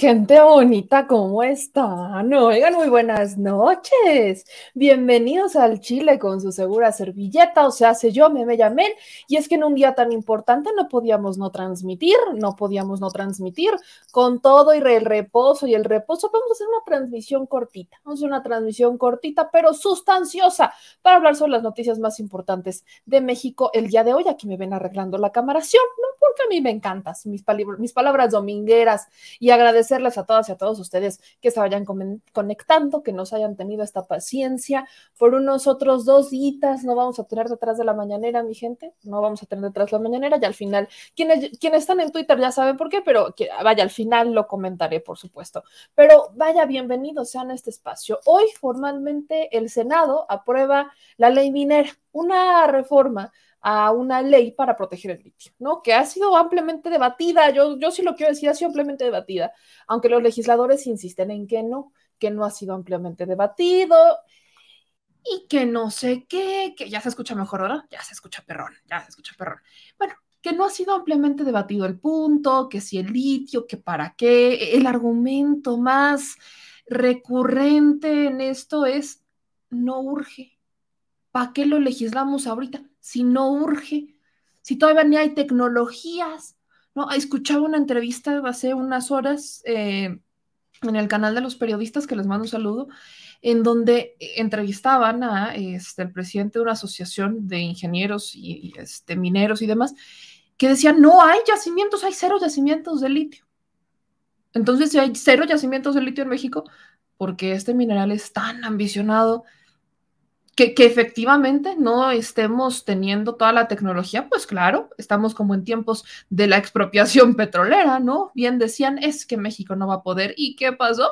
gente bonita, ¿cómo están? Oigan, muy buenas noches. Bienvenidos al Chile con su segura servilleta, o sea, se yo, me, llamé, y es que en un día tan importante no podíamos no transmitir, no podíamos no transmitir, con todo y el reposo y el reposo, vamos a hacer una transmisión cortita, vamos a hacer una transmisión cortita, pero sustanciosa, para hablar sobre las noticias más importantes de México el día de hoy. Aquí me ven arreglando la camaración, ¿no? Porque a mí me encantan mis, mis palabras domingueras y agradecerles a todas y a todos ustedes que se vayan conectando, que nos hayan tenido esta paciencia por unos otros dos días. No vamos a tener detrás de la mañanera, mi gente, no vamos a tener detrás de la mañanera. Y al final, quienes, quienes están en Twitter ya saben por qué, pero vaya, al final lo comentaré, por supuesto. Pero vaya, bienvenidos sean a este espacio. Hoy formalmente el Senado aprueba la ley minera, una reforma a una ley para proteger el litio, ¿no? Que ha sido ampliamente debatida, yo, yo sí lo quiero decir, ha sido ampliamente debatida, aunque los legisladores insisten en que no, que no ha sido ampliamente debatido y que no sé qué, que ya se escucha mejor ahora, ya se escucha perrón, ya se escucha perrón. Bueno, que no ha sido ampliamente debatido el punto, que si el litio, que para qué, el argumento más recurrente en esto es no urge. ¿Para qué lo legislamos ahorita? si no urge, si todavía ni hay tecnologías. ¿no? Escuchaba una entrevista hace unas horas eh, en el canal de los periodistas, que les mando un saludo, en donde entrevistaban a este, presidente de una asociación de ingenieros y, este, mineros y demás, que decían, no hay yacimientos, hay cero yacimientos de litio. Entonces, si hay cero yacimientos de litio en México, porque este mineral es tan ambicionado, que, efectivamente no estemos teniendo toda la tecnología, pues claro, estamos como en tiempos de la expropiación petrolera, ¿no? Bien decían, es que México no va a poder. ¿Y qué pasó?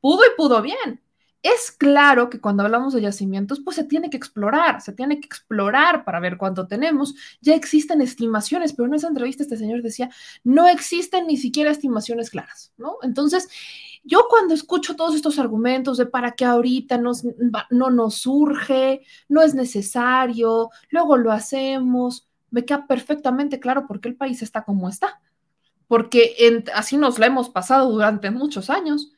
Pudo y pudo bien. Es claro que cuando hablamos de yacimientos, pues se tiene que explorar, se tiene que explorar para ver cuánto tenemos. Ya existen estimaciones, pero en esa entrevista este señor decía, no existen ni siquiera estimaciones claras, ¿no? Entonces, yo cuando escucho todos estos argumentos de para qué ahorita no nos surge, no es necesario, luego lo hacemos, me queda perfectamente claro por qué el país está como está. Porque así nos lo hemos pasado durante muchos años.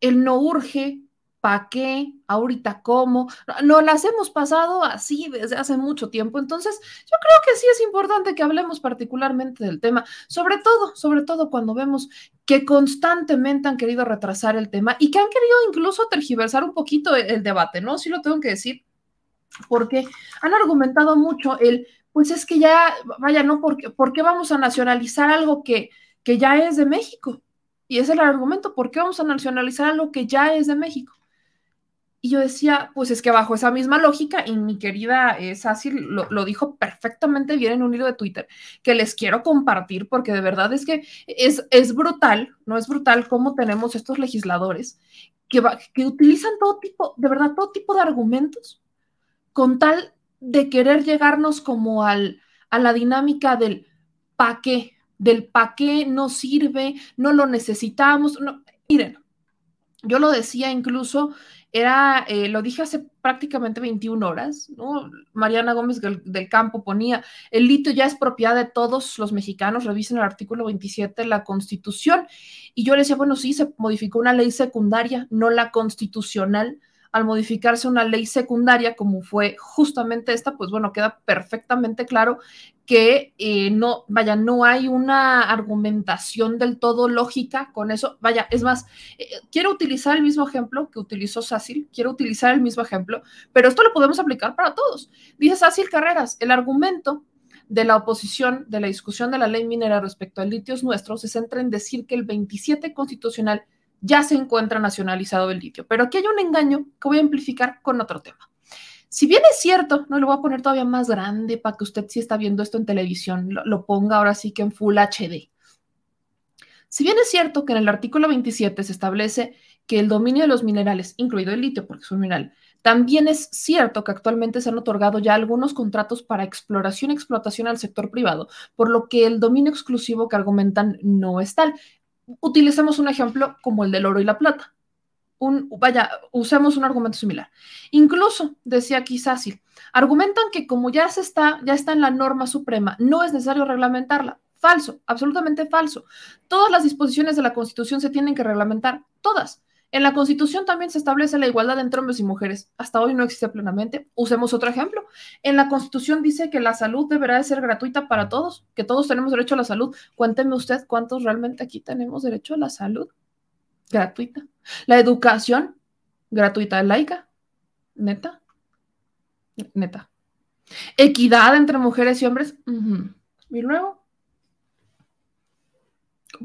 El no urge, ¿para qué? ¿Ahorita cómo? No las hemos pasado así desde hace mucho tiempo. Entonces, yo creo que sí es importante que hablemos particularmente del tema, sobre todo, sobre todo cuando vemos que constantemente han querido retrasar el tema y que han querido incluso tergiversar un poquito el, debate, ¿no? Sí lo tengo que decir, porque han argumentado mucho el, pues es que ya, vaya, ¿no? ¿Por qué, ¿por qué vamos a nacionalizar algo que, que ya es de México? Y ese es el argumento, ¿por qué vamos a nacionalizar algo que ya es de México? Y yo decía, pues es que bajo esa misma lógica, y mi querida eh, lo, lo, dijo perfectamente bien en un hilo de Twitter, que les quiero compartir porque de verdad es que es, es brutal, no es brutal cómo tenemos estos legisladores que, que utilizan todo tipo, de verdad, todo tipo de argumentos con tal de querer llegarnos como al, a la dinámica del pa' qué, del pa' qué no sirve, no lo necesitamos. No, miren, yo lo decía incluso era, eh, lo dije hace prácticamente 21 horas, ¿no? Mariana Gómez del, Campo ponía, el litio ya es propiedad de todos los mexicanos, revisen el artículo 27 de la Constitución. Y yo le decía, bueno, sí, se modificó una ley secundaria, no la constitucional, al modificarse una ley secundaria como fue justamente esta, pues bueno, queda perfectamente claro que eh, no, vaya, no hay una argumentación del todo lógica con eso. Vaya, es más, eh, quiero utilizar el mismo ejemplo que utilizó Sácil, quiero utilizar el mismo ejemplo, pero esto lo podemos aplicar para todos. Dice Sácil Carreras, el argumento de la oposición de la discusión de la ley minera respecto al litio nuestro se centra en decir que el 27 constitucional ya se encuentra nacionalizado el litio. Pero aquí hay un engaño que voy a amplificar con otro tema. Si bien es cierto, no lo voy a poner todavía más grande para que usted si está viendo esto en televisión, lo, ponga ahora sí que en Full HD. Si bien es cierto que en el artículo 27 se establece que el dominio de los minerales, incluido el litio, porque es un mineral, también es cierto que actualmente se han otorgado ya algunos contratos para exploración y explotación al sector privado, por lo que el dominio exclusivo que argumentan no es tal utilicemos un ejemplo como el del oro y la plata. Un, vaya, usemos un argumento similar. Incluso, decía aquí Sácil, argumentan que como ya se está, ya está en la norma suprema, no es necesario reglamentarla. Falso, absolutamente falso. Todas las disposiciones de la Constitución se tienen que reglamentar, todas. En la Constitución también se establece la igualdad entre hombres y mujeres. Hasta hoy no existe plenamente. Usemos otro ejemplo. En la Constitución dice que la salud deberá de ser gratuita para todos, que todos tenemos derecho a la salud. Cuénteme usted cuántos realmente aquí tenemos derecho a la salud gratuita. La educación gratuita, laica, neta, neta. Equidad entre mujeres y hombres. Y luego,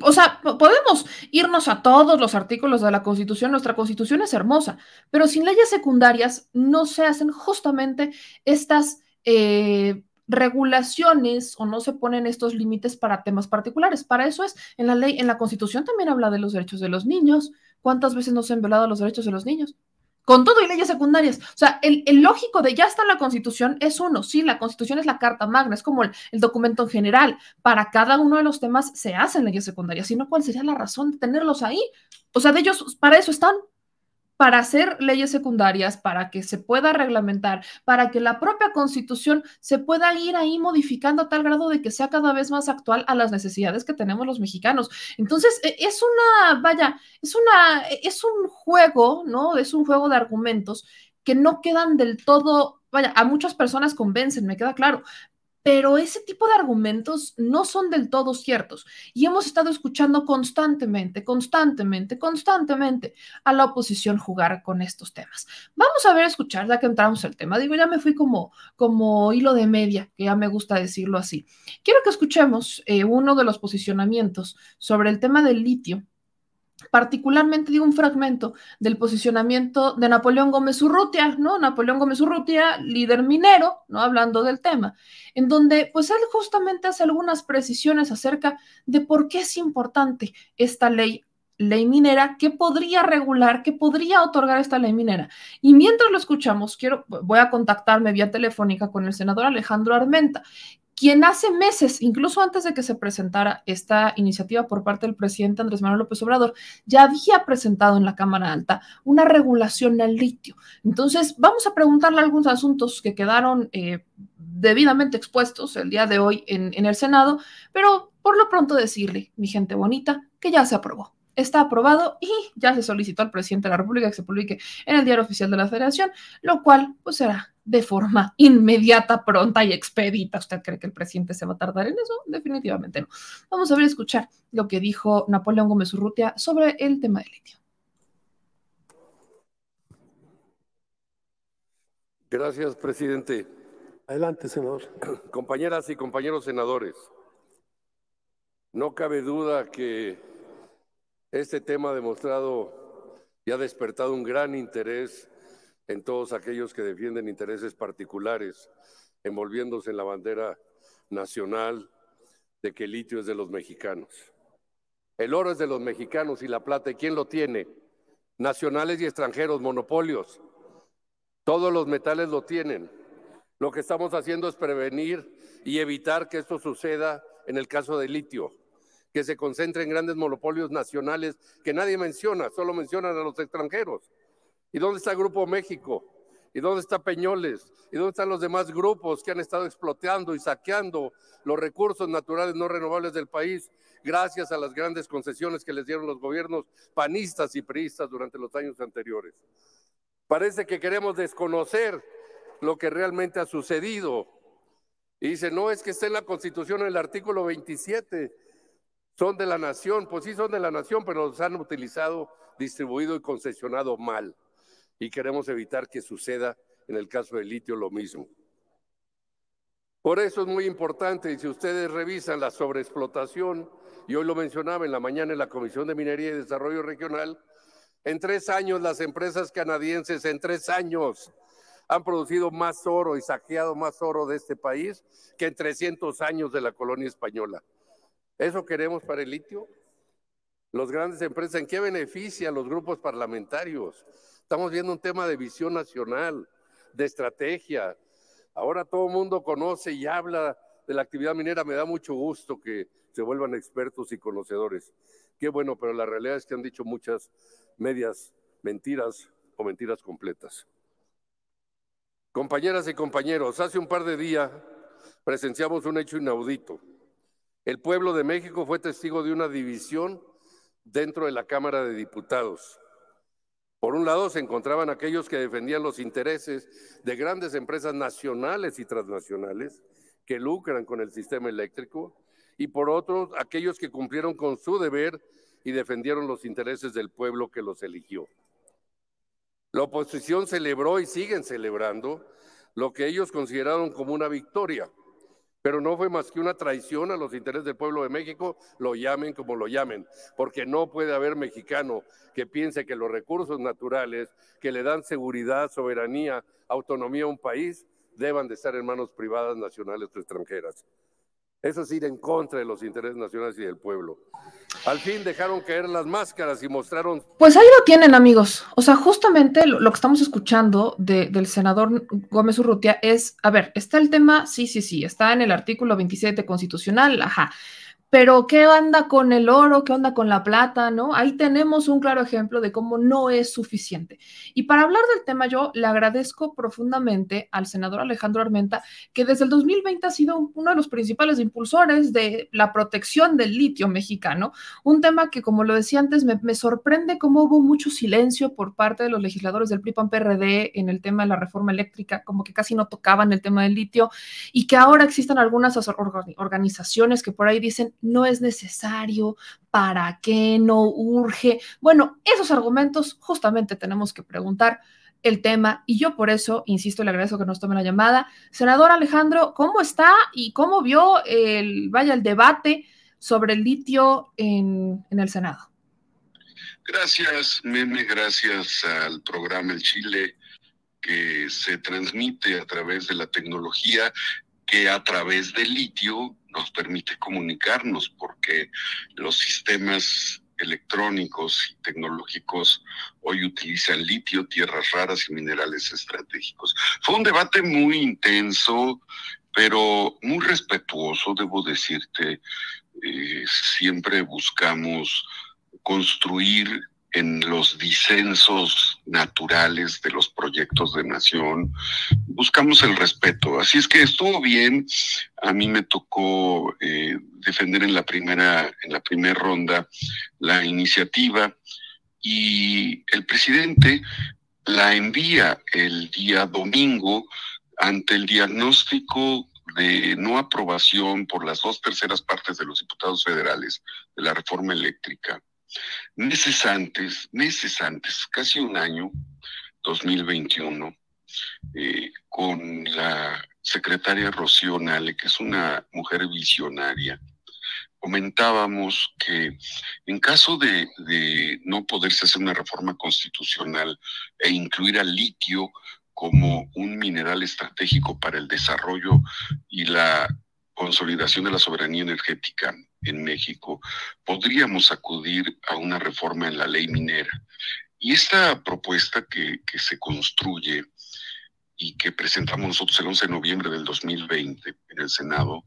o sea, podemos irnos a todos los artículos de la Constitución, nuestra Constitución es hermosa, pero sin leyes secundarias no se hacen justamente estas eh, regulaciones o no se ponen estos límites para temas particulares. Para eso es, en la ley, en la Constitución también habla de los derechos de los niños. ¿Cuántas veces no se han violado los derechos de los niños? con todo y leyes secundarias. O sea, el, lógico de ya está la Constitución es uno. Sí, la Constitución es la Carta Magna, es como el, documento en general. Para cada uno de los temas se hacen leyes secundarias, sino cuál sería la razón de tenerlos ahí. O sea, de ellos, para eso están para hacer leyes secundarias, para que se pueda reglamentar, para que la propia constitución se pueda ir ahí modificando a tal grado de que sea cada vez más actual a las necesidades que tenemos los mexicanos. Entonces, e, es una, vaya, es una, e, es un juego, ¿no? Es un juego de argumentos que no quedan del todo, vaya, a muchas personas convencen, me queda claro, pero ese tipo de argumentos no son del todo ciertos y hemos estado escuchando constantemente, constantemente, constantemente a la oposición jugar con estos temas. Vamos a ver, escuchar, ya que entramos al tema, digo, ya me fui como, como hilo de media, que ya me gusta decirlo así. Quiero que escuchemos eh, uno de los posicionamientos sobre el tema del litio particularmente digo un fragmento del posicionamiento de Napoleón Gómez Urrutia, ¿no? Napoleón Gómez Urrutia, líder minero, ¿no? Hablando del tema, en donde pues él justamente hace algunas precisiones acerca de por qué es importante esta ley ley minera, qué podría regular, qué podría otorgar esta ley minera. Y mientras lo escuchamos, quiero, voy a contactarme vía telefónica con el senador Alejandro Armenta, quien hace meses, incluso antes de que se presentara esta iniciativa por parte del presidente Andrés Manuel López Obrador, ya había presentado en la Cámara Alta una regulación al litio. Entonces, vamos a preguntarle algunos asuntos que quedaron eh, debidamente expuestos el día de hoy en, en el Senado, pero por lo pronto decirle, mi gente bonita, que ya se aprobó está aprobado y ya se solicitó al presidente de la República que se publique en el diario oficial de la Federación, lo cual pues será de forma inmediata, pronta y expedita. ¿Usted cree que el presidente se va a tardar en eso? Definitivamente no. Vamos a ver, escuchar lo que dijo Napoleón Gómez Urrutia sobre el tema del litio. Gracias, presidente. Adelante, senador. Compañeras y compañeros senadores, no cabe duda que este tema ha demostrado y ha despertado un gran interés en todos aquellos que defienden intereses particulares, envolviéndose en la bandera nacional de que el litio es de los mexicanos. El oro es de los mexicanos y la plata, ¿y quién lo tiene? Nacionales y extranjeros, monopolios. Todos los metales lo tienen. Lo que estamos haciendo es prevenir y evitar que esto suceda en el caso del litio, que se concentre en grandes monopolios nacionales que nadie menciona, solo mencionan a los extranjeros. ¿Y dónde está Grupo México? ¿Y dónde está Peñoles? ¿Y dónde están los demás grupos que han estado explotando y saqueando los recursos naturales no renovables del país gracias a las grandes concesiones que les dieron los gobiernos panistas y priistas durante los años anteriores? Parece que queremos desconocer lo que realmente ha sucedido. Y dice, no, es que está en la Constitución en el artículo 27, son de la nación, pues sí son de la nación, pero los han utilizado, distribuido y concesionado mal y queremos evitar que suceda en el caso del litio lo mismo. Por eso es muy importante, y si ustedes revisan la sobreexplotación, y hoy lo mencionaba en la mañana en la Comisión de Minería y Desarrollo Regional, en tres años las empresas canadienses, en tres años, han producido más oro y saqueado más oro de este país que en 300 años de la colonia española. ¿Eso queremos para el litio? Los grandes empresas, ¿en qué beneficia a los grupos parlamentarios? Estamos viendo un tema de visión nacional, de estrategia. Ahora todo el mundo conoce y habla de la actividad minera. Me da mucho gusto que se vuelvan expertos y conocedores. Qué bueno, pero la realidad es que han dicho muchas medias mentiras o mentiras completas. Compañeras y compañeros, hace un par de días presenciamos un hecho inaudito. El pueblo de México fue testigo de una división dentro de la Cámara de Diputados. Por un lado se encontraban aquellos que defendían los intereses de grandes empresas nacionales y transnacionales que lucran con el sistema eléctrico y por otro aquellos que cumplieron con su deber y defendieron los intereses del pueblo que los eligió. La oposición celebró y siguen celebrando lo que ellos consideraron como una victoria, pero no fue más que una traición a los intereses del pueblo de México, lo llamen como lo llamen, porque no puede haber mexicano que piense que los recursos naturales que le dan seguridad, soberanía, autonomía a un país deban de estar en manos privadas, nacionales o extranjeras. Eso es ir en contra de los intereses nacionales y del pueblo. Al fin dejaron caer las máscaras y mostraron... Pues ahí lo tienen, amigos. O sea, justamente lo, que estamos escuchando del senador Gómez Urrutia es, a ver, está el tema, sí, sí, sí, está en el artículo 27 constitucional, ajá pero ¿qué onda con el oro? ¿Qué onda con la plata? ¿No? Ahí tenemos un claro ejemplo de cómo no es suficiente. Y para hablar del tema, yo le agradezco profundamente al senador Alejandro Armenta, que desde el 2020 ha sido uno de los principales impulsores de la protección del litio mexicano, un tema que, como lo decía antes, me, sorprende cómo hubo mucho silencio por parte de los legisladores del PRI-PAN-PRD en el tema de la reforma eléctrica, como que casi no tocaban el tema del litio, y que ahora existen algunas organizaciones que por ahí dicen, no es necesario, para qué, no urge. Bueno, esos argumentos justamente tenemos que preguntar el tema y yo por eso, insisto, le agradezco que nos tome la llamada. Senador Alejandro, ¿cómo está y cómo vio el, vaya, el debate sobre el litio en, en el Senado? Gracias, Meme, gracias al programa El Chile que se transmite a través de la tecnología que a través del litio nos permite comunicarnos, porque los sistemas electrónicos y tecnológicos hoy utilizan litio, tierras raras y minerales estratégicos. Fue un debate muy intenso, pero muy respetuoso, debo decirte. Eh, siempre buscamos construir en los disensos naturales de los proyectos de nación, buscamos el respeto. Así es que estuvo bien. A mí me tocó eh, defender en la primera, en la primera ronda la iniciativa y el presidente la envía el día domingo ante el diagnóstico de no aprobación por las dos terceras partes de los diputados federales de la reforma eléctrica Meses antes, meses antes, casi un año, 2021, eh, con la secretaria Rocío Nale, que es una mujer visionaria, comentábamos que en caso de, de, no poderse hacer una reforma constitucional e incluir al litio como un mineral estratégico para el desarrollo y la consolidación de la soberanía energética en México, podríamos acudir a una reforma en la ley minera. Y esta propuesta que, se construye y que presentamos nosotros el 11 de noviembre del 2020 en el Senado,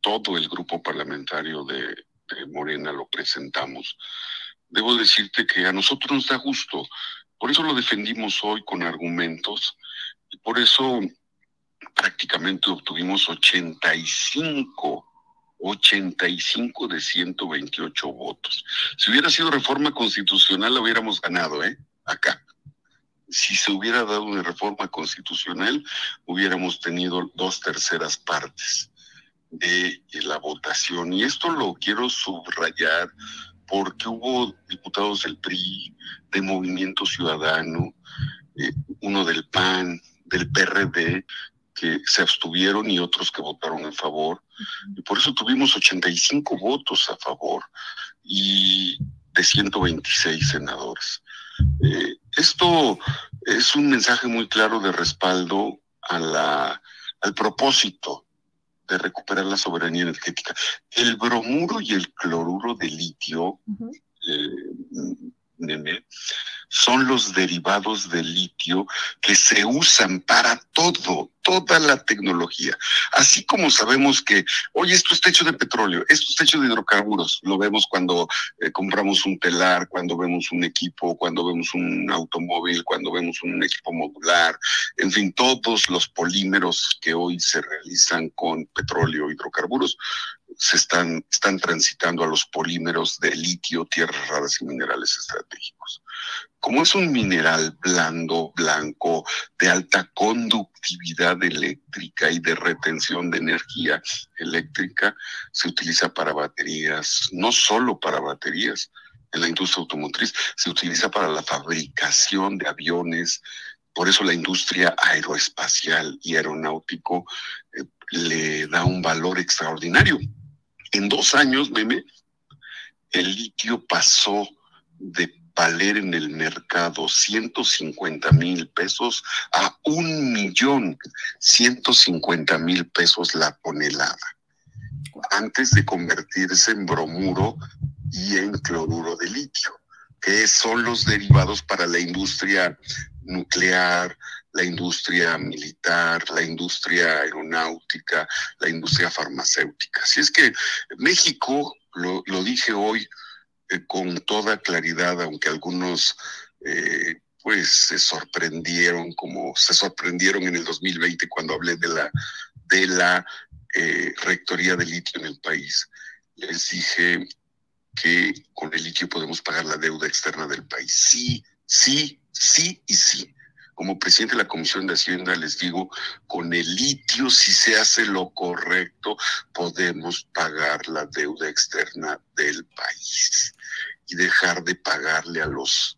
todo el grupo parlamentario de, de Morena lo presentamos. Debo decirte que a nosotros nos da gusto, por eso lo defendimos hoy con argumentos y por eso prácticamente obtuvimos 85 85 de 128 votos. Si hubiera sido reforma constitucional, hubiéramos ganado, ¿eh? Acá. Si se hubiera dado una reforma constitucional, hubiéramos tenido dos terceras partes de la votación. Y esto lo quiero subrayar porque hubo diputados del PRI, de Movimiento Ciudadano, eh, uno del PAN, del PRD, que se abstuvieron y otros que votaron en favor. Y por eso tuvimos 85 votos a favor y de 126 senadores. Eh, esto es un mensaje muy claro de respaldo a la, al propósito de recuperar la soberanía energética. El bromuro y el cloruro de litio, son los derivados del litio que se usan para todo, toda la tecnología. Así como sabemos que, oye, esto está hecho de petróleo, esto está hecho de hidrocarburos, lo vemos cuando eh, compramos un telar, cuando vemos un equipo, cuando vemos un automóvil, cuando vemos un equipo modular, en fin, todos los polímeros que hoy se realizan con petróleo, hidrocarburos, se están, están transitando a los polímeros de litio, tierras raras y minerales estratégicos. Como es un mineral blando, blanco, de alta conductividad eléctrica y de retención de energía eléctrica, se utiliza para baterías, no solo para baterías, en la industria automotriz, se utiliza para la fabricación de aviones, por eso la industria aeroespacial y aeronáutico eh, le da un valor extraordinario. En dos años, meme, el litio pasó de valer en el mercado 150 mil pesos a un millón 150 mil pesos la tonelada, antes de convertirse en bromuro y en cloruro de litio, que son los derivados para la industria nuclear, la industria militar, la industria aeronáutica, la industria farmacéutica. Así es que México, lo, dije hoy eh, con toda claridad, aunque algunos eh, pues se sorprendieron, como se sorprendieron en el 2020 cuando hablé de la, de la eh, rectoría de litio en el país. Les dije que con el litio podemos pagar la deuda externa del país. Sí, sí, sí y sí. Como presidente de la Comisión de Hacienda les digo, con el litio, si se hace lo correcto, podemos pagar la deuda externa del país y dejar de pagarle a los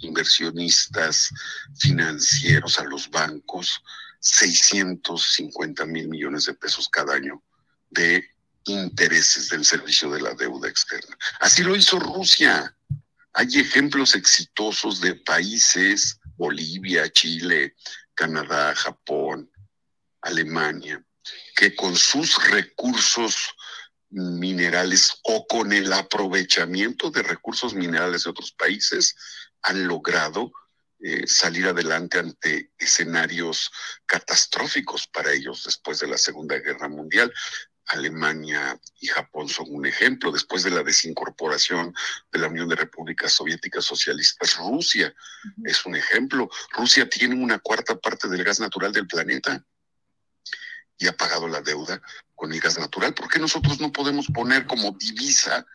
inversionistas financieros, a los bancos, 650 mil millones de pesos cada año de intereses del servicio de la deuda externa. Así lo hizo Rusia. Hay ejemplos exitosos de países, Bolivia, Chile, Canadá, Japón, Alemania, que con sus recursos minerales o con el aprovechamiento de recursos minerales de otros países han logrado eh, salir adelante ante escenarios catastróficos para ellos después de la Segunda Guerra Mundial. Alemania y Japón son un ejemplo. Después de la desincorporación de la Unión de Repúblicas Soviéticas Socialistas, Rusia es un ejemplo. Rusia tiene una cuarta parte del gas natural del planeta y ha pagado la deuda con el gas natural. ¿Por qué nosotros no podemos poner como divisa,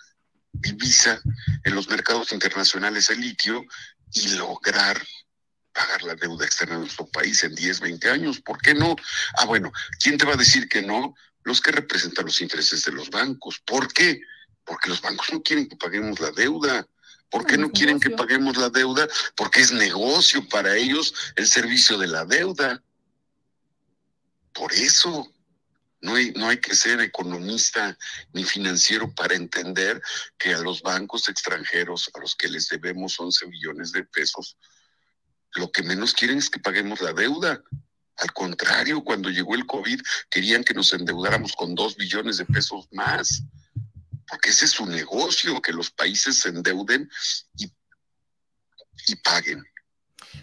divisa en los mercados internacionales el litio y lograr pagar la deuda externa de nuestro país en 10, 20 años? ¿Por qué no? Ah, bueno, ¿quién te va a decir que no? Los que representan los intereses de los bancos. ¿Por qué? Porque los bancos no quieren que paguemos la deuda. ¿Por qué no quieren que paguemos la deuda? Porque es negocio para ellos el servicio de la deuda. Por eso no hay, no hay que ser economista ni financiero para entender que a los bancos extranjeros a los que les debemos 11 billones de pesos, lo que menos quieren es que paguemos la deuda. Al contrario, cuando llegó el COVID, querían que nos endeudáramos con dos billones de pesos más, porque ese es su negocio, que los países se endeuden y, paguen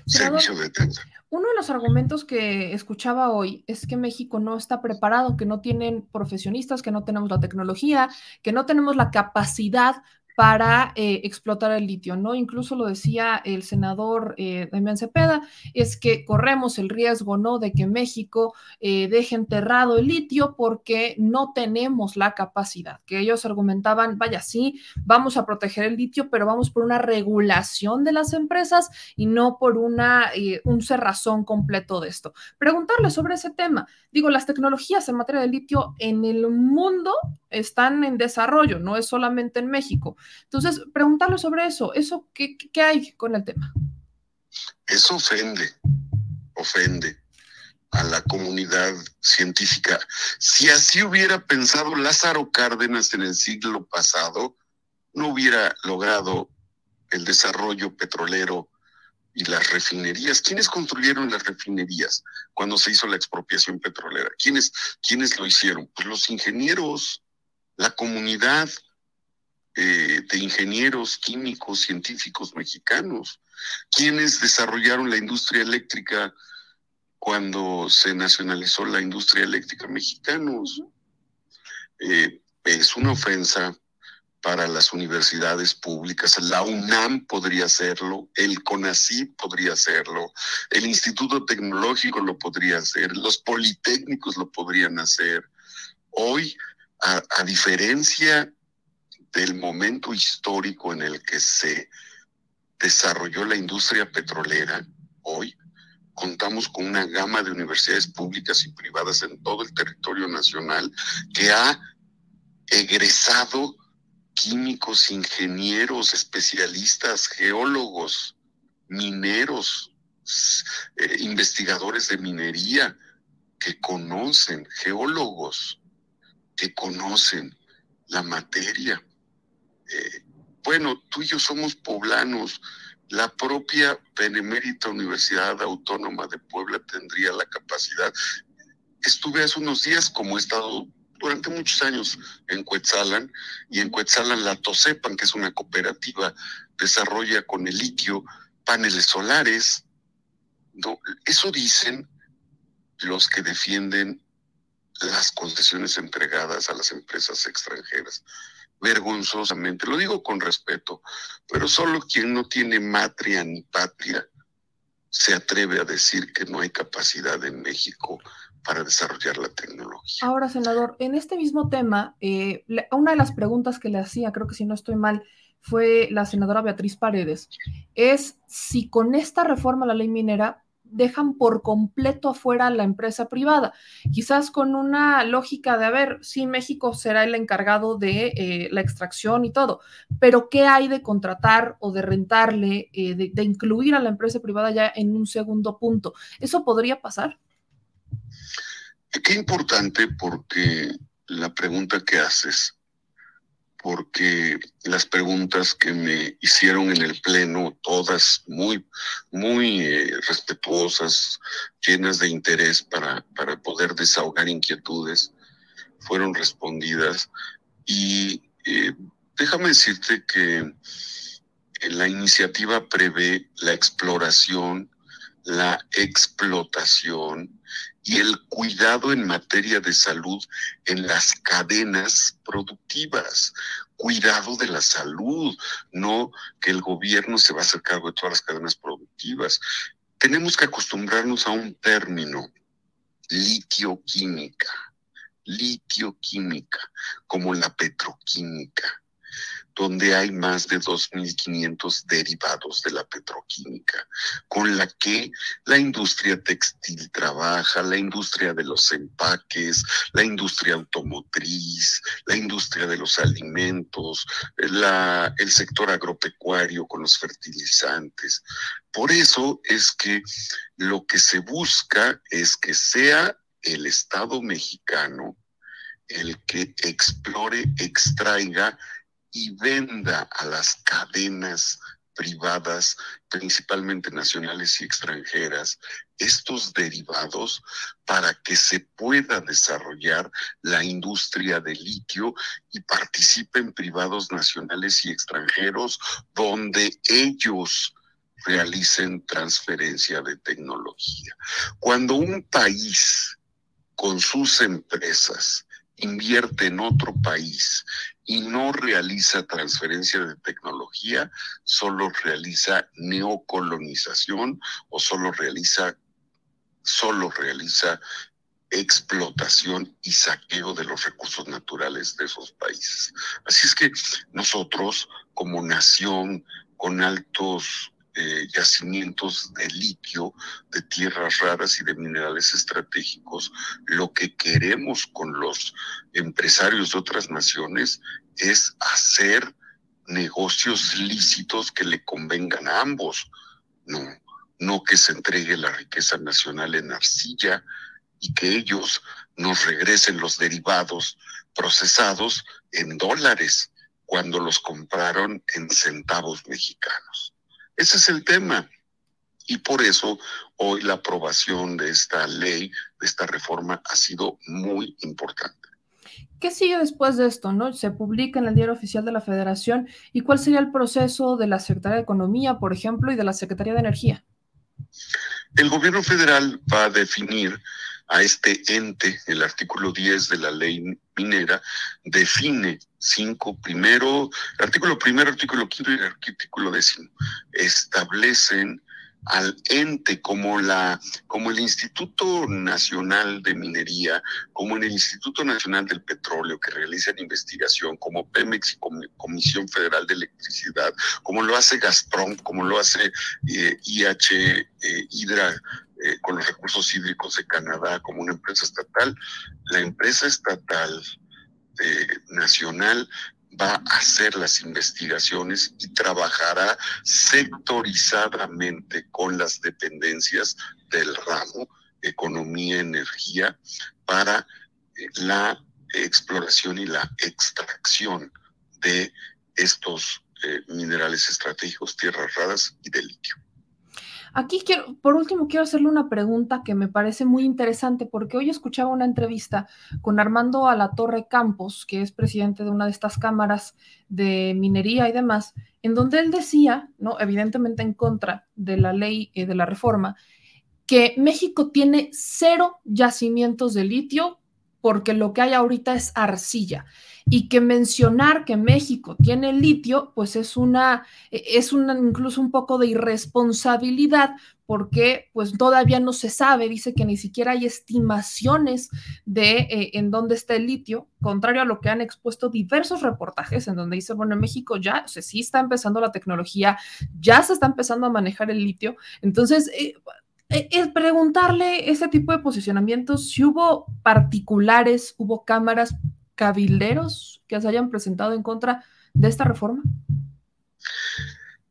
servicio de deuda. Uno de los argumentos que escuchaba hoy es que México no está preparado, que no tienen profesionistas, que no tenemos la tecnología, que no tenemos la capacidad para eh, explotar el litio, ¿no? Incluso lo decía el senador eh, Damián Cepeda, es que corremos el riesgo, ¿no? De que México eh, deje enterrado el litio porque no tenemos la capacidad, que ellos argumentaban, vaya, sí, vamos a proteger el litio, pero vamos por una regulación de las empresas y no por una, un cerrazón completo de esto. Preguntarle sobre ese tema. Digo, las tecnologías en materia de litio en el mundo están en desarrollo, no es solamente en México. Entonces, preguntarle sobre eso, eso qué, qué hay con el tema? Eso ofende, ofende a la comunidad científica. Si así hubiera pensado Lázaro Cárdenas en el siglo pasado, no hubiera logrado el desarrollo petrolero y las refinerías. ¿Quiénes construyeron las refinerías cuando se hizo la expropiación petrolera? ¿Quiénes, quiénes lo hicieron? Pues los ingenieros, la comunidad, eh, de ingenieros químicos, científicos mexicanos, quienes desarrollaron la industria eléctrica cuando se nacionalizó la industria eléctrica mexicanos. Eh, es una ofensa para las universidades públicas. La UNAM podría hacerlo, el CONACYT podría hacerlo, el Instituto Tecnológico lo podría hacer, los politécnicos lo podrían hacer. Hoy a, diferencia del momento histórico en el que se desarrolló la industria petrolera, hoy contamos con una gama de universidades públicas y privadas en todo el territorio nacional que ha egresado químicos, ingenieros, especialistas, geólogos, mineros, eh, investigadores de minería que conocen, geólogos que conocen la materia. Bueno, tú y yo somos poblanos. La propia Benemérita Universidad Autónoma de Puebla tendría la capacidad. Estuve hace unos días, como he estado durante muchos años en Cuetzalan, y en Cuetzalan la Tosepan, que es una cooperativa, desarrolla con el litio paneles solares. Eso dicen los que defienden las concesiones entregadas a las empresas extranjeras. Vergonzosamente, lo digo con respeto, pero solo quien no tiene matria ni patria se atreve a decir que no hay capacidad en México para desarrollar la tecnología. Ahora, senador, en este mismo tema, eh, una de las preguntas que le hacía, creo que si no estoy mal, fue la senadora Beatriz Paredes, es si con esta reforma a la ley minera dejan por completo afuera la empresa privada, quizás con una lógica de, a ver, sí, México será el encargado de eh, la extracción y todo, pero ¿qué hay de contratar o de rentarle, eh, de, incluir a la empresa privada ya en un segundo punto? ¿Eso podría pasar? Qué importante porque la pregunta que haces porque las preguntas que me hicieron en el Pleno, todas muy, muy eh, respetuosas, llenas de interés para, para poder desahogar inquietudes, fueron respondidas. Y eh, déjame decirte que la iniciativa prevé la exploración, la explotación y el cuidado en materia de salud en las cadenas productivas. Cuidado de la salud, no que el gobierno se va a hacer cargo de todas las cadenas productivas. Tenemos que acostumbrarnos a un término, litioquímica, litioquímica, como la petroquímica donde hay más de 2.500 derivados de la petroquímica, con la que la industria textil trabaja, la industria de los empaques, la industria automotriz, la industria de los alimentos, la, el sector agropecuario con los fertilizantes. Por eso es que lo que se busca es que sea el Estado mexicano el que explore, extraiga y venda a las cadenas privadas, principalmente nacionales y extranjeras, estos derivados para que se pueda desarrollar la industria del litio y participen privados nacionales y extranjeros donde ellos realicen transferencia de tecnología. Cuando un país con sus empresas invierte en otro país y no realiza transferencia de tecnología, solo realiza neocolonización o solo realiza, solo realiza explotación y saqueo de los recursos naturales de esos países. Así es que nosotros, como nación con altos yacimientos de litio, de tierras raras y de minerales estratégicos, lo que queremos con los empresarios de otras naciones es hacer negocios lícitos que le convengan a ambos, no, no que se entregue la riqueza nacional en arcilla y que ellos nos regresen los derivados procesados en dólares cuando los compraron en centavos mexicanos. Ese es el tema. Y por eso hoy la aprobación de esta ley, de esta reforma, ha sido muy importante. ¿Qué sigue después de esto? ¿no? Se publica en el Diario Oficial de la Federación. ¿Y cuál sería el proceso de la Secretaría de Economía, por ejemplo, y de la Secretaría de Energía? El gobierno federal va a definir a este ente, el artículo 10 de la ley minera, define cinco, primero, artículo primero, artículo quinto y artículo décimo, establecen al ente como la como el Instituto Nacional de Minería, como en el Instituto Nacional del Petróleo que realizan investigación, como Pemex y Comisión Federal de Electricidad, como lo hace Gazprom, como lo hace IH eh, eh, Hidra eh, con los recursos hídricos de Canadá, como una empresa estatal, la empresa estatal nacional va a hacer las investigaciones y trabajará sectorizadamente con las dependencias del ramo, economía, energía, para eh, la exploración y la extracción de estos eh, minerales estratégicos, tierras raras y de litio. Aquí quiero, por último, quiero hacerle una pregunta que me parece muy interesante porque hoy escuchaba una entrevista con Armando Alatorre Campos, que es presidente de una de estas cámaras de minería y demás, en donde él decía, ¿no? Evidentemente en contra de la ley eh, de la reforma, que México tiene cero yacimientos de litio porque lo que hay ahorita es arcilla. Y que mencionar que México tiene litio, pues es una, e, es una incluso un poco de irresponsabilidad porque pues todavía no se sabe, dice que ni siquiera hay estimaciones de eh, en dónde está el litio, contrario a lo que han expuesto diversos reportajes en donde dice, bueno, en México ya, o sea, está empezando la tecnología, ya se está empezando a manejar el litio, entonces... Eh, es preguntarle ese tipo de posicionamientos, si hubo particulares, hubo cámaras cabilderos que se hayan presentado en contra de esta reforma?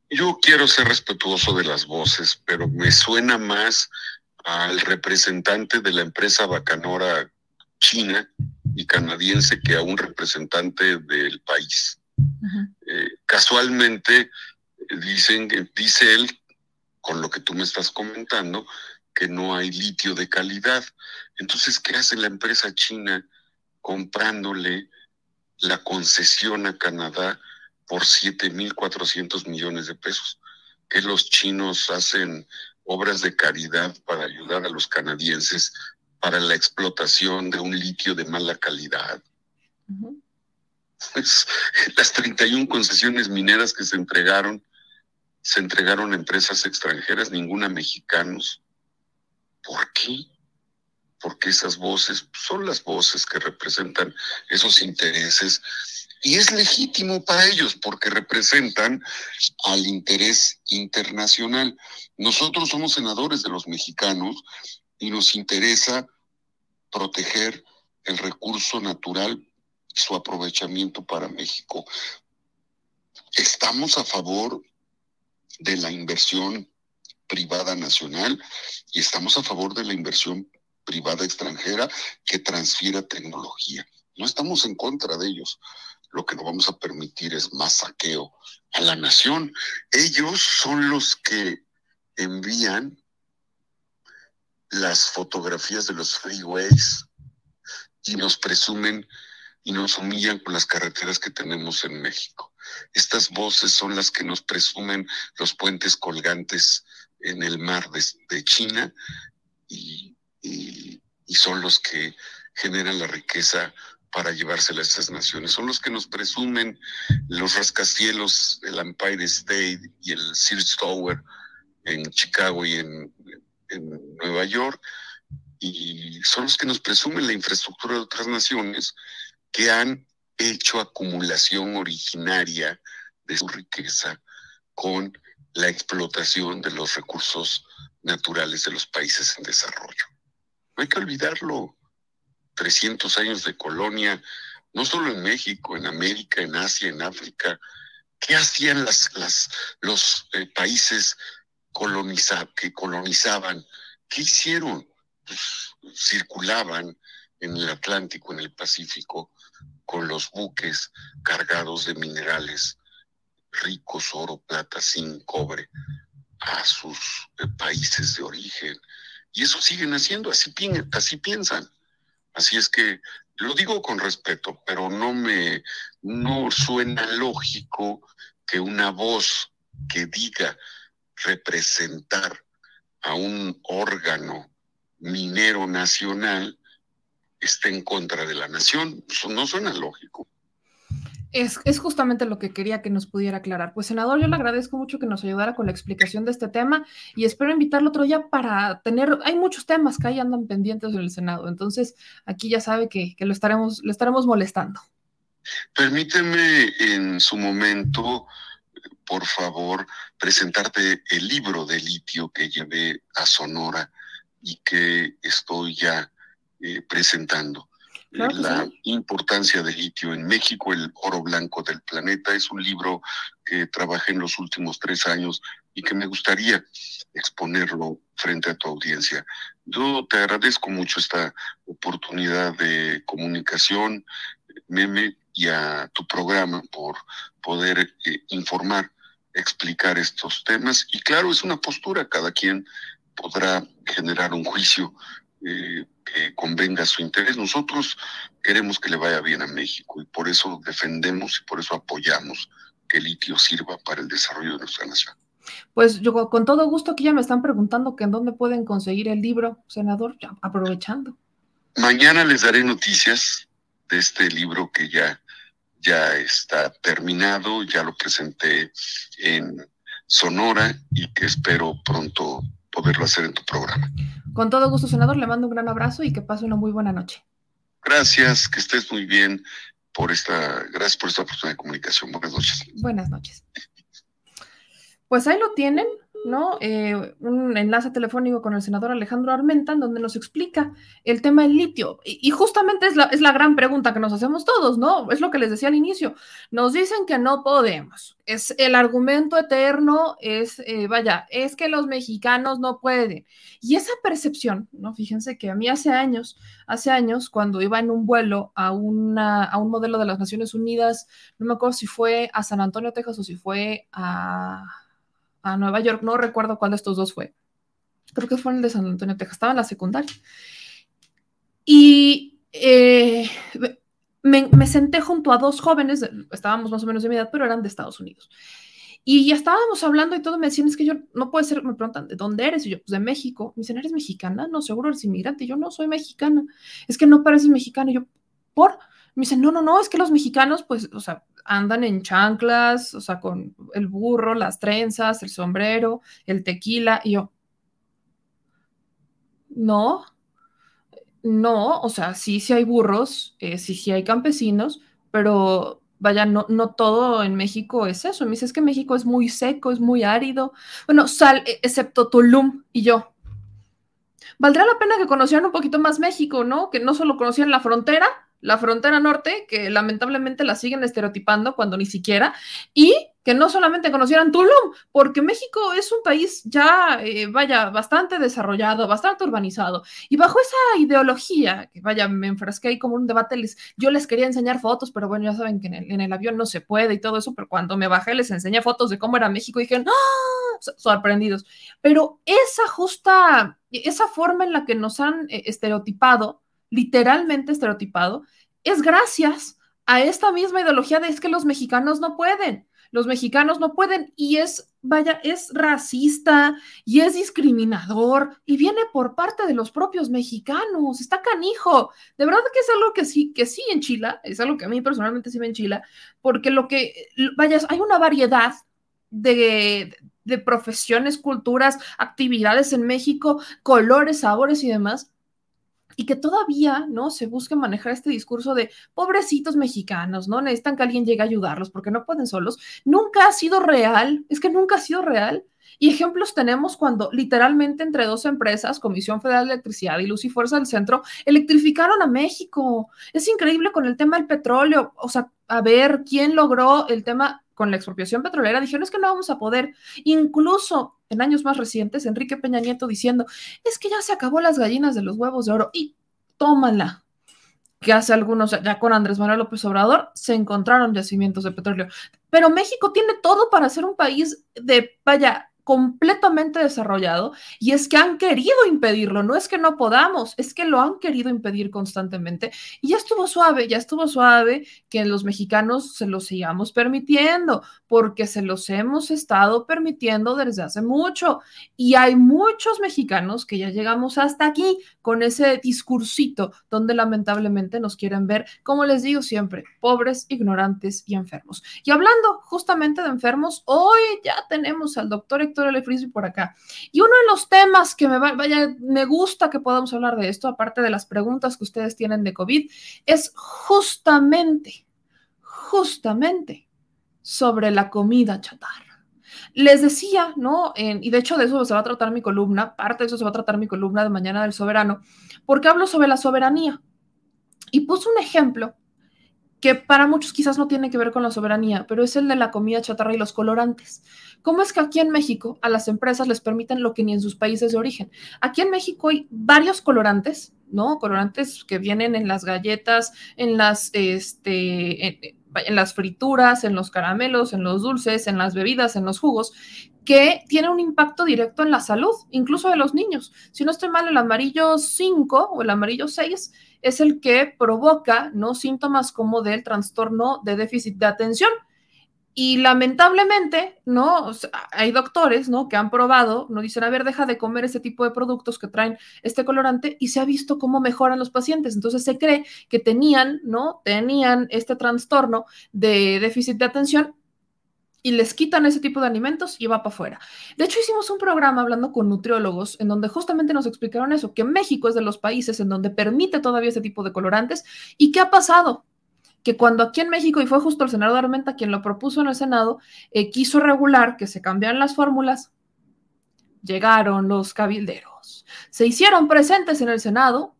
Yo quiero ser respetuoso de las voces, pero me suena más al representante de la empresa bacanora china y canadiense que a un representante del país. Eh, casualmente dicen, dice él, con lo que tú me estás comentando, que no hay litio de calidad. Entonces, ¿qué hace la empresa china comprándole la concesión a Canadá por 7.400 millones de pesos, que los chinos hacen obras de caridad para ayudar a los canadienses para la explotación de un litio de mala calidad. Pues, las 31 concesiones mineras que se entregaron, se entregaron a empresas extranjeras, ninguna mexicanos. ¿Por qué? porque esas voces son las voces que representan esos intereses y es legítimo para ellos porque representan al interés internacional. Nosotros somos senadores de los mexicanos y nos interesa proteger el recurso natural y su aprovechamiento para México. Estamos a favor de la inversión privada nacional y estamos a favor de la inversión privada extranjera que transfiera tecnología. No estamos en contra de ellos. Lo que no vamos a permitir es más saqueo a la nación. Ellos son los que envían las fotografías de los freeways y nos presumen y nos humillan con las carreteras que tenemos en México. Estas voces son las que nos presumen los puentes colgantes en el mar de, China y son los que generan la riqueza para llevársela a estas naciones. Son los que nos presumen los rascacielos, el Empire State y el Sears Tower en Chicago y en, Nueva York. Y son los que nos presumen la infraestructura de otras naciones que han hecho acumulación originaria de su riqueza con la explotación de los recursos naturales de los países en desarrollo. No hay que olvidarlo. 300 años de colonia, no solo en México, en América, en Asia, en África. ¿Qué hacían las, los eh, países que colonizaban? ¿Qué hicieron? Pues, circulaban en el Atlántico, en el Pacífico, con los buques cargados de minerales ricos, oro, plata, zinc, cobre, a sus eh, países de origen. Y eso siguen haciendo, así, así piensan. Así es que lo digo con respeto, pero no me no suena lógico que una voz que diga representar a un órgano minero nacional esté en contra de la nación. Eso no suena lógico. Es, es, justamente lo que quería que nos pudiera aclarar. Pues, senador, yo le agradezco mucho que nos ayudara con la explicación de este tema y espero invitarlo otro día para tener, hay muchos temas que ahí andan pendientes en el Senado, entonces aquí ya sabe que, que lo, estaremos, lo estaremos molestando. Permíteme en su momento, por favor, presentarte el libro de litio que llevé a Sonora y que estoy ya eh, presentando. la importancia del litio en México, el oro blanco del planeta. Es un libro que trabajé en los últimos tres años y que me gustaría exponerlo frente a tu audiencia. Yo te agradezco mucho esta oportunidad de comunicación, Meme, y a tu programa por poder eh, informar, explicar estos temas. Y claro, es una postura, cada quien podrá generar un juicio eh, que convenga a su interés. Nosotros queremos que le vaya bien a México y por eso defendemos y por eso apoyamos que el litio sirva para el desarrollo de nuestra nación. Pues yo con todo gusto que ya me están preguntando que en dónde pueden conseguir el libro, senador, ya aprovechando. Mañana les daré noticias de este libro que ya, ya está terminado, ya lo presenté en Sonora y que espero pronto poderlo hacer en tu programa. Con todo gusto, senador, le mando un gran abrazo y que pase una muy buena noche. Gracias, que estés muy bien por esta, gracias por esta oportunidad de comunicación. Buenas noches. Buenas noches. Pues ahí lo tienen, ¿no? Eh, un enlace telefónico con el senador Alejandro Armenta, donde nos explica el tema del litio. Y, justamente es la, es la, gran pregunta que nos hacemos todos, ¿no? Es lo que les decía al inicio. Nos dicen que no podemos. Es el argumento eterno, es, eh, vaya, es que los mexicanos no pueden. Y esa percepción, ¿no? Fíjense que a mí hace años, hace años, cuando iba en un vuelo a, una, a un modelo de las Naciones Unidas, no me acuerdo si fue a San Antonio, Texas, o si fue a a Nueva York, no recuerdo cuál de estos dos fue. Creo que fue el de San Antonio, Texas, estaba en la secundaria. Y eh, me, senté junto a dos jóvenes, estábamos más o menos de mi edad, pero eran de Estados Unidos. Y ya estábamos hablando y todo, me decían, es que yo no puede ser, me preguntan, ¿de dónde eres? Y yo, pues de México. Me dicen, ¿eres mexicana? No, seguro eres inmigrante. Y yo, no, soy mexicana. Es que no pareces mexicana. Y yo, ¿por? Me dicen, no, no, no, es que los mexicanos, pues, o sea, andan en chanclas, o sea, con el burro, las trenzas, el sombrero, el tequila, y yo, no, no, o sea, sí, sí hay burros, eh, sí, sí hay campesinos, pero vaya, no, no todo en México es eso. Me dice, es que México es muy seco, es muy árido. Bueno, sal, e, excepto Tulum y yo. Valdría la pena que conocieran un poquito más México, ¿no? Que no solo conocieran la frontera, la frontera norte, que lamentablemente la siguen estereotipando cuando ni siquiera, y que no solamente conocieran Tulum, porque México es un país ya, eh, vaya, bastante desarrollado, bastante urbanizado, y bajo esa ideología, que vaya, me enfrasqué ahí como un debate, les, yo les quería enseñar fotos, pero bueno, ya saben que en el, en el avión no se puede y todo eso, pero cuando me bajé les enseñé fotos de cómo era México y dijeron, ¡ah! sorprendidos. Pero esa justa, esa forma en la que nos han eh, estereotipado, literalmente estereotipado, es gracias a esta misma ideología de es que los mexicanos no pueden, los mexicanos no pueden y es, vaya, es racista y es discriminador y viene por parte de los propios mexicanos, está canijo. De verdad que es algo que sí, que sí en Chile, es algo que a mí personalmente sí me enchila, porque lo que, vaya, hay una variedad de, de profesiones, culturas, actividades en México, colores, sabores y demás, y que todavía, ¿no? Se busque manejar este discurso de pobrecitos mexicanos, ¿no? Necesitan que alguien llegue a ayudarlos porque no pueden solos. Nunca ha sido real, es que nunca ha sido real. Y ejemplos tenemos cuando literalmente entre dos empresas, Comisión Federal de Electricidad y Luz y Fuerza del Centro, electrificaron a México. Es increíble con el tema del petróleo, o sea, a ver quién logró el tema con la expropiación petrolera, dijeron es que no vamos a poder. Incluso en años más recientes, Enrique Peña Nieto diciendo, es que ya se acabó las gallinas de los huevos de oro y tómala. Que hace algunos, ya con Andrés Manuel López Obrador, se encontraron yacimientos de petróleo. Pero México tiene todo para ser un país de, vaya, completamente desarrollado y es que han querido impedirlo, no es que no podamos, es que lo han querido impedir constantemente y ya estuvo suave, ya estuvo suave que los mexicanos se lo sigamos permitiendo porque se los hemos estado permitiendo desde hace mucho y hay muchos mexicanos que ya llegamos hasta aquí con ese discursito donde lamentablemente nos quieren ver, como les digo siempre, pobres, ignorantes y enfermos. Y hablando justamente de enfermos, hoy ya tenemos al doctor Por acá. Y uno de los temas que me, vaya, me gusta que podamos hablar de esto, aparte de las preguntas que ustedes tienen de COVID, es justamente, justamente sobre la comida chatarra. Les decía, ¿no? y de hecho de eso se va a tratar mi columna, parte de eso se va a tratar mi columna de Mañana del Soberano, porque hablo sobre la soberanía. Y puse un ejemplo que para muchos quizás no tiene que ver con la soberanía, pero es el de la comida chatarra y los colorantes. ¿Cómo es que aquí en México a las empresas les permiten lo que ni en sus países de origen? Aquí en México hay varios colorantes, ¿no? Colorantes que vienen en las galletas, en las, este, en, las frituras, en los caramelos, en los dulces, en las bebidas, en los jugos, que tienen un impacto directo en la salud, incluso de los niños. Si no estoy mal, el amarillo 5 o el amarillo 6 es el que provoca ¿no? síntomas como del trastorno de déficit de atención. Y lamentablemente, ¿no? hay doctores, ¿no? Que han probado, no dicen, a ver, deja de comer ese tipo de productos que traen este colorante y se ha visto cómo mejoran los pacientes. Entonces se cree que tenían, ¿no? Tenían este trastorno de déficit de atención y les quitan ese tipo de alimentos y va para afuera. De hecho, hicimos un programa hablando con nutriólogos en donde justamente nos explicaron eso, que México es de los países en donde permite todavía ese tipo de colorantes. ¿Y qué ha pasado? Que cuando aquí en México, y fue justo el senador Armenta quien lo propuso en el Senado, eh, quiso regular que se cambiaran las fórmulas, llegaron los cabilderos. Se hicieron presentes en el Senado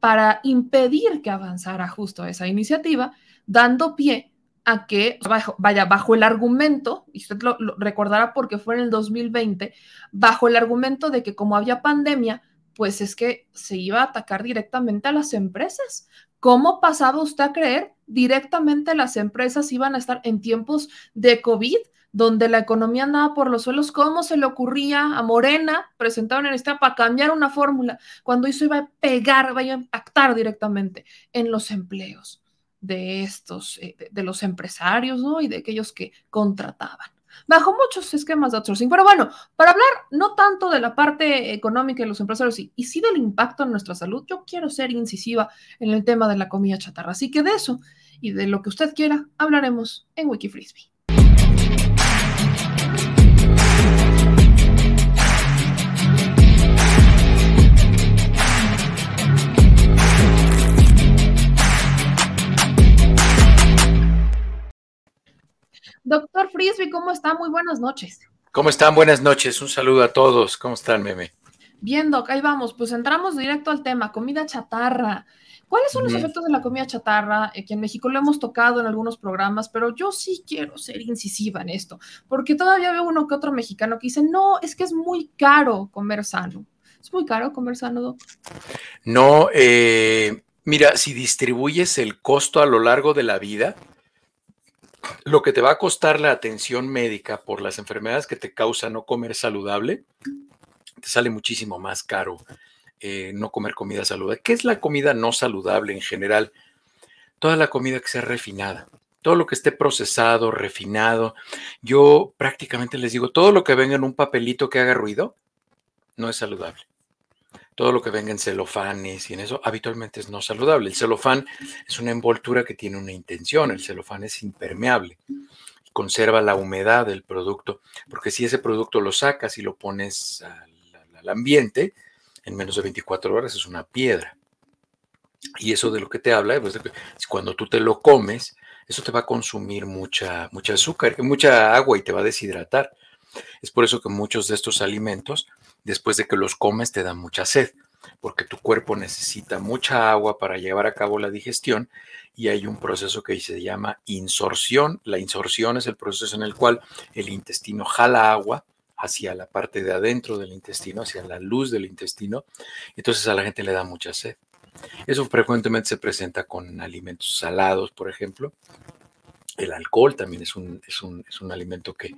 para impedir que avanzara justo esa iniciativa, dando pie a que, vaya, bajo el argumento, y usted lo, recordará porque fue en el 2020, bajo el argumento de que como había pandemia, pues es que se iba a atacar directamente a las empresas. ¿Cómo pasaba usted a creer directamente las empresas iban a estar en tiempos de COVID, donde la economía andaba por los suelos? ¿Cómo se le ocurría a Morena, presentaron en esta para cambiar una fórmula, cuando eso iba a pegar, iba a impactar directamente en los empleos? De estos, eh, de, los empresarios, ¿no? Y de aquellos que contrataban bajo muchos esquemas de outsourcing. Pero bueno, para hablar no tanto de la parte económica de los empresarios y, y, sí del impacto en nuestra salud, yo quiero ser incisiva en el tema de la comida chatarra. Así que de eso y de lo que usted quiera hablaremos en Wikifrisbee. Doctor Frisby, ¿cómo está? Muy buenas noches. ¿Cómo están? Buenas noches. Un saludo a todos. ¿Cómo están, meme? Bien, Doc, ahí vamos. Pues entramos directo al tema, comida chatarra. ¿Cuáles son los efectos de la comida chatarra? Eh, que en México lo hemos tocado en algunos programas, pero yo sí quiero ser incisiva en esto, porque todavía veo uno que otro mexicano que dice, no, es que es muy caro comer sano. ¿Es muy caro comer sano, Doc? No, eh, mira, si distribuyes el costo a lo largo de la vida, lo que te va a costar la atención médica por las enfermedades que te causa no comer saludable, te sale muchísimo más caro eh, no comer comida saludable. ¿Qué es la comida no saludable en general? Toda la comida que sea refinada, todo lo que esté procesado, refinado. Yo prácticamente les digo, todo lo que venga en un papelito que haga ruido, no es saludable todo lo que venga en celofanes y en eso habitualmente es no saludable. El celofán es una envoltura que tiene una intención, el celofán es impermeable conserva la humedad del producto, porque si ese producto lo sacas y lo pones al, ambiente, en menos de 24 horas es una piedra. Y eso de lo que te habla, pues, cuando tú te lo comes, eso te va a consumir mucha, mucha azúcar, mucha agua y te va a deshidratar. Es por eso que muchos de estos alimentos después de que los comes te da mucha sed, porque tu cuerpo necesita mucha agua para llevar a cabo la digestión y hay un proceso que se llama insorción. La insorción es el proceso en el cual el intestino jala agua hacia la parte de adentro del intestino, hacia la luz del intestino, entonces a la gente le da mucha sed. Eso frecuentemente se presenta con alimentos salados, por ejemplo, El alcohol también es un, es un, es un alimento que,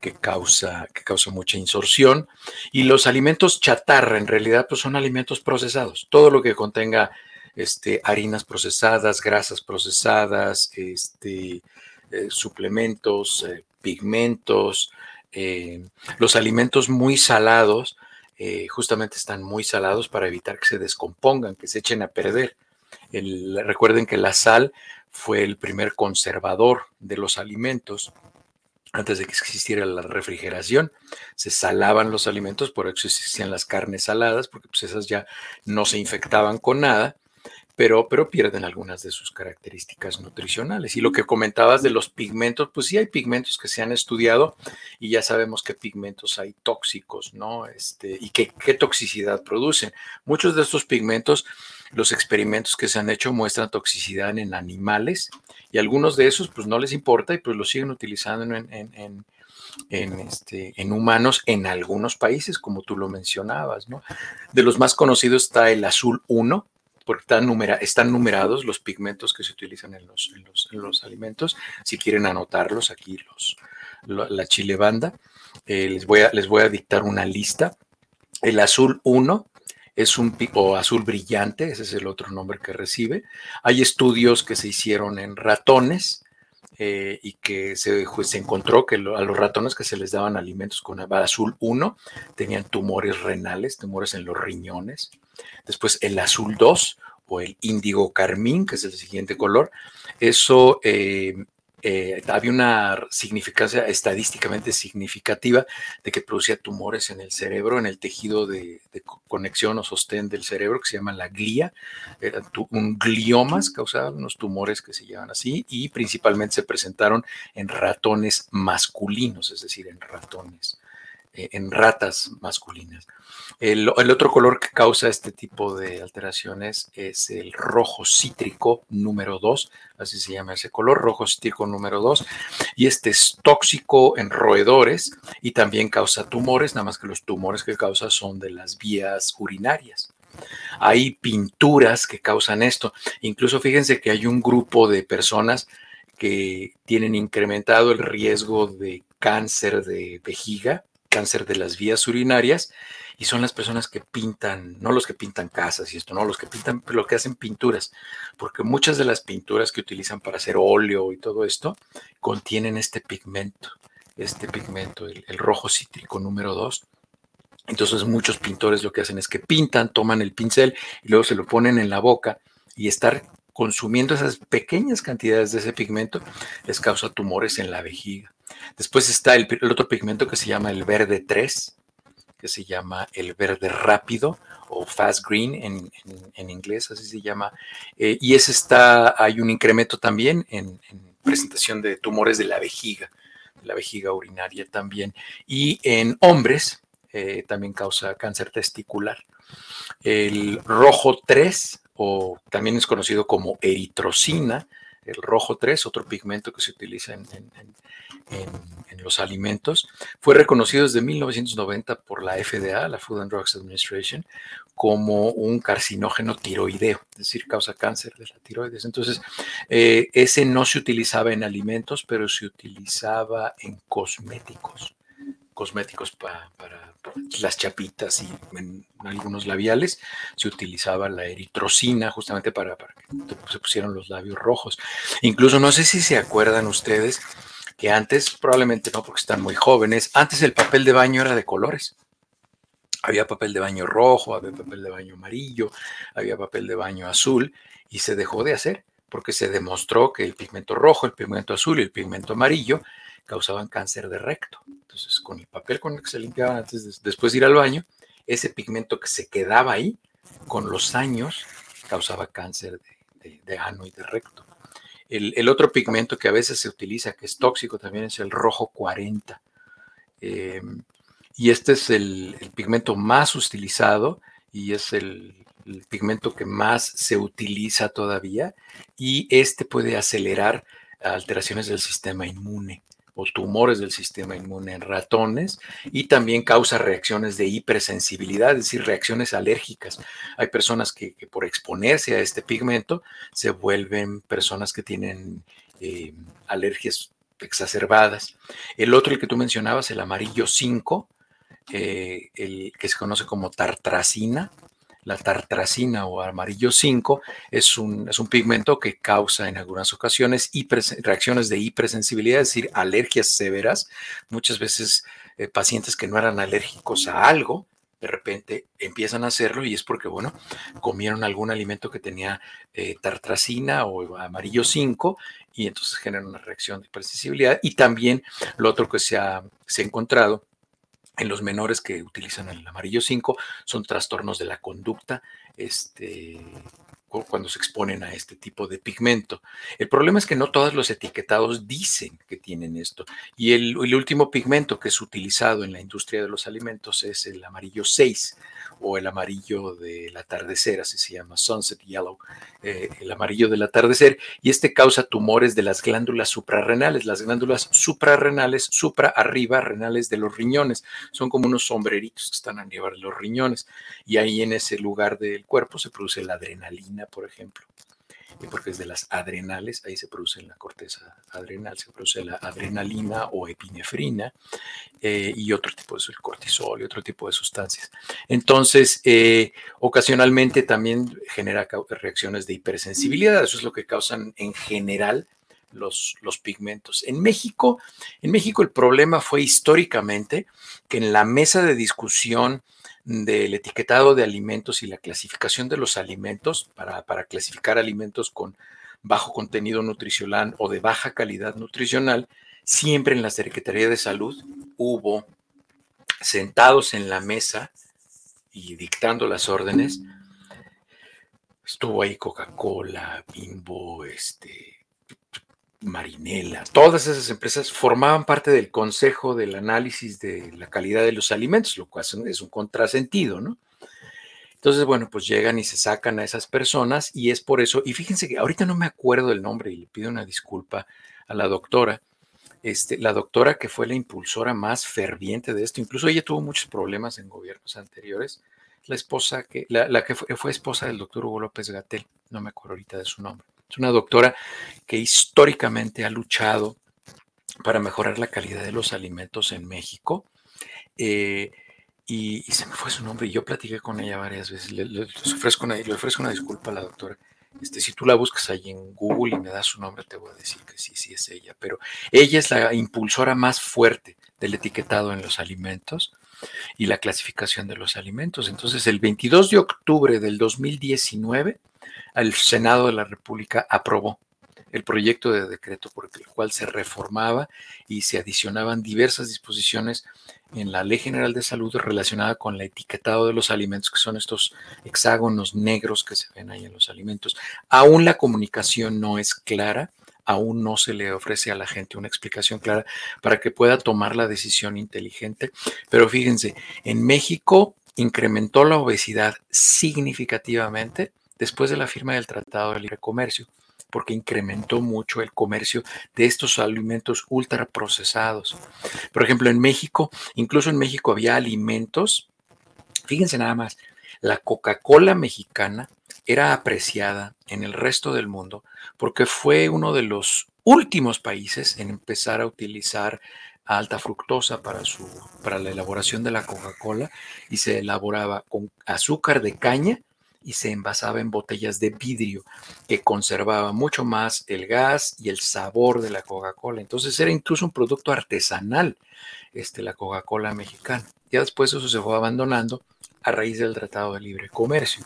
que, causa, que causa mucha insorción. Y los alimentos chatarra, en realidad, pues son alimentos procesados. Todo lo que contenga este, harinas procesadas, grasas procesadas, este, eh, suplementos, eh, pigmentos, eh, los alimentos muy salados, justamente están muy salados para evitar que se descompongan, que se echen a perder. recuerden que la sal fue el primer conservador de los alimentos antes de que existiera la refrigeración, se salaban los alimentos, por eso existían las carnes saladas, porque pues esas ya no se infectaban con nada, pero, pero pierden algunas de sus características nutricionales. Y lo que comentabas de los pigmentos, pues sí hay pigmentos que se han estudiado y ya sabemos qué pigmentos hay tóxicos, ¿no? Este, y qué, qué toxicidad producen. Muchos de estos pigmentos los experimentos que se han hecho muestran toxicidad en animales y algunos de esos pues no les importa y pues los siguen utilizando en, este, en humanos en algunos países, como tú lo mencionabas. De los más conocidos está el azul 1, porque están, están numerados los pigmentos que se utilizan en los, alimentos. Si quieren anotarlos, aquí los, la chile banda. Eh, les, voy a, les voy a dictar una lista. El azul 1 es un pico azul brillante, ese es el otro nombre que recibe. Hay estudios que se hicieron en ratones eh, y que se, se encontró que a los ratones que se les daban alimentos con azul 1 tenían tumores renales, tumores en los riñones. Después el azul 2 o el índigo carmín, que es el siguiente color, eso eh, eh, había una significancia estadísticamente significativa de que producía tumores en el cerebro, en el tejido de, conexión o sostén del cerebro, que se llama la glía. Eran un gliomas, causaban unos tumores que se llaman así, y principalmente se presentaron en ratones masculinos, es decir, en ratones en ratas masculinas. El, otro color que causa este tipo de alteraciones es el rojo cítrico número 2, así se llama ese color, rojo cítrico número 2, y este es tóxico en roedores y también causa tumores, nada más que los tumores que causa son de las vías urinarias. Hay pinturas que causan esto. Incluso fíjense que hay un grupo de personas que tienen incrementado el riesgo de cáncer de vejiga cáncer de las vías urinarias y son las personas que pintan, no los que pintan casas y esto, no, los que pintan, pero lo que hacen pinturas, porque muchas de las pinturas que utilizan para hacer óleo y todo esto contienen este pigmento, este pigmento, el, rojo cítrico número 2. Entonces muchos pintores lo que hacen es que pintan, toman el pincel y luego se lo ponen en la boca y estar consumiendo esas pequeñas cantidades de ese pigmento les causa tumores en la vejiga. Después está el, otro pigmento que se llama el verde 3, que se llama el verde rápido o fast green en, inglés, así se llama. Eh, y ese está, hay un incremento también en, presentación de tumores de la vejiga, la vejiga urinaria también. Y en hombres eh, también causa cáncer testicular. El rojo 3, o también es conocido como eritrocina, el rojo 3, otro pigmento que se utiliza en, los alimentos, fue reconocido desde 1990 por la FDA, la Food and Drugs Administration, como un carcinógeno tiroideo, es decir, causa cáncer de la tiroides. Entonces, eh, ese no se utilizaba en alimentos, pero se utilizaba en cosméticos cosméticos para las chapitas y en algunos labiales se utilizaba la eritrocina justamente para, para que se pusieran los labios rojos. Incluso no sé si se acuerdan ustedes que antes, probablemente no porque están muy jóvenes, antes el papel de baño era de colores. Había papel de baño rojo, había papel de baño amarillo, había papel de baño azul y se dejó de hacer porque se demostró que el pigmento rojo, el pigmento azul y el pigmento amarillo causaban cáncer de recto. Entonces, con el papel con el que se limpiaban antes después de ir al baño, ese pigmento que se quedaba ahí, con los años, causaba cáncer de, ano y de recto. El, otro pigmento que a veces se utiliza, que es tóxico también, es el rojo 40. Em, y este es el, pigmento más utilizado y es el, el, pigmento que más se utiliza todavía. Y este puede acelerar alteraciones del sistema inmune tumores del sistema inmune en ratones y también causa reacciones de hipersensibilidad, es decir, reacciones alérgicas. Hay personas que, por exponerse a este pigmento se vuelven personas que tienen eh, alergias exacerbadas. El otro, el que tú mencionabas, el amarillo 5, eh, el que se conoce como tartracina. La tartracina o amarillo 5 es un, es un pigmento que causa en algunas ocasiones reacciones de hipersensibilidad, es decir, alergias severas. Muchas veces eh, pacientes que no eran alérgicos a algo, de repente empiezan a hacerlo y es porque, bueno, comieron algún alimento que tenía eh, tartracina o amarillo 5 y entonces generan una reacción de hipersensibilidad. Y también lo otro que se ha, se ha encontrado en los menores que utilizan el amarillo 5 son trastornos de la conducta, este, cuando se exponen a este tipo de pigmento. El problema es que no todos los etiquetados dicen que tienen esto. Y el, último pigmento que es utilizado en la industria de los alimentos es el amarillo 6 o el amarillo del atardecer, así se llama, sunset yellow, eh, el amarillo del atardecer. Y este causa tumores de las glándulas suprarrenales. Las glándulas suprarrenales, supra arriba, renales de los riñones. Son como unos sombreritos que están a nivel de los riñones. Y ahí en ese lugar del cuerpo se produce la adrenalina por ejemplo, porque es de las adrenales, ahí se produce en la corteza adrenal, se produce la adrenalina o epinefrina eh, y otro tipo de cortisol y otro tipo de sustancias. Entonces, eh, ocasionalmente también genera reacciones de hipersensibilidad, eso es lo que causan en general los, los, pigmentos. En México, en México el problema fue históricamente que en la mesa de discusión del etiquetado de alimentos y la clasificación de los alimentos para, clasificar alimentos con bajo contenido nutricional o de baja calidad nutricional, siempre en la Secretaría de Salud hubo sentados en la mesa y dictando las órdenes, estuvo ahí Coca-Cola, Bimbo, este, Marinela, todas esas empresas formaban parte del consejo del análisis de la calidad de los alimentos, lo cual es un contrasentido, ¿no? Entonces, bueno, pues llegan y se sacan a esas personas y es por eso, y fíjense que ahorita no me acuerdo del nombre y le pido una disculpa a la doctora, este, la doctora que fue la impulsora más ferviente de esto, incluso ella tuvo muchos problemas en gobiernos anteriores, la esposa que, la, que fue, fue esposa del doctor Hugo López Gatel, no me acuerdo ahorita de su nombre es una doctora que históricamente ha luchado para mejorar la calidad de los alimentos en México. Eh, y, se me fue su nombre y yo platiqué con ella varias veces. Le, ofrezco, una, ofrezco una disculpa a la doctora. Este, si tú la buscas ahí en Google y me das su nombre, te voy a decir que sí, sí es ella. Pero ella es la impulsora más fuerte del etiquetado en los alimentos y la clasificación de los alimentos. Entonces, el 22 de octubre del 2019, el Senado de la República aprobó el proyecto de decreto por el cual se reformaba y se adicionaban diversas disposiciones en la Ley General de Salud relacionada con el etiquetado de los alimentos, que son estos hexágonos negros que se ven ahí en los alimentos. Aún la comunicación no es clara, aún no se le ofrece a la gente una explicación clara para que pueda tomar la decisión inteligente. Pero fíjense, en México incrementó la obesidad significativamente después de la firma del Tratado de Libre Comercio, porque incrementó mucho el comercio de estos alimentos ultraprocesados. Por ejemplo, en México, incluso en México había alimentos, fíjense nada más, la Coca-Cola mexicana era apreciada en el resto del mundo porque fue uno de los últimos países en empezar a utilizar alta fructosa para, su, para la elaboración de la Coca-Cola y se elaboraba con azúcar de caña y se envasaba en botellas de vidrio que conservaba mucho más el gas y el sabor de la Coca-Cola. Entonces era incluso un producto artesanal, este, la Coca-Cola mexicana. Ya después eso se fue abandonando a raíz del Tratado de Libre Comercio.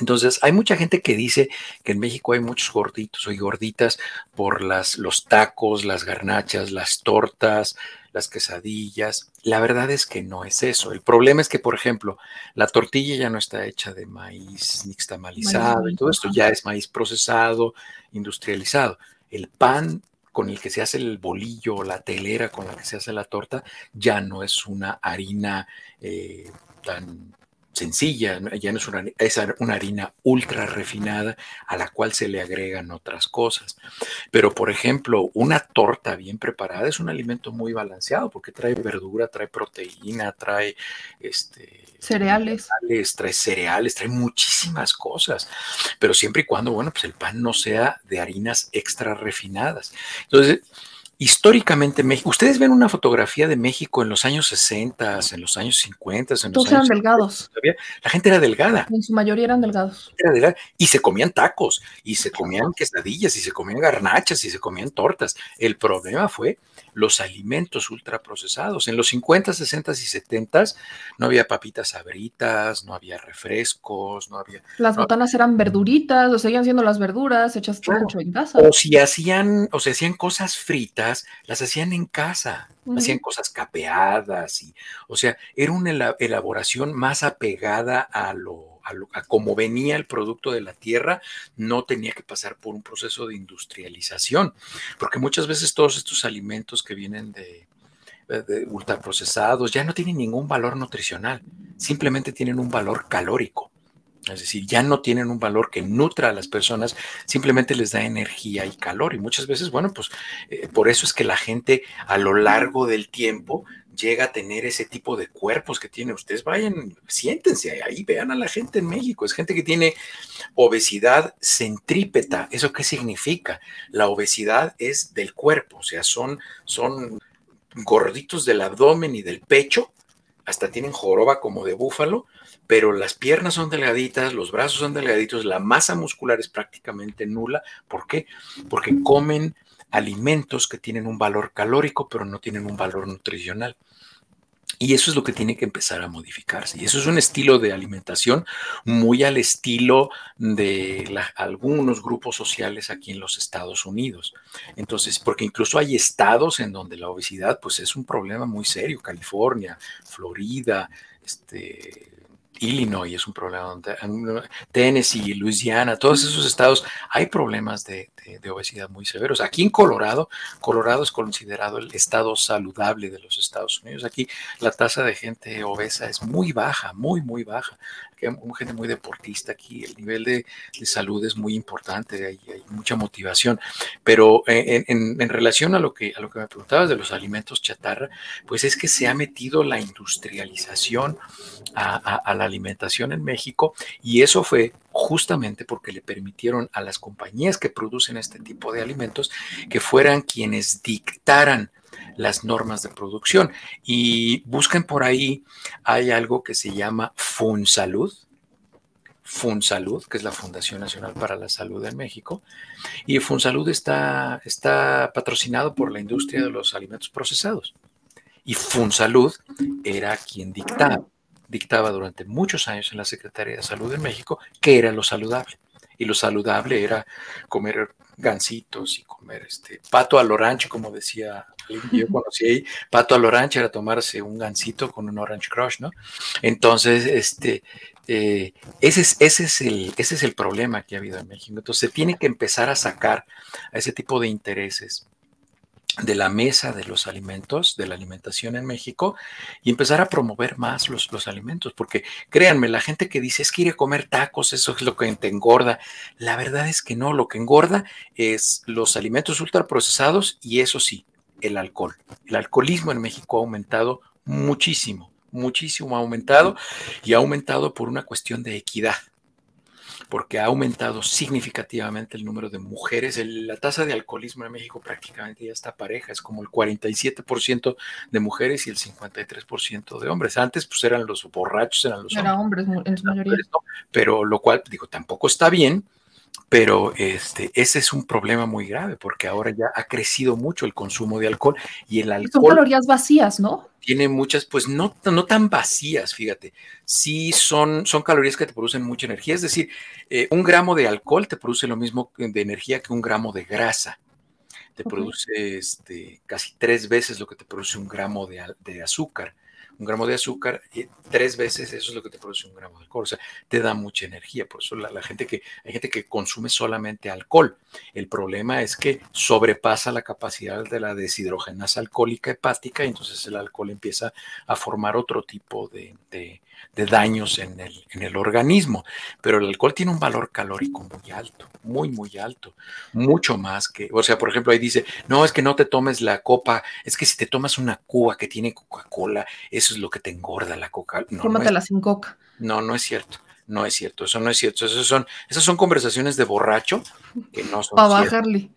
Entonces, hay mucha gente que dice que en México hay muchos gorditos o gorditas por las, los tacos, las garnachas, las tortas, las quesadillas. La verdad es que no es eso. El problema es que, por ejemplo, la tortilla ya no está hecha de maíz nixtamalizado y todo esto ya es maíz procesado, industrializado. El pan con el que se hace el bolillo o la telera con la que se hace la torta ya no es una harina eh, tan sencilla, ya no es una, es una harina ultra refinada a la cual se le agregan otras cosas. Pero, por ejemplo, una torta bien preparada es un alimento muy balanceado porque trae verdura, trae proteína, trae este, cereales. trae cereales, trae muchísimas cosas, pero siempre y cuando, bueno, pues el pan no sea de harinas extra refinadas. Entonces, históricamente México, ustedes ven una fotografía de México en los años 60, en los años 50, en los Todos eran delgados. La gente era delgada. En su mayoría eran delgados. y se comían tacos, y se comían quesadillas, y se comían garnachas, y se comían tortas. El problema fue los alimentos ultraprocesados. En los 50, 60 y 70 no había papitas abritas, no había refrescos, no había... Las botanas eran verduritas, o seguían siendo las verduras hechas en casa. O si hacían, o se hacían cosas fritas, las hacían en casa, hacían cosas capeadas, y, o sea, era una elaboración más apegada a lo a, como venía el producto de la tierra, no tenía que pasar por un proceso de industrialización, porque muchas veces todos estos alimentos que vienen de, de ultraprocesados ya no tienen ningún valor nutricional, simplemente tienen un valor calórico. Es decir, ya no tienen un valor que nutra a las personas, simplemente les da energía y calor. Y muchas veces, bueno, pues eh, por eso es que la gente a lo largo del tiempo llega a tener ese tipo de cuerpos que tiene. Ustedes vayan, siéntense ahí, vean a la gente en México. Es gente que tiene obesidad centrípeta. ¿Eso qué significa? La obesidad es del cuerpo, o sea, son, son gorditos del abdomen y del pecho, hasta tienen joroba como de búfalo, pero las piernas son delgaditas, los brazos son delgaditos, la masa muscular es prácticamente nula. ¿Por qué? Porque comen alimentos que tienen un valor calórico, pero no tienen un valor nutricional. Y eso es lo que tiene que empezar a modificarse. Y eso es un estilo de alimentación muy al estilo de algunos grupos sociales aquí en los Estados Unidos. Entonces, porque incluso hay estados en donde la obesidad pues es un problema muy serio. California, Florida, este, Illinois es un problema, Tennessee, Louisiana, todos esos estados hay problemas de, obesidad muy severos. Aquí en Colorado, Colorado es considerado el estado saludable de los Estados Unidos. Aquí la tasa de gente obesa es muy baja, muy, muy baja. Hay gente muy deportista aquí, el nivel de, salud es muy importante, hay, mucha motivación. Pero en, relación que, a lo que me preguntabas de los alimentos chatarra, pues es que se ha metido la industrialización a, la alimentación en México y eso fue justamente porque le permitieron a las compañías que producen este tipo de alimentos que fueran quienes dictaran las normas de producción. Y busquen por ahí, hay algo que se llama FUNSALUD, FUNSALUD, que es la Fundación Nacional para la Salud en México. Y FUNSALUD está, está patrocinado por la industria de los alimentos procesados. Y FUNSALUD era quien dictaba dictaba durante muchos años en la Secretaría de Salud de México qué era lo saludable. Y lo saludable era comer gancitos y comer este pato al orange, como decía yo conocí ahí, pato al orange era tomarse un gansito con un orange crush, ¿no? Entonces, este, eh, ese, es, ese, es el, ese es el problema que ha habido en México. Entonces, se tiene que empezar a sacar a ese tipo de intereses de la mesa de los alimentos, de la alimentación en México, y empezar a promover más los, los, alimentos, porque créanme, la gente que dice es que ir a comer tacos, eso es lo que te engorda, la verdad es que no, lo que engorda es los alimentos ultraprocesados y eso sí, el alcohol. El alcoholismo en México ha aumentado muchísimo, muchísimo ha aumentado y ha aumentado por una cuestión de equidad porque ha aumentado significativamente el número de mujeres. la tasa de alcoholismo en México prácticamente ya está pareja, es como el 47% de mujeres y el 53% de hombres. Antes pues eran los borrachos, eran los hombres, en su mayoría. Pero lo cual, digo, tampoco está bien, pero este, ese es un problema muy grave porque ahora ya ha crecido mucho el consumo de alcohol y el alcohol. Son calorías vacías, ¿no? Tiene muchas, pues no, no tan vacías, fíjate. Sí son, son calorías que te producen mucha energía. Es decir, eh, un gramo de alcohol te produce lo mismo de energía que un gramo de grasa. Te produce este, casi tres veces lo que te produce un gramo de, de azúcar un gramo de azúcar, y tres veces eso es lo que te produce un gramo de alcohol. O sea, te da mucha energía. Por eso la, gente que, hay gente que consume solamente alcohol. El problema es que sobrepasa la capacidad de la deshidrogenasa alcohólica hepática y entonces el alcohol empieza a formar otro tipo de daños en el, en el organismo. Pero el alcohol tiene un valor calórico muy alto, muy, muy alto, mucho más que, o sea, por ejemplo, ahí dice, no, es que no te tomes la copa, es que si te tomas una cuba que tiene Coca-Cola, eso es lo que te engorda la coca. No, Tómatela sin coca. No, no es cierto. No es cierto, eso no es cierto. Esas son, esas son conversaciones de borracho que no son. Para bajarle.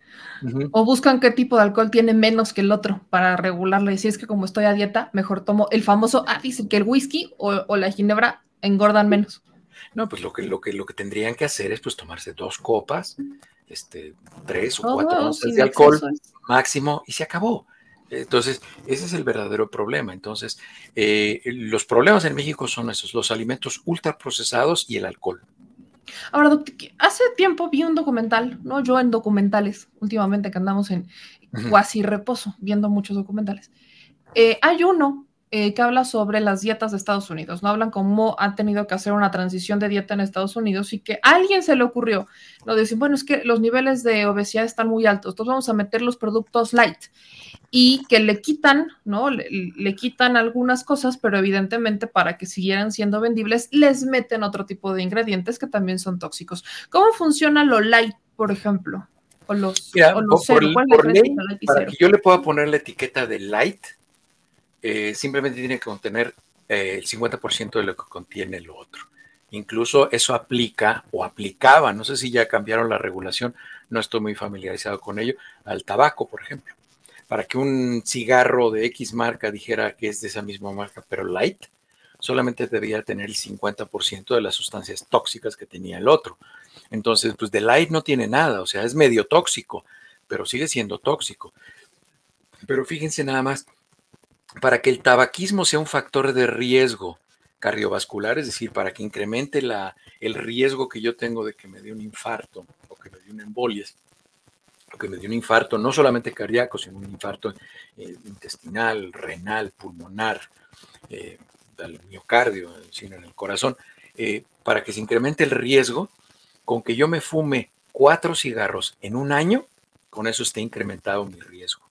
O buscan qué tipo de alcohol tiene menos que el otro para regularle. Si es que como estoy a dieta, mejor tomo el famoso, ah, dicen que el whisky o, la ginebra engordan menos. No, pues lo que, lo que, lo que tendrían que hacer es pues tomarse dos copas, este, tres o cuatro onzas de alcohol máximo y se acabó. Entonces, ese es el verdadero problema. Entonces, eh, los problemas en México son esos, los alimentos ultraprocesados y el alcohol. Ahora, doctor, hace tiempo vi un documental, ¿no? Yo en documentales, últimamente que andamos en cuasi reposo, viendo muchos documentales. Eh, hay uno eh, que habla sobre las dietas de Estados Unidos, ¿no? Hablan cómo han tenido que hacer una transición de dieta en Estados Unidos y que a alguien se le ocurrió, lo dicen, bueno, es que los niveles de obesidad están muy altos, entonces vamos a meter los productos light y que le quitan, ¿no? Le, quitan algunas cosas, pero evidentemente para que siguieran siendo vendibles, les meten otro tipo de ingredientes que también son tóxicos. ¿Cómo funciona lo light, por ejemplo? O los, para que yo le pueda poner la etiqueta de light, eh, simplemente tiene que contener eh, el 50% de lo que contiene lo otro. Incluso eso aplica o aplicaba, no sé si ya cambiaron la regulación, no estoy muy familiarizado con ello, al tabaco, por ejemplo para que un cigarro de X marca dijera que es de esa misma marca, pero light, solamente debía tener el 50% de las sustancias tóxicas que tenía el otro. Entonces, pues de light no tiene nada, o sea, es medio tóxico, pero sigue siendo tóxico. Pero fíjense nada más, para que el tabaquismo sea un factor de riesgo cardiovascular, es decir, para que incremente la, el riesgo que yo tengo de que me dé un infarto o que me dé una embolia, que me dio un infarto, no solamente cardíaco, sino un infarto eh, intestinal, renal, pulmonar, eh, del miocardio, sino en el corazón, eh, para que se incremente el riesgo, con que yo me fume cuatro cigarros en un año, con eso esté incrementado mi riesgo.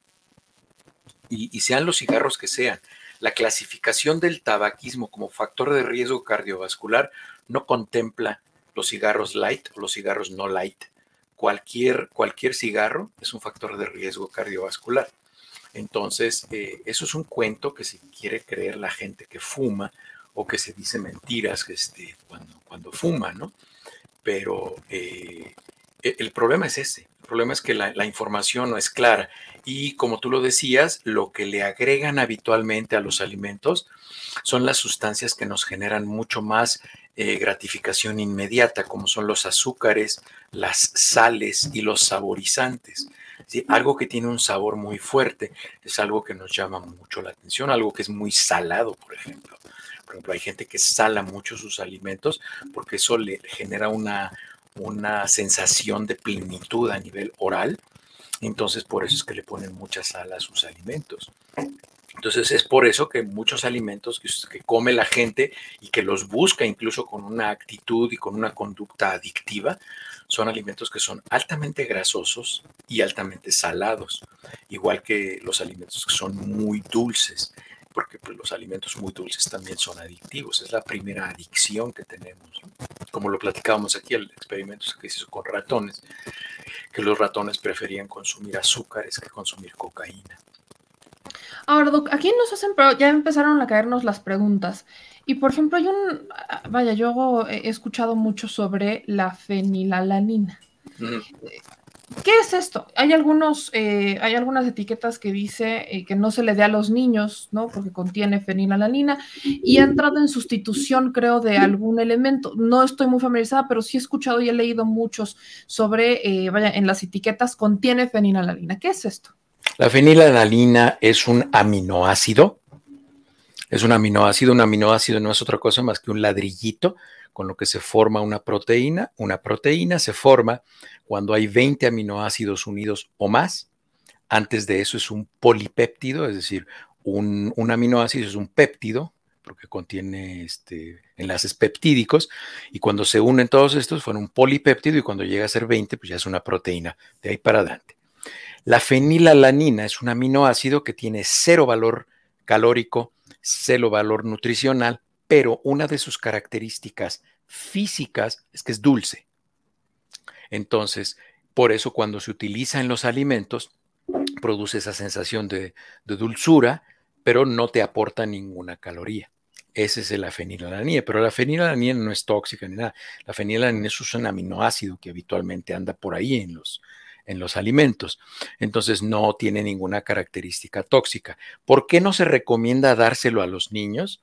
Y, sean los cigarros que sean. La clasificación del tabaquismo como factor de riesgo cardiovascular no contempla los cigarros light o los cigarros no light cualquier, cualquier cigarro es un factor de riesgo cardiovascular. Entonces, eh, eso es un cuento que si quiere creer la gente que fuma o que se dice mentiras este, cuando, cuando fuma, ¿no? Pero eh, el problema es ese. El problema es que la, información no es clara. Y como tú lo decías, lo que le agregan habitualmente a los alimentos son las sustancias que nos generan mucho más eh, gratificación inmediata, como son los azúcares, las sales y los saborizantes. Algo que tiene un sabor muy fuerte es algo que nos llama mucho la atención, algo que es muy salado, por ejemplo. Por ejemplo, hay gente que sala mucho sus alimentos porque eso le genera una, una sensación de plenitud a nivel oral. Entonces, por eso es que le ponen mucha sal a sus alimentos. Entonces es por eso que muchos alimentos que, come la gente y que los busca incluso con una actitud y con una conducta adictiva, son alimentos que son altamente grasosos y altamente salados, igual que los alimentos que son muy dulces, porque pues, los alimentos muy dulces también son adictivos, es la primera adicción que tenemos. Como lo platicábamos aquí, el experimento que se hizo con ratones, que los ratones preferían consumir azúcares que consumir cocaína. Ahora, Doc, aquí nos hacen, pero ya empezaron a caernos las preguntas. Y por ejemplo, hay un, vaya, yo he escuchado mucho sobre la fenilalanina. ¿Qué es esto? Hay algunos, eh, hay algunas etiquetas que dice eh, que no se le dé a los niños, ¿no? Porque contiene fenilalanina y ha entrado en sustitución, creo, de algún elemento. No estoy muy familiarizada, pero sí he escuchado y he leído muchos sobre, eh, vaya, en las etiquetas contiene fenilalanina. ¿Qué es esto? La fenilalanina es un aminoácido. Es un aminoácido. Un aminoácido no es otra cosa más que un ladrillito con lo que se forma una proteína. Una proteína se forma cuando hay 20 aminoácidos unidos o más. Antes de eso es un polipéptido, es decir, un, aminoácido es un péptido, porque contiene este, enlaces peptídicos, y cuando se unen todos estos, fueron un polipéptido, y cuando llega a ser 20, pues ya es una proteína, de ahí para adelante. La fenilalanina es un aminoácido que tiene cero valor calórico, cero valor nutricional, pero una de sus características físicas es que es dulce. Entonces, por eso cuando se utiliza en los alimentos, produce esa sensación de, dulzura, pero no te aporta ninguna caloría. Ese es la fenilalanina, pero la fenilalanina no es tóxica ni nada. La fenilalanina es un aminoácido que habitualmente anda por ahí en los, en los alimentos. Entonces no tiene ninguna característica tóxica. ¿Por qué no se recomienda dárselo a los niños?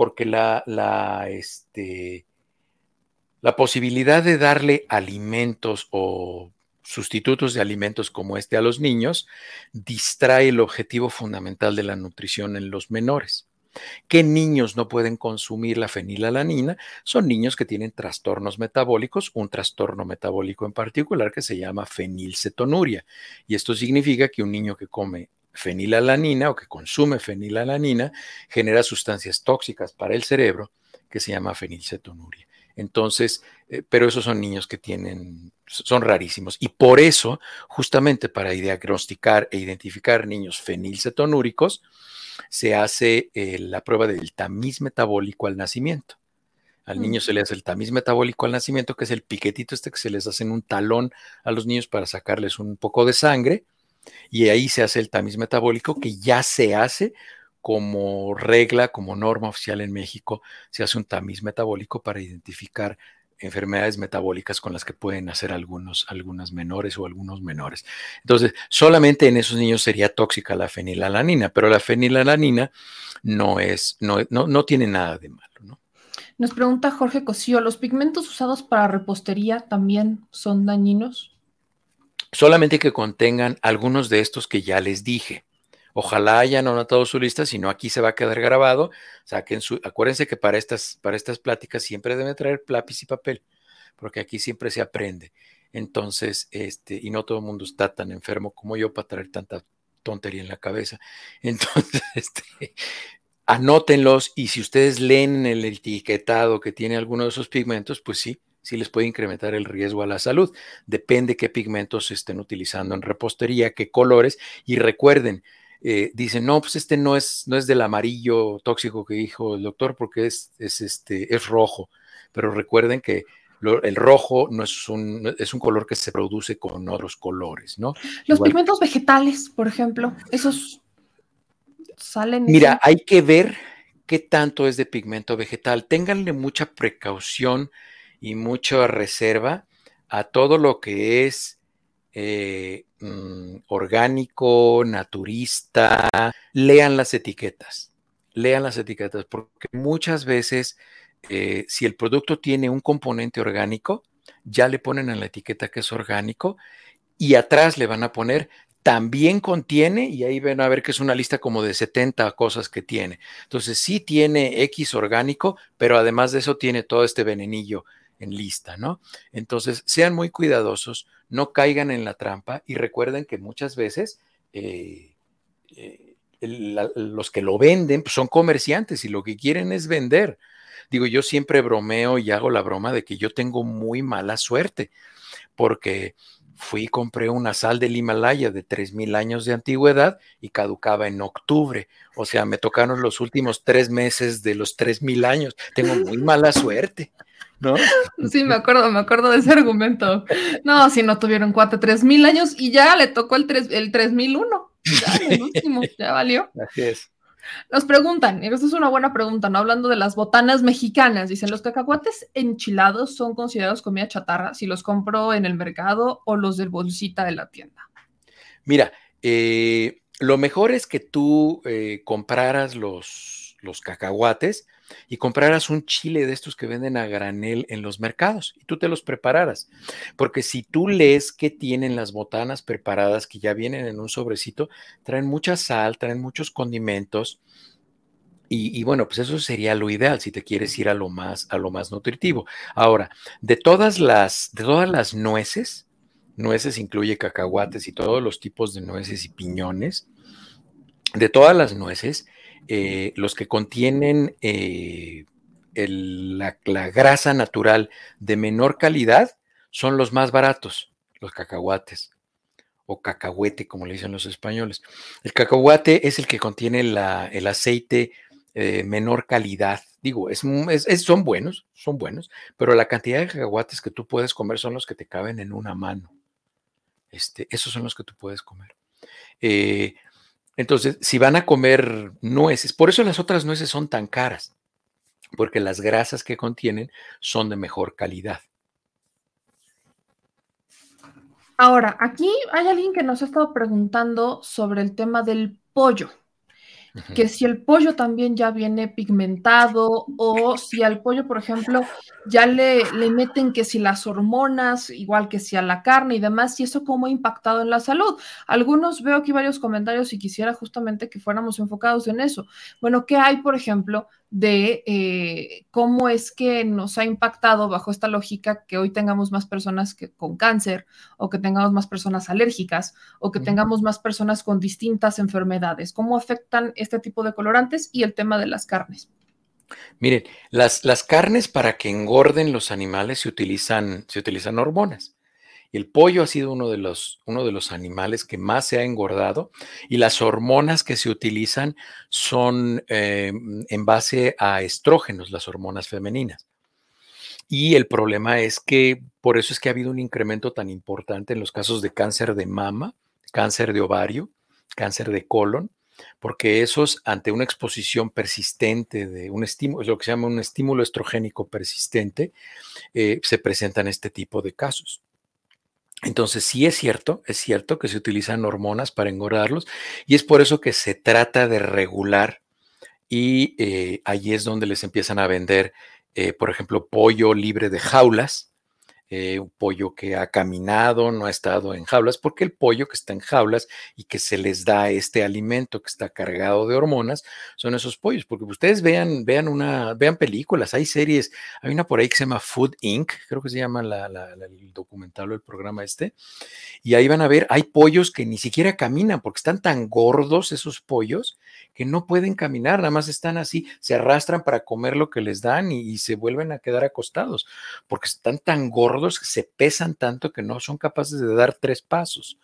Porque la, la, este, la posibilidad de darle alimentos o sustitutos de alimentos como este a los niños distrae el objetivo fundamental de la nutrición en los menores. ¿Qué niños no pueden consumir la fenilalanina? Son niños que tienen trastornos metabólicos, un trastorno metabólico en particular que se llama fenilcetonuria. Y esto significa que un niño que come fenilalanina o que consume fenilalanina genera sustancias tóxicas para el cerebro que se llama fenilcetonuria. Entonces, eh, pero esos son niños que tienen, son rarísimos. Y por eso, justamente para diagnosticar e identificar niños fenilcetonúricos, se hace eh, la prueba del tamiz metabólico al nacimiento. Al mm. niño se le hace el tamiz metabólico al nacimiento, que es el piquetito este que se les hace en un talón a los niños para sacarles un poco de sangre. Y ahí se hace el tamiz metabólico que ya se hace como regla, como norma oficial en México, se hace un tamiz metabólico para identificar enfermedades metabólicas con las que pueden nacer algunos, algunas menores o algunos menores. Entonces, solamente en esos niños sería tóxica la fenilalanina, pero la fenilalanina no es, no, no, no tiene nada de malo, ¿no? Nos pregunta Jorge Cosío, ¿los pigmentos usados para repostería también son dañinos? Solamente que contengan algunos de estos que ya les dije. Ojalá hayan anotado su lista, si no aquí se va a quedar grabado. Saquen su, acuérdense que para estas, para estas pláticas siempre deben traer lápiz y papel, porque aquí siempre se aprende. Entonces, este, y no todo el mundo está tan enfermo como yo para traer tanta tontería en la cabeza. Entonces, este, anótenlos y si ustedes leen el etiquetado que tiene alguno de esos pigmentos, pues sí, sí les puede incrementar el riesgo a la salud. Depende qué pigmentos se estén utilizando en repostería, qué colores. Y recuerden, eh, dicen, no, pues este no es, no es del amarillo tóxico que dijo el doctor porque es, es, este, es rojo. Pero recuerden que el rojo no es un, es un color que se produce con otros colores, ¿no? Los pigmentos vegetales, por ejemplo, esos salen. Mira, hay que ver qué tanto es de pigmento vegetal. Ténganle mucha precaución y mucha reserva a todo lo que es eh, mm, orgánico, naturista, lean las etiquetas, lean las etiquetas, porque muchas veces eh, si el producto tiene un componente orgánico, ya le ponen en la etiqueta que es orgánico y atrás le van a poner también contiene, y ahí ven a ver que es una lista como de 70 cosas que tiene. Entonces sí tiene X orgánico, pero además de eso tiene todo este venenillo en lista, ¿no? Entonces, sean muy cuidadosos, no caigan en la trampa y recuerden que muchas veces eh, eh, los que lo venden pues, son comerciantes y lo que quieren es vender. Digo, yo siempre bromeo y hago la broma de que yo tengo muy mala suerte porque fui y compré una sal del Himalaya de 3.000 años de antigüedad y caducaba en octubre. O sea, me tocaron los últimos tres meses de los 3.000 años. Tengo muy mala suerte. ¿No? Sí, me acuerdo, me acuerdo de ese argumento. No, si no tuvieron cuatro, tres mil años y ya le tocó el, tres, el 3001. Ya, el último, ya valió. Así es. Nos preguntan, y esta es una buena pregunta, ¿no? Hablando de las botanas mexicanas, dicen, ¿los cacahuates enchilados son considerados comida chatarra si los compro en el mercado o los del bolsita de la tienda? Mira, eh, lo mejor es que tú eh, compraras los, los cacahuates, y compraras un chile de estos que venden a granel en los mercados y tú te los prepararas. Porque si tú lees que tienen las botanas preparadas que ya vienen en un sobrecito, traen mucha sal, traen muchos condimentos. Y, bueno, pues eso sería lo ideal si te quieres ir a lo más, a lo más nutritivo. Ahora, de todas las, de todas las nueces, nueces incluye cacahuates y todos los tipos de nueces y piñones, de todas las nueces, eh, los que contienen eh, la, grasa natural de menor calidad son los más baratos, los cacahuates o cacahuete, como le dicen los españoles. El cacahuate es el que contiene el aceite de menor calidad. Digo, son buenos, son buenos, pero la cantidad de cacahuates que tú puedes comer son los que te caben en una mano. Este, esos son los que tú puedes comer. Eh, entonces, si van a comer nueces, por eso las otras nueces son tan caras, porque las grasas que contienen son de mejor calidad. Ahora, aquí hay alguien que nos ha estado preguntando sobre el tema del pollo que si el pollo también ya viene pigmentado o si al pollo, por ejemplo, ya le, le meten que si las hormonas, igual que si a la carne y demás, y eso cómo ha impactado en la salud. Algunos veo aquí varios comentarios y quisiera justamente que fuéramos enfocados en eso. Bueno, ¿qué hay, por ejemplo, de eh, cómo es que nos ha impactado bajo esta lógica que hoy tengamos más personas que, con cáncer o que tengamos más personas alérgicas o que tengamos más personas con distintas enfermedades. ¿Cómo afectan este tipo de colorantes y el tema de las carnes? Miren, las, las carnes para que engorden los animales se utilizan, se utilizan hormonas. El pollo ha sido uno de, los, uno de los animales que más se ha engordado y las hormonas que se utilizan son eh, en base a estrógenos, las hormonas femeninas. Y el problema es que por eso es que ha habido un incremento tan importante en los casos de cáncer de mama, cáncer de ovario, cáncer de colon, porque esos ante una exposición persistente de un estímulo, lo que se llama un estímulo estrogénico persistente, eh, se presentan este tipo de casos. Entonces, sí es cierto, es cierto que se utilizan hormonas para engordarlos y es por eso que se trata de regular y eh, allí es donde les empiezan a vender, eh, por ejemplo, pollo libre de jaulas, eh, un pollo que ha caminado, no ha estado en jaulas, porque el pollo que está en jaulas y que se les da este alimento que está cargado de hormonas, son esos pollos, porque ustedes vean, vean una, vean películas, hay series, hay una por ahí que se llama Food Inc., creo que se llama el documental o el programa este, y ahí van a ver, hay pollos que ni siquiera caminan porque están tan gordos esos pollos que no pueden caminar, nada más están así, se arrastran para comer lo que les dan y, y se vuelven a quedar acostados, porque están tan gordos se pesan tanto que no son capaces de dar tres pasos.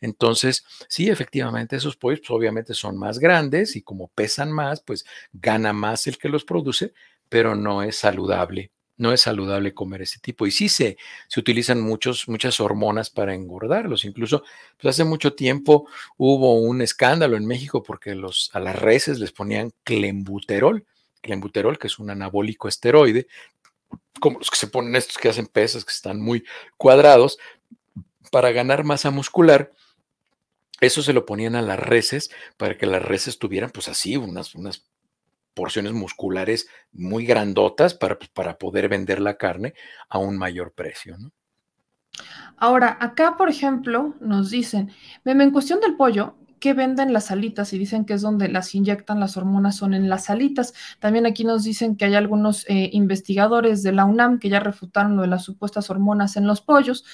Entonces, sí, efectivamente, esos pollos pues, obviamente son más grandes y como pesan más, pues gana más el que los produce, pero no es saludable. No es saludable comer ese tipo. Y sí se, se utilizan muchos, muchas hormonas para engordarlos. Incluso pues hace mucho tiempo hubo un escándalo en México porque a las reses les ponían clembuterol, clembuterol, que es un anabólico esteroide, como los que se ponen estos que hacen pesas, que están muy cuadrados, para ganar masa muscular. Eso se lo ponían a las reses para que las reses tuvieran, pues así, unas, unas porciones musculares muy grandotas para, pues, para poder vender la carne a un mayor precio. Ahora, acá, por ejemplo, nos dicen, en cuestión del pollo, que venden las alitas y dicen que es donde las inyectan las hormonas, son en las alitas. También aquí nos dicen que hay algunos eh, investigadores de la UNAM que ya refutaron lo de las supuestas hormonas en los pollos.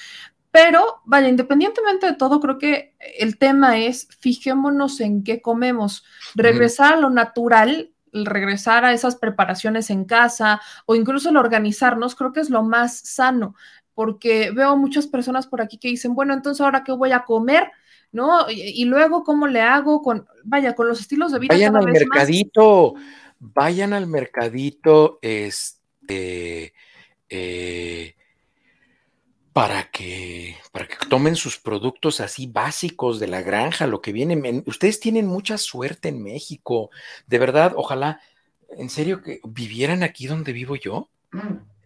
Pero, vaya, independientemente de todo, creo que el tema es fijémonos en qué comemos, regresar a lo natural, regresar a esas preparaciones en casa o incluso el organizarnos, creo que es lo más sano, porque veo muchas personas por aquí que dicen, bueno, entonces ahora qué voy a comer, ¿no? Y, luego, ¿cómo le hago con, vaya, con los estilos de vida? Vayan al mercadito, vayan al mercadito, este, eh, para que, para que tomen sus productos así básicos de la granja, lo que viene. Ustedes tienen mucha suerte en México, de verdad, ojalá, en serio, que vivieran aquí donde vivo yo.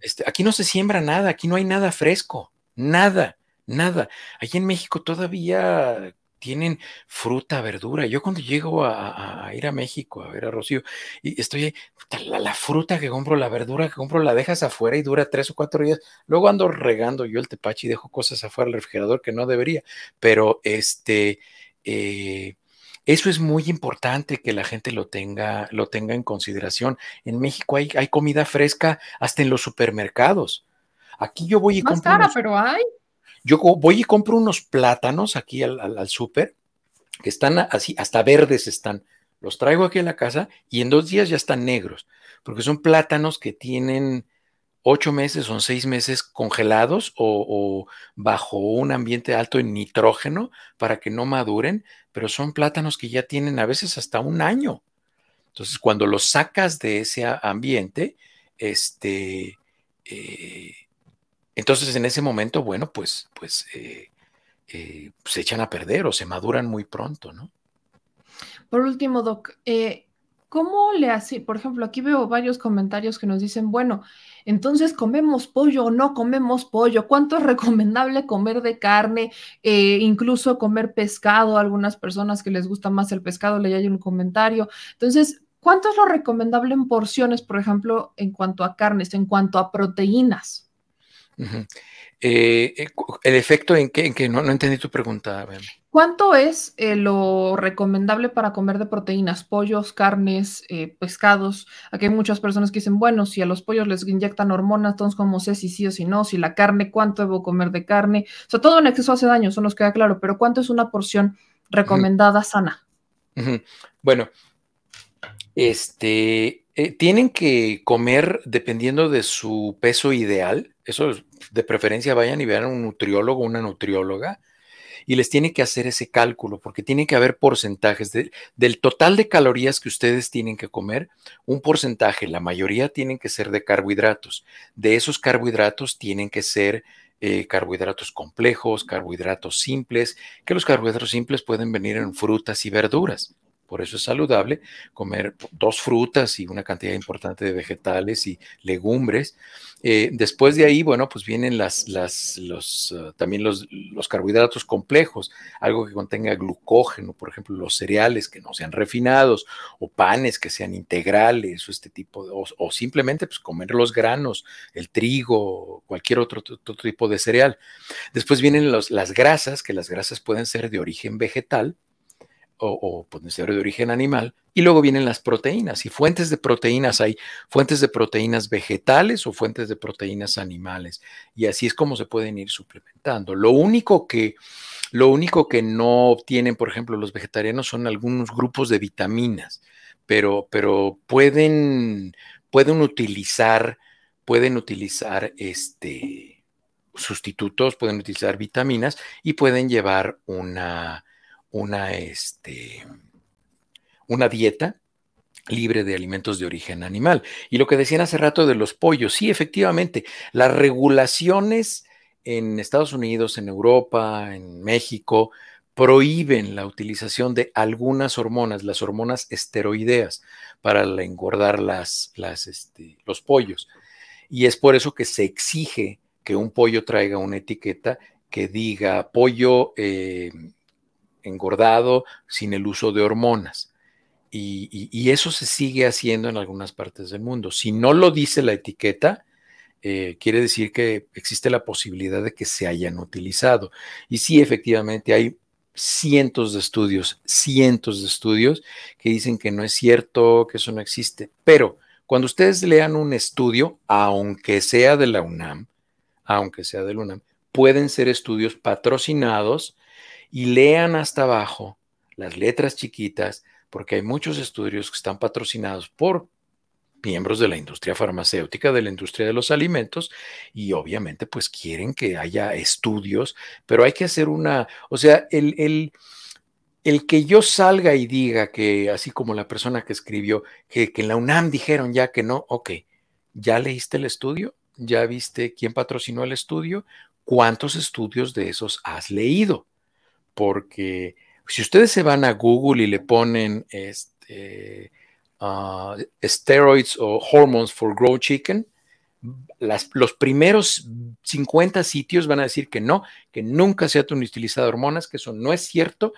Este, aquí no se siembra nada, aquí no hay nada fresco, nada. Nada. Allí en México todavía tienen fruta, verdura. Yo cuando llego a, ir a México a ver a Rocío, y estoy ahí, la, fruta que compro, la verdura que compro, la dejas afuera y dura tres o cuatro días. Luego ando regando yo el tepache y dejo cosas afuera del refrigerador que no debería. Pero este, eh, eso es muy importante que la gente lo tenga, lo tenga en consideración. En México hay, hay comida fresca hasta en los supermercados. Aquí yo voy y Más cara, pero hay. Yo voy y compro unos plátanos aquí al, súper, que están así, hasta verdes están. los traigo aquí a la casa y en dos días ya están negros, porque son plátanos que tienen ocho meses o seis meses congelados o, bajo un ambiente alto en nitrógeno para que no maduren, pero son plátanos que ya tienen a veces hasta un año. Entonces, cuando los sacas de ese ambiente, este, eh, entonces en ese momento, bueno, pues, pues eh, eh, se echan a perder o se maduran muy pronto, ¿no? Por último, Doc, ¿cómo le hace? Por ejemplo, aquí veo varios comentarios que nos dicen, bueno, entonces comemos pollo o no comemos pollo, ¿cuánto es recomendable comer de carne? incluso comer pescado, algunas personas que les gusta más el pescado, le hay un comentario. Entonces, ¿Cuánto es lo recomendable en porciones, por ejemplo, en cuanto a carnes, en cuanto a proteínas? Eh, eh, el efecto en que, en que no, entendí tu pregunta. ¿Cuánto es eh, lo recomendable para comer de proteínas? Pollos, carnes, pescados. Aquí hay muchas personas que dicen, bueno, si a los pollos les inyectan hormonas, entonces cómo sé si sí o si no, si la carne, cuánto debo comer de carne. O sea, todo en exceso hace daño, eso nos queda claro, pero ¿cuánto es una porción recomendada sana? Bueno, este, eh, tienen que comer dependiendo de su peso ideal. Eso de preferencia vayan y vean a un nutriólogo, una nutrióloga, y les tiene que hacer ese cálculo, porque tiene que haber porcentajes del total de calorías que ustedes tienen que comer, un porcentaje, la mayoría tienen que ser de carbohidratos. De esos carbohidratos tienen que ser eh, carbohidratos complejos, carbohidratos simples, que los carbohidratos simples pueden venir en frutas y verduras. Por eso es saludable comer dos frutas y una cantidad importante de vegetales y legumbres. Eh, después de ahí, bueno, pues vienen las, las, los, ah, también los, los, carbohidratos complejos, algo que contenga glucógeno, por ejemplo, los cereales que no sean refinados o panes que sean integrales o este tipo, de, o, simplemente pues comer los granos, el trigo, cualquier otro, otro tipo de cereal. Después vienen los, las grasas, que las grasas pueden ser de origen vegetal, o, o ser de origen animal, y luego vienen las proteínas. Y fuentes de proteínas hay fuentes de proteínas vegetales o fuentes de proteínas animales. Y así es como se pueden ir suplementando. Lo único que, lo único que no obtienen, por ejemplo, los vegetarianos son algunos grupos de vitaminas, pero, pero pueden, pueden utilizar, pueden utilizar este sustitutos, pueden utilizar vitaminas y pueden llevar una, una, este, una dieta libre de alimentos de origen animal. Y lo que decían hace rato de los pollos, sí, efectivamente, las regulaciones en Estados Unidos, en Europa, en México, prohíben la utilización de algunas hormonas, las hormonas esteroideas, para engordar las, las, este, los pollos. Y es por eso que se exige que un pollo traiga una etiqueta que diga pollo eh, engordado sin el uso de hormonas. Y, eso se sigue haciendo en algunas partes del mundo. Si no lo dice la etiqueta, eh, quiere decir que existe la posibilidad de que se hayan utilizado. Y sí, efectivamente, hay cientos de estudios, cientos de estudios que dicen que no es cierto, que eso no existe. Pero cuando ustedes lean un estudio, aunque sea de la UNAM, aunque sea de la UNAM, pueden ser estudios patrocinados y lean hasta abajo las letras chiquitas, porque hay muchos estudios que están patrocinados por miembros de la industria farmacéutica, de la industria de los alimentos, y obviamente pues quieren que haya estudios, pero hay que hacer una, o sea, el, el, el que yo salga y diga que, así como la persona que escribió, que, que en la UNAM dijeron ya que no, ok, ¿ya leíste el estudio? ¿Ya viste quién patrocinó el estudio? ¿Cuántos estudios de esos has leído? Porque si ustedes se van a Google y le ponen este, uh, steroids o hormones for grow chicken, los primeros 50 sitios van a decir que no, que nunca se han utilizado hormonas, que eso no es cierto.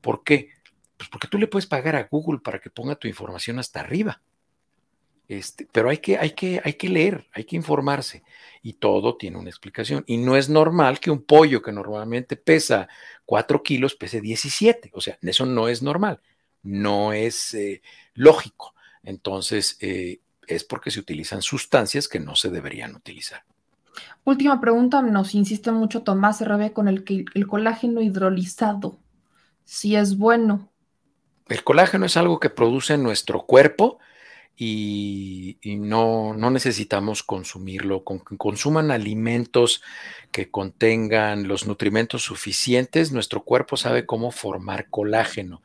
¿Por qué? Pues porque tú le puedes pagar a Google para que ponga tu información hasta arriba. Este, pero hay que, hay, que, hay que leer, hay que informarse y todo tiene una explicación. Y no es normal que un pollo que normalmente pesa 4 kilos pese 17. O sea, eso no es normal, no es eh, lógico. Entonces, eh, es porque se utilizan sustancias que no se deberían utilizar. Última pregunta, nos insiste mucho Tomás RB con el, el colágeno hidrolizado. Si es bueno. el colágeno es algo que produce nuestro cuerpo y, no, necesitamos consumirlo. Con que consuman alimentos que contengan los nutrimentos suficientes, nuestro cuerpo sabe cómo formar colágeno.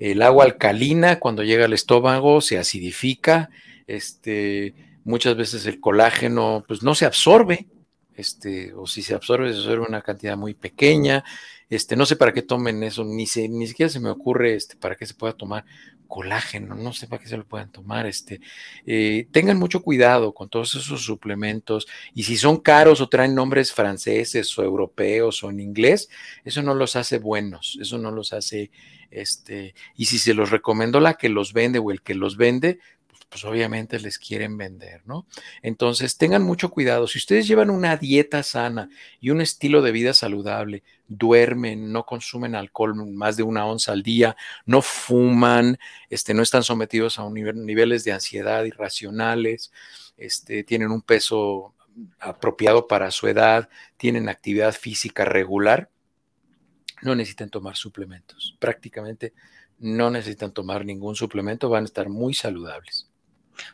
El agua alcalina, cuando llega al estómago, se acidifica. Este, muchas veces el colágeno pues, no se absorbe. Este, o si se absorbe, se absorbe una cantidad muy pequeña. Este, no sé para qué tomen eso, ni, ni siquiera se me ocurre este, para qué se pueda tomar colágeno, no sé para qué se lo puedan tomar. Este, eh, tengan mucho cuidado con todos esos suplementos y si son caros o traen nombres franceses o europeos o en inglés, eso no los hace buenos, eso no los hace, este, y si se los recomendó la que los vende o el que los vende, pues obviamente les quieren vender, ¿no? Entonces, tengan mucho cuidado. Si ustedes llevan una dieta sana y un estilo de vida saludable, duermen, no consumen alcohol más de una onza al día, no fuman, este, no están sometidos a niveles de ansiedad irracionales, este, tienen un peso apropiado para su edad, tienen actividad física regular, no necesitan tomar suplementos. Prácticamente no necesitan tomar ningún suplemento, van a estar muy saludables.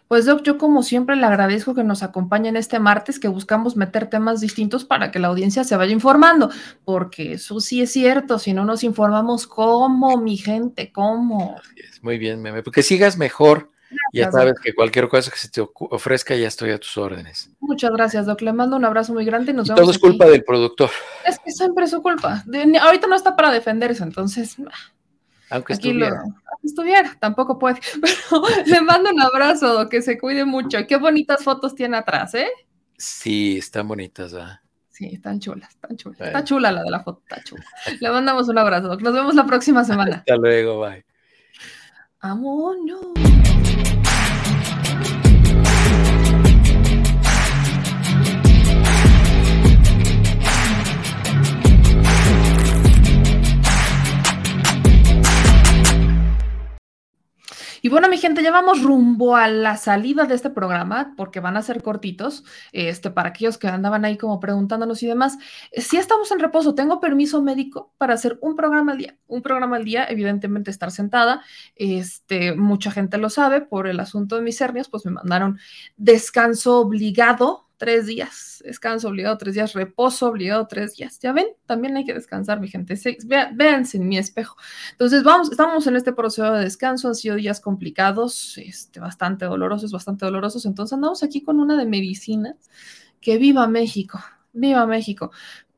Pues Doc, yo como siempre le agradezco que nos acompañen este martes, que buscamos meter temas distintos para que la audiencia se vaya informando, porque eso sí es cierto, si no nos informamos, ¿cómo, mi gente? ¿Cómo? Muy bien, meme, porque sigas mejor. ya sabes que cualquier cosa que se te ofrezca, ya estoy a tus órdenes. Muchas gracias, Doc. Le mando un abrazo muy grande y nos Todo es culpa del productor. Es que siempre es su culpa. ahorita no está para defenderse, entonces. Aunque estuviera. estuviera, tampoco puede. Pero le mando un abrazo, que se cuide mucho. Qué bonitas fotos tiene atrás, ¿eh? Sí, están bonitas, ¿verdad? Sí, están chulas, están chulas. Está chula la de la foto, está chula. Le mandamos un abrazo. Nos vemos la próxima semana. Hasta luego, bye. no. Y bueno, mi gente, ya vamos rumbo a la salida de este programa, porque van a ser cortitos, este, para aquellos que andaban ahí como preguntándonos y demás. Si estamos en reposo, tengo permiso médico para hacer un programa al día. Un programa al día, evidentemente, estar sentada. Este, mucha gente lo sabe por el asunto de mis hernias, pues me mandaron descanso obligado tres días, descanso obligado tres días, reposo obligado tres días. Ya ven, también hay que descansar, mi gente. véanse en mi espejo. Entonces, vamos, estamos en este proceso de descanso, han sido días complicados, este, bastante dolorosos, bastante dolorosos. Entonces, andamos aquí con una de medicina. Que viva México, viva México.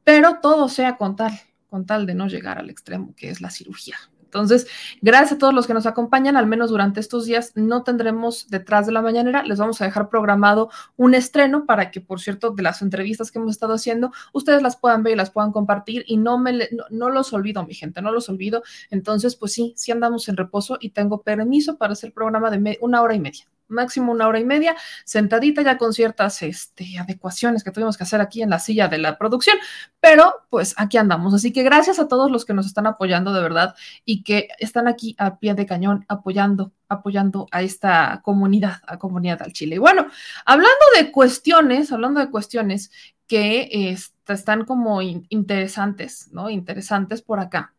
Pero todo sea con tal, con tal de no llegar al extremo que es la cirugía. Entonces, gracias a todos los que nos acompañan, al menos durante estos días no tendremos detrás de la mañanera, les vamos a dejar programado un estreno para que, por cierto, de las entrevistas que hemos estado haciendo, ustedes las puedan ver y las puedan compartir y no me no, los olvido, mi gente, no los olvido. Entonces, pues sí, sí andamos en reposo y tengo permiso para hacer programa de una hora y media máximo una hora y media, sentadita ya con ciertas este, adecuaciones que tuvimos que hacer aquí en la silla de la producción, pero pues aquí andamos. Así que gracias a todos los que nos están apoyando de verdad y que están aquí a pie de cañón apoyando apoyando a esta comunidad, a comunidad al Chile. Y bueno, hablando de cuestiones, hablando de cuestiones que este, están como interesantes, ¿no? Interesantes por acá.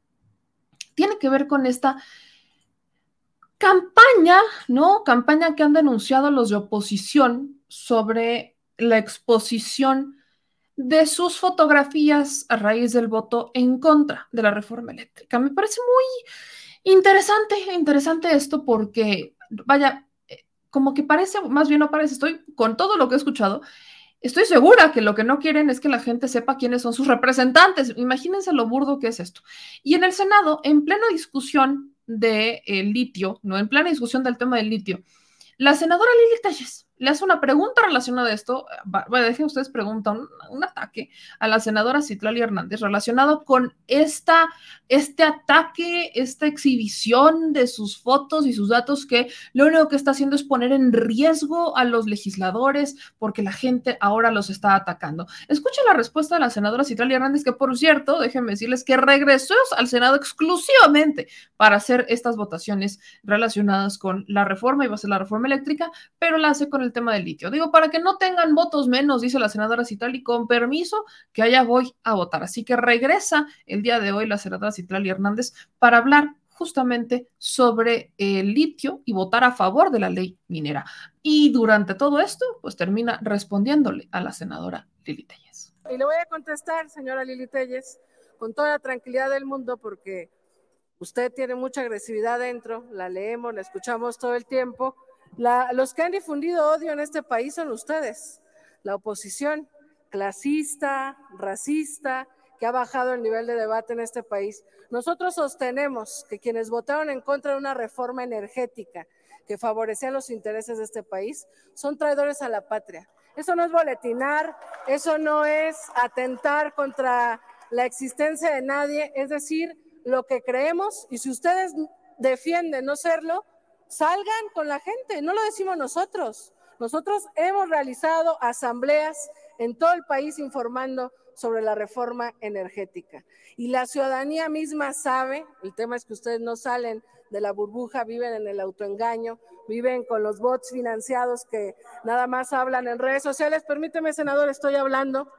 Tiene que ver con esta campaña, ¿no? Campaña que han denunciado los de oposición sobre la exposición de sus fotografías a raíz del voto en contra de la reforma eléctrica. Me parece muy interesante, interesante esto porque, vaya, eh, como que parece, más bien no parece, estoy con todo lo que he escuchado, estoy segura que lo que no quieren es que la gente sepa quiénes son sus representantes. Imagínense lo burdo que es esto. Y en el Senado, en plena discusión de el litio, ¿no? En plena discusión del tema del litio, la senadora Lili Talles le hace una pregunta relacionada a esto. Bueno, dejen ustedes preguntan un, ataque a la senadora Citlali Hernández relacionado con esta, este ataque, esta exhibición de sus fotos y sus datos que lo único que está haciendo es poner en riesgo a los legisladores porque la gente ahora los está atacando. Escuchen la respuesta de la senadora Citlali Hernández, que por cierto, déjenme decirles que regresó al Senado exclusivamente para hacer estas votaciones relacionadas con la reforma, iba a ser la reforma eléctrica, pero la hace con el tema del litio. Digo, para que no tengan votos menos, dice la senadora Citlali, con permiso, que allá voy a votar. Así que regresa el día de hoy la senadora Citlali Hernández para hablar justamente sobre el litio y votar a favor de la ley minera. Y durante todo esto, pues termina respondiéndole a la senadora Lili Telles. Y le voy a contestar, señora Lili Telles, con toda la tranquilidad del mundo, porque usted tiene mucha agresividad dentro, la leemos, la escuchamos todo el tiempo. Los que han difundido odio en este país son ustedes, la oposición clasista, racista, que ha bajado el nivel de debate en este país. Nosotros sostenemos que quienes votaron en contra de una reforma energética que favorecía los intereses de este país son traidores a la patria. Eso no es boletinar, eso no es atentar contra la existencia de nadie, es decir, lo que creemos y si ustedes defienden no serlo, salgan con la gente, no lo decimos nosotros. Nosotros hemos realizado asambleas en todo el país informando sobre la reforma energética. Y la ciudadanía misma sabe, el tema es que ustedes no salen de la burbuja, viven en el autoengaño, viven con los bots financiados que nada más hablan en redes sociales. Permíteme, senador, estoy hablando.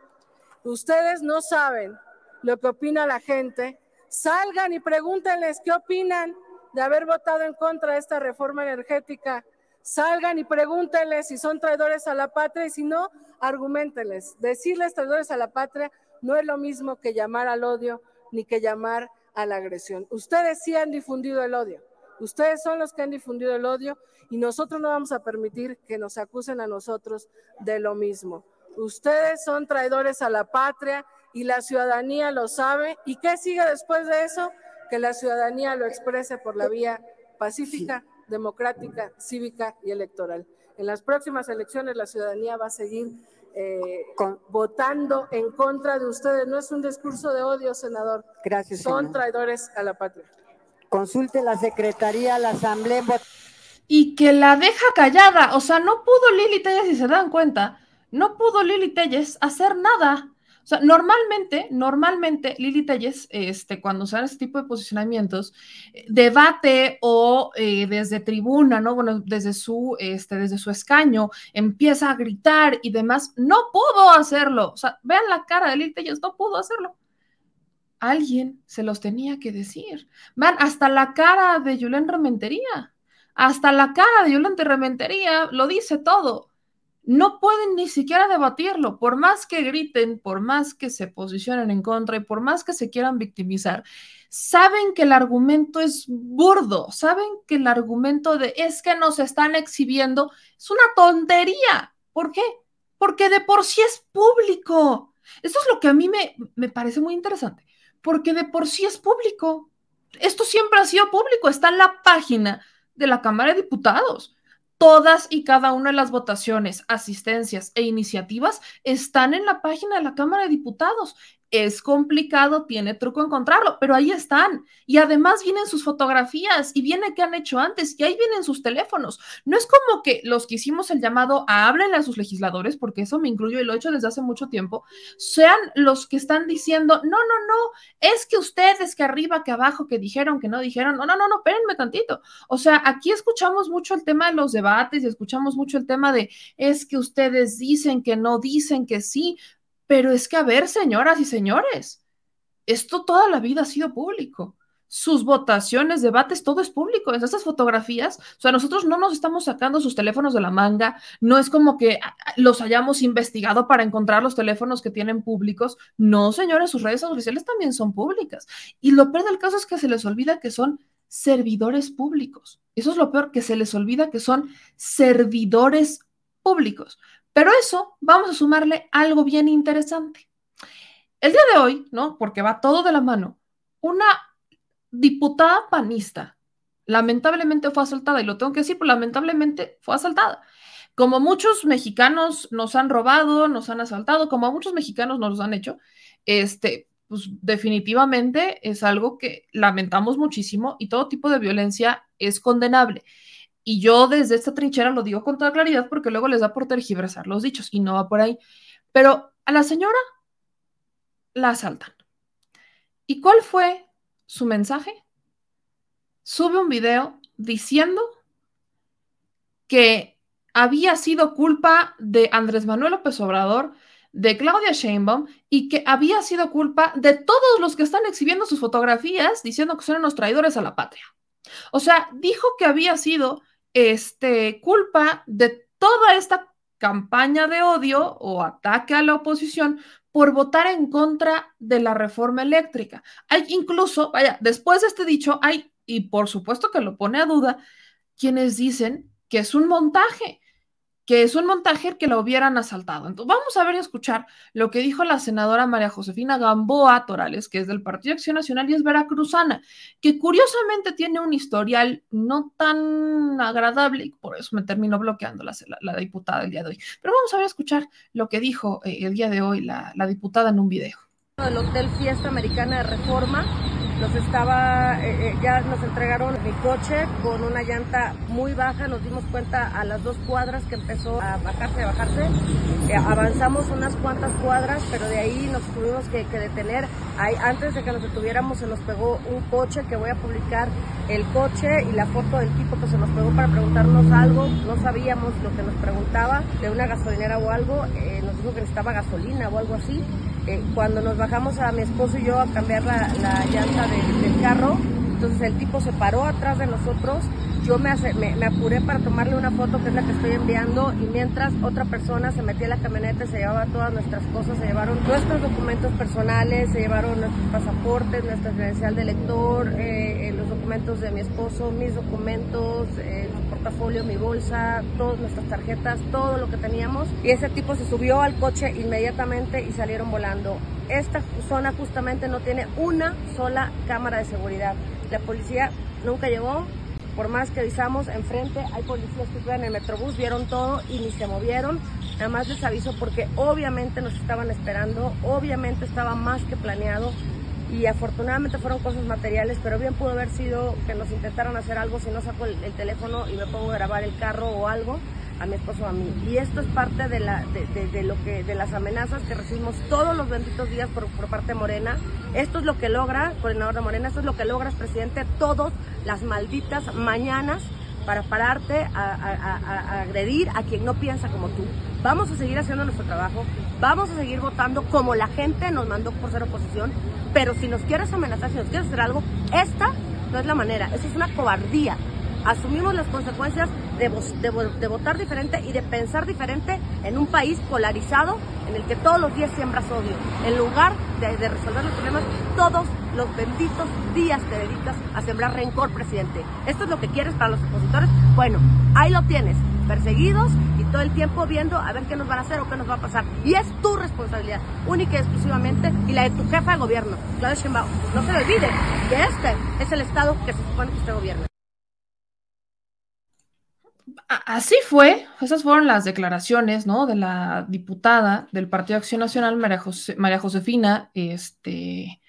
Ustedes no saben lo que opina la gente. Salgan y pregúntenles qué opinan de haber votado en contra de esta reforma energética. Salgan y pregúntenles si son traidores a la patria y si no, argumentenles. Decirles traidores a la patria no es lo mismo que llamar al odio ni que llamar a la agresión. Ustedes sí han difundido el odio. Ustedes son los que han difundido el odio y nosotros no vamos a permitir que nos acusen a nosotros de lo mismo. Ustedes son traidores a la patria y la ciudadanía lo sabe. ¿Y qué sigue después de eso? Que la ciudadanía lo exprese por la vía pacífica, democrática, cívica y electoral. En las próximas elecciones la ciudadanía va a seguir eh, votando en contra de ustedes. No es un discurso de odio, senador. Gracias. Son traidores a la patria. Consulte la Secretaría, la Asamblea. Y que la deja callada. O sea, no pudo Lili Telles, si se dan cuenta, no pudo Lili Telles hacer nada. O sea, normalmente, normalmente Lili Telles, este, cuando se este tipo de posicionamientos, eh, debate o eh, desde tribuna, ¿no? Bueno, desde su, este, desde su escaño, empieza a gritar y demás. No pudo hacerlo. O sea, vean la cara de Lili Telles, no pudo hacerlo. Alguien se los tenía que decir. Van hasta la cara de Julián Rementería. Hasta la cara de Julián Rementería lo dice todo no pueden ni siquiera debatirlo, por más que griten, por más que se posicionen en contra y por más que se quieran victimizar, saben que el argumento es burdo, saben que el argumento de es que nos están exhibiendo es una tontería. ¿Por qué? Porque de por sí es público. Eso es lo que a mí me, me parece muy interesante, porque de por sí es público. Esto siempre ha sido público, está en la página de la Cámara de Diputados Todas y cada una de las votaciones, asistencias e iniciativas están en la página de la Cámara de Diputados es complicado, tiene truco encontrarlo, pero ahí están. Y además vienen sus fotografías y viene qué han hecho antes y ahí vienen sus teléfonos. No es como que los que hicimos el llamado a háblenle a sus legisladores, porque eso me incluyo y lo he hecho desde hace mucho tiempo, sean los que están diciendo, no, no, no, es que ustedes que arriba, que abajo, que dijeron, que no dijeron, no, no, no, no, espérenme tantito. O sea, aquí escuchamos mucho el tema de los debates y escuchamos mucho el tema de, es que ustedes dicen que no dicen que sí. Pero es que, a ver, señoras y señores, esto toda la vida ha sido público. Sus votaciones, debates, todo es público. Esas fotografías, o sea, nosotros no nos estamos sacando sus teléfonos de la manga, no es como que ah, ah, los hayamos investigado para encontrar los teléfonos que tienen públicos. No, señores, sus redes sociales también son públicas. Y lo peor del caso es que se les olvida que son servidores públicos. Eso es lo peor, que se les olvida que son servidores públicos. Pero eso vamos a sumarle algo bien interesante. El día de hoy, ¿no? Porque va todo de la mano, una diputada panista lamentablemente fue asaltada, y lo tengo que decir, pues lamentablemente fue asaltada. Como muchos mexicanos nos han robado, nos han asaltado, como muchos mexicanos nos han hecho, este, pues definitivamente es algo que lamentamos muchísimo y todo tipo de violencia es condenable. Y yo desde esta trinchera lo digo con toda claridad porque luego les da por tergiversar los dichos y no va por ahí. Pero a la señora la asaltan. ¿Y cuál fue su mensaje? Sube un video diciendo que había sido culpa de Andrés Manuel López Obrador de Claudia Sheinbaum y que había sido culpa de todos los que están exhibiendo sus fotografías diciendo que son unos traidores a la patria. O sea, dijo que había sido este, culpa de toda esta campaña de odio o ataque a la oposición por votar en contra de la reforma eléctrica. Hay incluso, vaya, después de este dicho, hay, y por supuesto que lo pone a duda, quienes dicen que es un montaje, que es un montaje que lo hubieran asaltado. Entonces, vamos a ver y escuchar lo que dijo la senadora María Josefina Gamboa Torales, que es del Partido Acción Nacional y es veracruzana, que curiosamente tiene un historial no tan agradable y por eso me terminó bloqueando la, la, diputada el día de hoy. Pero vamos a ver a escuchar lo que dijo eh, el día de hoy la, la diputada en un video. El Hotel Fiesta Americana de Reforma nos estaba, eh, eh, ya nos entregaron mi coche con una llanta muy baja, nos dimos cuenta a las dos cuadras que empezó a bajarse, a bajarse. Eh, avanzamos unas cuantas cuadras, pero de ahí nos tuvimos que, detener. Ahí, antes de que nos detuviéramos se nos pegó un coche que voy a publicar el coche y la foto del tipo que se nos pegó para preguntarnos algo. No sabíamos lo que nos preguntaba de una gasolinera o algo. nos dijo que necesitaba gasolina o algo así. cuando nos bajamos a mi esposo y yo a cambiar la, la llanta del, carro. Entonces el tipo se paró atrás de nosotros. Yo me, me, apuré para tomarle una foto que es la que estoy enviando y mientras otra persona se metía en la camioneta, se llevaba todas nuestras cosas, se llevaron nuestros documentos personales, se llevaron nuestros pasaportes, nuestra credencial de lector, eh, eh, los documentos de mi esposo, mis documentos, eh, el portafolio, mi bolsa, todas nuestras tarjetas, todo lo que teníamos. Y ese tipo se subió al coche inmediatamente y salieron volando esta zona justamente no tiene una sola cámara de seguridad. La policía nunca llegó, por más que avisamos, enfrente hay policías que están en el metrobús, vieron todo y ni se movieron. Nada más les aviso porque obviamente nos estaban esperando, obviamente estaba más que planeado y afortunadamente fueron cosas materiales, pero bien pudo haber sido que nos intentaran hacer algo si no saco el, el teléfono y me pongo a grabar el carro o algo a mi esposo a mí. Y esto es parte de, la, de, lo que, de las amenazas que recibimos todos los benditos días por, por parte de Morena. Esto es lo que logra, coordinador de Morena, esto es lo que logras, presidente, todas las malditas mañanas para pararte a, agredir a quien no piensa como tú. Vamos a seguir haciendo nuestro trabajo, vamos a seguir votando como la gente nos mandó por ser oposición, pero si nos quieres amenazar, si nos quieres hacer algo, esta no es la manera, eso es una cobardía asumimos las consecuencias de, votar diferente y de pensar diferente en un país polarizado en el que todos los días siembras odio. En lugar de, resolver los problemas, todos los benditos días te dedicas a sembrar rencor, presidente. ¿Esto es lo que quieres para los opositores? Bueno, ahí lo tienes, perseguidos y todo el tiempo viendo a ver qué nos van a hacer o qué nos va a pasar. Y es tu responsabilidad, única y exclusivamente, y la de tu jefa de gobierno, Claudia. No se le olvide que este es el Estado que se supone que usted gobierna. Así fue, esas fueron las declaraciones, ¿no? De la diputada del Partido Acción Nacional, María, María Josefina, este,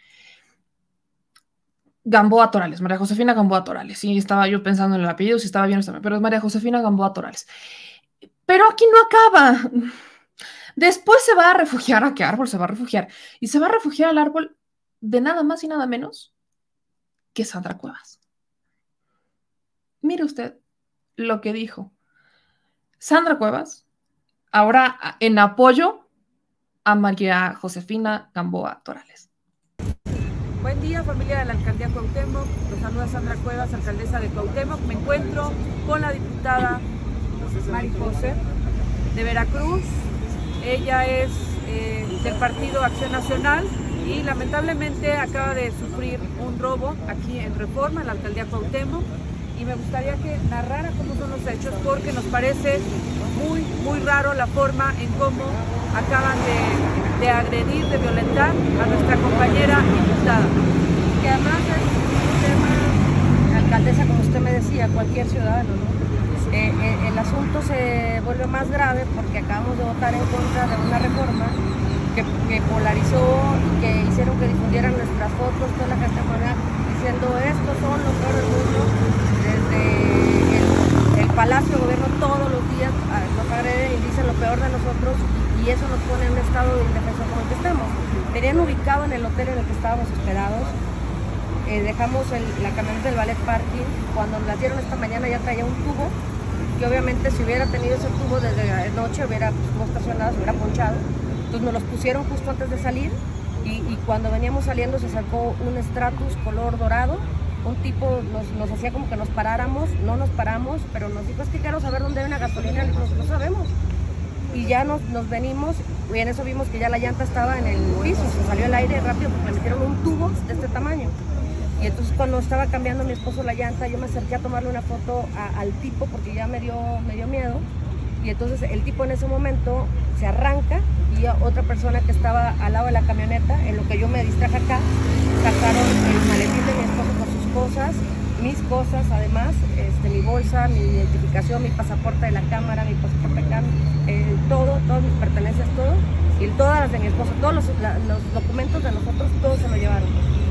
Gamboa Torales, María Josefina Gamboa Torales, sí, estaba yo pensando en el apellido, si estaba bien o pero es María Josefina Gamboa Torales. Pero aquí no acaba. Después se va a refugiar, ¿a qué árbol se va a refugiar? Y se va a refugiar al árbol de nada más y nada menos que Sandra Cuevas. Mire usted, lo que dijo Sandra Cuevas, ahora en apoyo a María Josefina Gamboa Torales. Buen día familia de la Alcaldía Cuauhtémoc, los saluda Sandra Cuevas, alcaldesa de Cuauhtémoc. Me encuentro con la diputada Mari José de Veracruz. Ella es eh, del Partido Acción Nacional y lamentablemente acaba de sufrir un robo aquí en Reforma, en la Alcaldía Cuauhtémoc y me gustaría que narrara cómo son los hechos porque nos parece muy, muy raro la forma en cómo acaban de, agredir, de violentar a nuestra compañera diputada. Que además es un tema, alcaldesa, como usted me decía, cualquier ciudadano, eh, eh, el asunto se vuelve más grave porque acabamos de votar en contra de una reforma que, polarizó y que hicieron que difundieran nuestras fotos, toda la gente diciendo estos son los peores mundo el, Palacio de Gobierno todos los días ah, nos agreden y dicen lo peor de nosotros y eso nos pone en un estado de indefensión como el que estamos. Tenían ubicado en el hotel en el que estábamos hospedados. Eh, dejamos la camioneta del ballet parking. Cuando la dieron esta mañana ya traía un tubo que obviamente si hubiera tenido ese tubo desde la noche hubiera pues, estacionado, se hubiera ponchado. Entonces nos los pusieron justo antes de salir y, cuando veníamos saliendo se sacó un Stratus color dorado. Un tipo nos, hacía como que nos paráramos, no nos paramos, pero nos dijo es que quiero saber dónde hay una gasolina, y no sabemos. Y ya nos, nos venimos y en eso vimos que ya la llanta estaba en el piso, se salió el aire rápido porque le metieron un tubo de este tamaño. Y entonces cuando estaba cambiando mi esposo la llanta, yo me acerqué a tomarle una foto al tipo porque ya me dio, me dio miedo. Y entonces el tipo en ese momento se arranca y otra persona que estaba al lado de la camioneta, en lo que yo me distraje acá, sacaron el maletín de mi esposo cosas, mis cosas además, este, mi bolsa, mi identificación, mi pasaporte de la cámara, mi pasaporte acá, todo, todas mis pertenencias, todo, y todas las de mi esposo, todos los, los documentos de nosotros, todos se lo llevaron.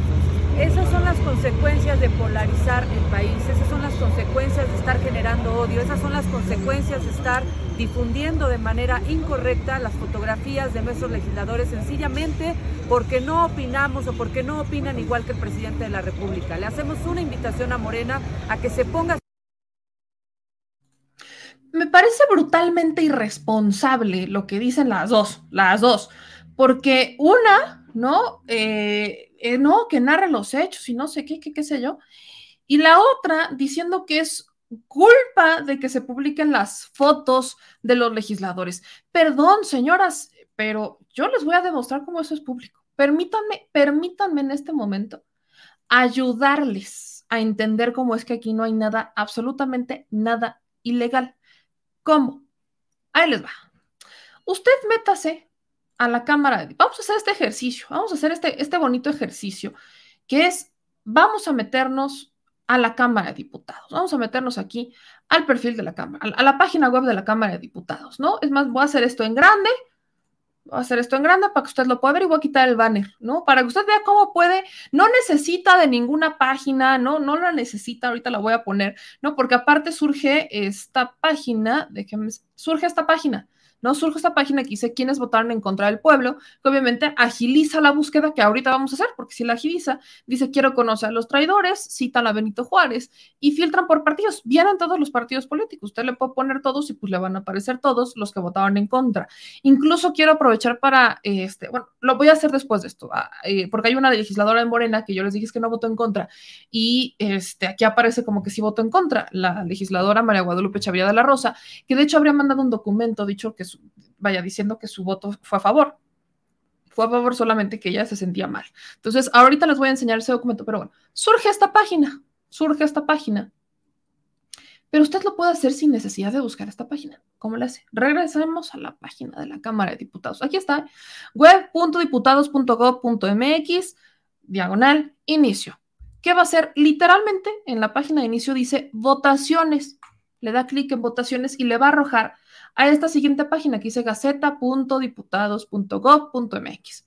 Esas son las consecuencias de polarizar el país, esas son las consecuencias de estar generando odio, esas son las consecuencias de estar difundiendo de manera incorrecta las fotografías de nuestros legisladores sencillamente porque no opinamos o porque no opinan igual que el presidente de la República. Le hacemos una invitación a Morena a que se ponga me parece brutalmente irresponsable lo que dicen las dos, las dos, porque una, ¿no? Eh, eh, no, que narra los hechos y no sé qué, qué, qué sé yo. Y la otra diciendo que es culpa de que se publiquen las fotos de los legisladores. Perdón, señoras, pero yo les voy a demostrar cómo eso es público. Permítanme, permítanme en este momento ayudarles a entender cómo es que aquí no hay nada, absolutamente nada ilegal. ¿Cómo? Ahí les va. Usted métase a la Cámara. Vamos a hacer este ejercicio, vamos a hacer este, este bonito ejercicio, que es, vamos a meternos a la Cámara de Diputados, vamos a meternos aquí al perfil de la Cámara, a la página web de la Cámara de Diputados, ¿no? Es más, voy a hacer esto en grande, voy a hacer esto en grande para que usted lo pueda ver y voy a quitar el banner, ¿no? Para que usted vea cómo puede, no necesita de ninguna página, ¿no? No la necesita, ahorita la voy a poner, ¿no? Porque aparte surge esta página, déjenme, surge esta página ¿no? Surge esta página que dice quiénes votaron en contra del pueblo, que obviamente agiliza la búsqueda que ahorita vamos a hacer, porque si la agiliza, dice quiero conocer a los traidores, citan a Benito Juárez y filtran por partidos. Vienen todos los partidos políticos, usted le puede poner todos y pues le van a aparecer todos los que votaron en contra. Incluso quiero aprovechar para, este, bueno, lo voy a hacer después de esto, ah, eh, porque hay una legisladora en Morena que yo les dije que no votó en contra y este, aquí aparece como que sí votó en contra, la legisladora María Guadalupe Chavilla de la Rosa, que de hecho habría mandado un documento dicho que vaya diciendo que su voto fue a favor. Fue a favor solamente que ella se sentía mal. Entonces, ahorita les voy a enseñar ese documento, pero bueno, surge esta página, surge esta página. Pero usted lo puede hacer sin necesidad de buscar esta página. ¿Cómo le hace? Regresemos a la página de la Cámara de Diputados. Aquí está, web.diputados.gov.mx, diagonal, inicio. ¿Qué va a hacer? Literalmente en la página de inicio dice votaciones. Le da clic en votaciones y le va a arrojar a esta siguiente página que dice gaceta.diputados.gov.mx.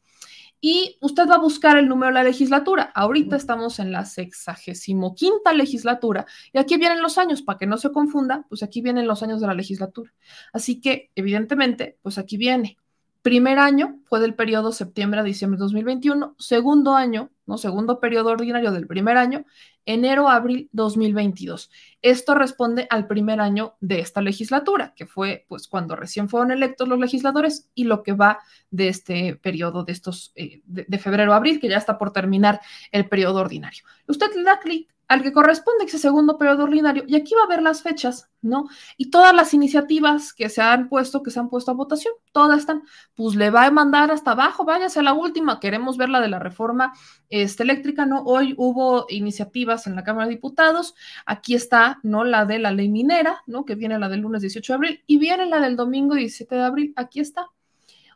Y usted va a buscar el número de la legislatura. Ahorita estamos en la sexagésimo quinta legislatura y aquí vienen los años, para que no se confunda, pues aquí vienen los años de la legislatura. Así que, evidentemente, pues aquí viene. Primer año fue del periodo septiembre a diciembre de 2021. Segundo año, ¿no? Segundo periodo ordinario del primer año, enero a abril 2022. Esto responde al primer año de esta legislatura, que fue pues cuando recién fueron electos los legisladores y lo que va de este periodo de estos eh, de, febrero a abril, que ya está por terminar el periodo ordinario. Usted le da clic al que corresponde ese segundo periodo ordinario y aquí va a ver las fechas, ¿no? Y todas las iniciativas que se han puesto, que se han puesto a votación, todas están, pues le va a mandar hasta abajo, váyase a la última, queremos ver la de la reforma este, eléctrica, ¿no? Hoy hubo iniciativas en la Cámara de Diputados, aquí está, ¿no? La de la ley minera, ¿no? Que viene la del lunes 18 de abril y viene la del domingo 17 de abril, aquí está.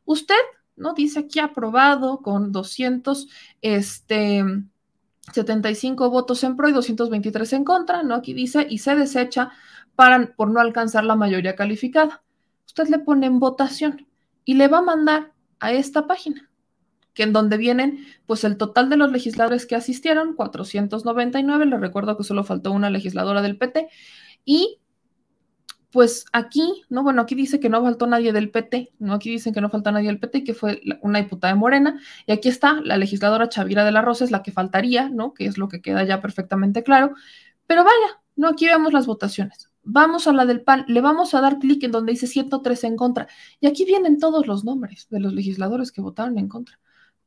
Usted, ¿no? Dice aquí aprobado con 200, este 75 votos en pro y 223 en contra, ¿no? Aquí dice, y se desecha para, por no alcanzar la mayoría calificada. Usted le pone en votación y le va a mandar a esta página, que en donde vienen, pues el total de los legisladores que asistieron, 499, le recuerdo que solo faltó una legisladora del PT, y pues aquí, no, bueno, aquí dice que no faltó nadie del PT, no, aquí dicen que no faltó nadie del PT, que fue una diputada de Morena, y aquí está la legisladora Chavira de la Rosa, es la que faltaría, ¿no? Que es lo que queda ya perfectamente claro, pero vaya, no, aquí vemos las votaciones. vamos a la del PAN, le vamos a dar clic en donde dice 113 en contra. Y aquí vienen todos los nombres de los legisladores que votaron en contra.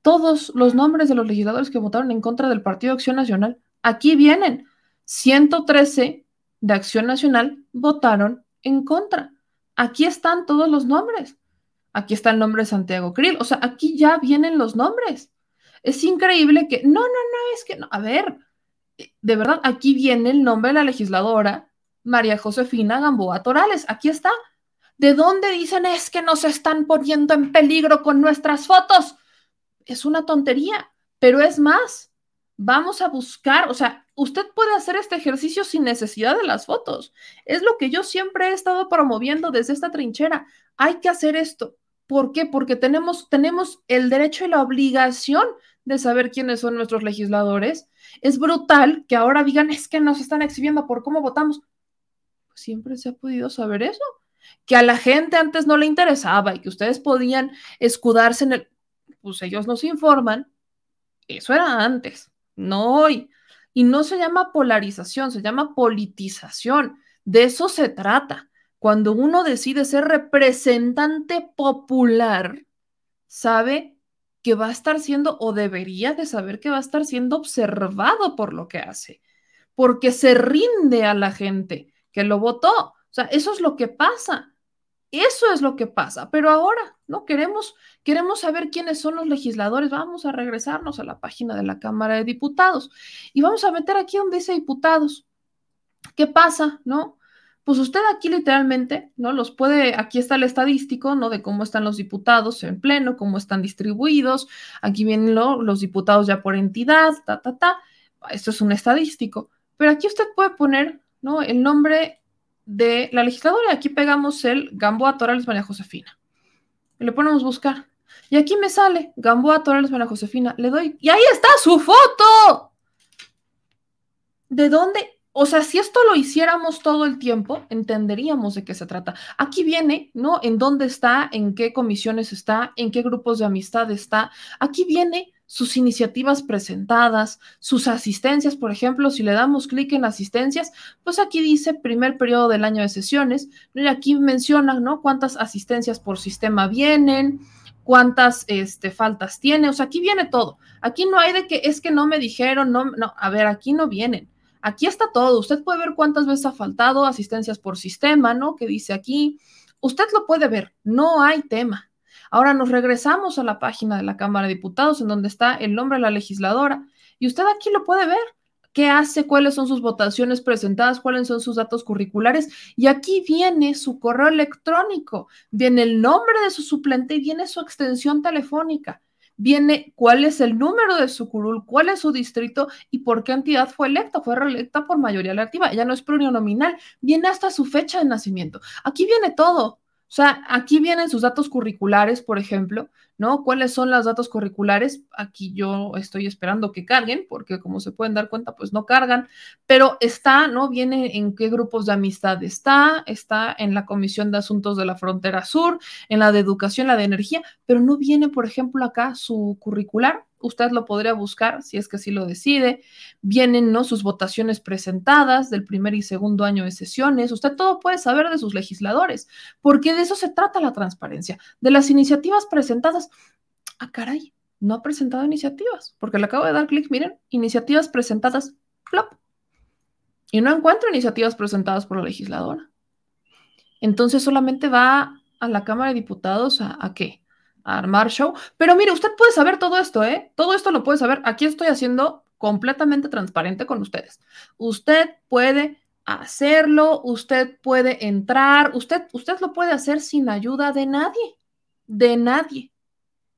Todos los nombres de los legisladores que votaron en contra del Partido Acción Nacional. Aquí vienen. 113 de Acción Nacional votaron en contra. Aquí están todos los nombres. Aquí está el nombre de Santiago Krill. O sea, aquí ya vienen los nombres. Es increíble que, no, no, no, es que no. A ver, de verdad, aquí viene el nombre de la legisladora María Josefina Gamboa Torales. Aquí está. ¿De dónde dicen es que nos están poniendo en peligro con nuestras fotos? Es una tontería, pero es más. Vamos a buscar, o sea, usted puede hacer este ejercicio sin necesidad de las fotos. Es lo que yo siempre he estado promoviendo desde esta trinchera. Hay que hacer esto. ¿Por qué? Porque tenemos, tenemos el derecho y la obligación de saber quiénes son nuestros legisladores. Es brutal que ahora digan es que nos están exhibiendo por cómo votamos. Pues siempre se ha podido saber eso. Que a la gente antes no le interesaba y que ustedes podían escudarse en el. Pues ellos nos informan. Eso era antes, no hoy. Y no se llama polarización, se llama politización. De eso se trata. Cuando uno decide ser representante popular, sabe que va a estar siendo o debería de saber que va a estar siendo observado por lo que hace, porque se rinde a la gente que lo votó. O sea, eso es lo que pasa. Eso es lo que pasa. Pero ahora, ¿no? Queremos, queremos saber quiénes son los legisladores. Vamos a regresarnos a la página de la Cámara de Diputados y vamos a meter aquí donde dice diputados. ¿Qué pasa, no? pues usted aquí literalmente, ¿no? Los puede, aquí está el estadístico, ¿no? De cómo están los diputados en pleno, cómo están distribuidos. Aquí vienen los diputados ya por entidad, ta, ta, ta. Esto es un estadístico. Pero aquí usted puede poner, ¿no? El nombre de la legisladora. Aquí pegamos el Gamboa Torales María Josefina. Le ponemos buscar. Y aquí me sale Gamboa Torales María Josefina. Le doy. Y ahí está su foto. ¿De dónde o sea, si esto lo hiciéramos todo el tiempo, entenderíamos de qué se trata. Aquí viene, ¿no? En dónde está, en qué comisiones está, en qué grupos de amistad está. Aquí viene sus iniciativas presentadas, sus asistencias, por ejemplo, si le damos clic en asistencias, pues aquí dice primer periodo del año de sesiones, y aquí menciona, ¿no? Cuántas asistencias por sistema vienen, cuántas este, faltas tiene, o sea, aquí viene todo. Aquí no hay de que es que no me dijeron, no, no, a ver, aquí no vienen. Aquí está todo. Usted puede ver cuántas veces ha faltado asistencias por sistema, ¿no? Que dice aquí. Usted lo puede ver. No hay tema. Ahora nos regresamos a la página de la Cámara de Diputados en donde está el nombre de la legisladora y usted aquí lo puede ver. ¿Qué hace? ¿Cuáles son sus votaciones presentadas? ¿Cuáles son sus datos curriculares? Y aquí viene su correo electrónico, viene el nombre de su suplente y viene su extensión telefónica viene cuál es el número de su curul, cuál es su distrito y por qué entidad fue electa. Fue reelecta por mayoría relativa. Ella no es plurinominal. Viene hasta su fecha de nacimiento. Aquí viene todo. O sea, aquí vienen sus datos curriculares, por ejemplo, ¿no? ¿Cuáles son los datos curriculares? Aquí yo estoy esperando que carguen, porque como se pueden dar cuenta, pues no cargan, pero está, ¿no? Viene en qué grupos de amistad está, está en la Comisión de Asuntos de la Frontera Sur, en la de Educación, la de Energía, pero no viene, por ejemplo, acá su curricular, usted lo podría buscar si es que así lo decide. Vienen ¿no? sus votaciones presentadas del primer y segundo año de sesiones. Usted todo puede saber de sus legisladores, porque de eso se trata la transparencia. De las iniciativas presentadas. Ah, caray, no ha presentado iniciativas, porque le acabo de dar clic, miren, iniciativas presentadas, plop. Y no encuentro iniciativas presentadas por la legisladora. Entonces solamente va a la Cámara de Diputados a qué? Armar show. Pero mire, usted puede saber todo esto, ¿eh? Todo esto lo puede saber. Aquí estoy haciendo completamente transparente con ustedes. Usted puede hacerlo, usted puede entrar, usted, usted lo puede hacer sin ayuda de nadie, de nadie,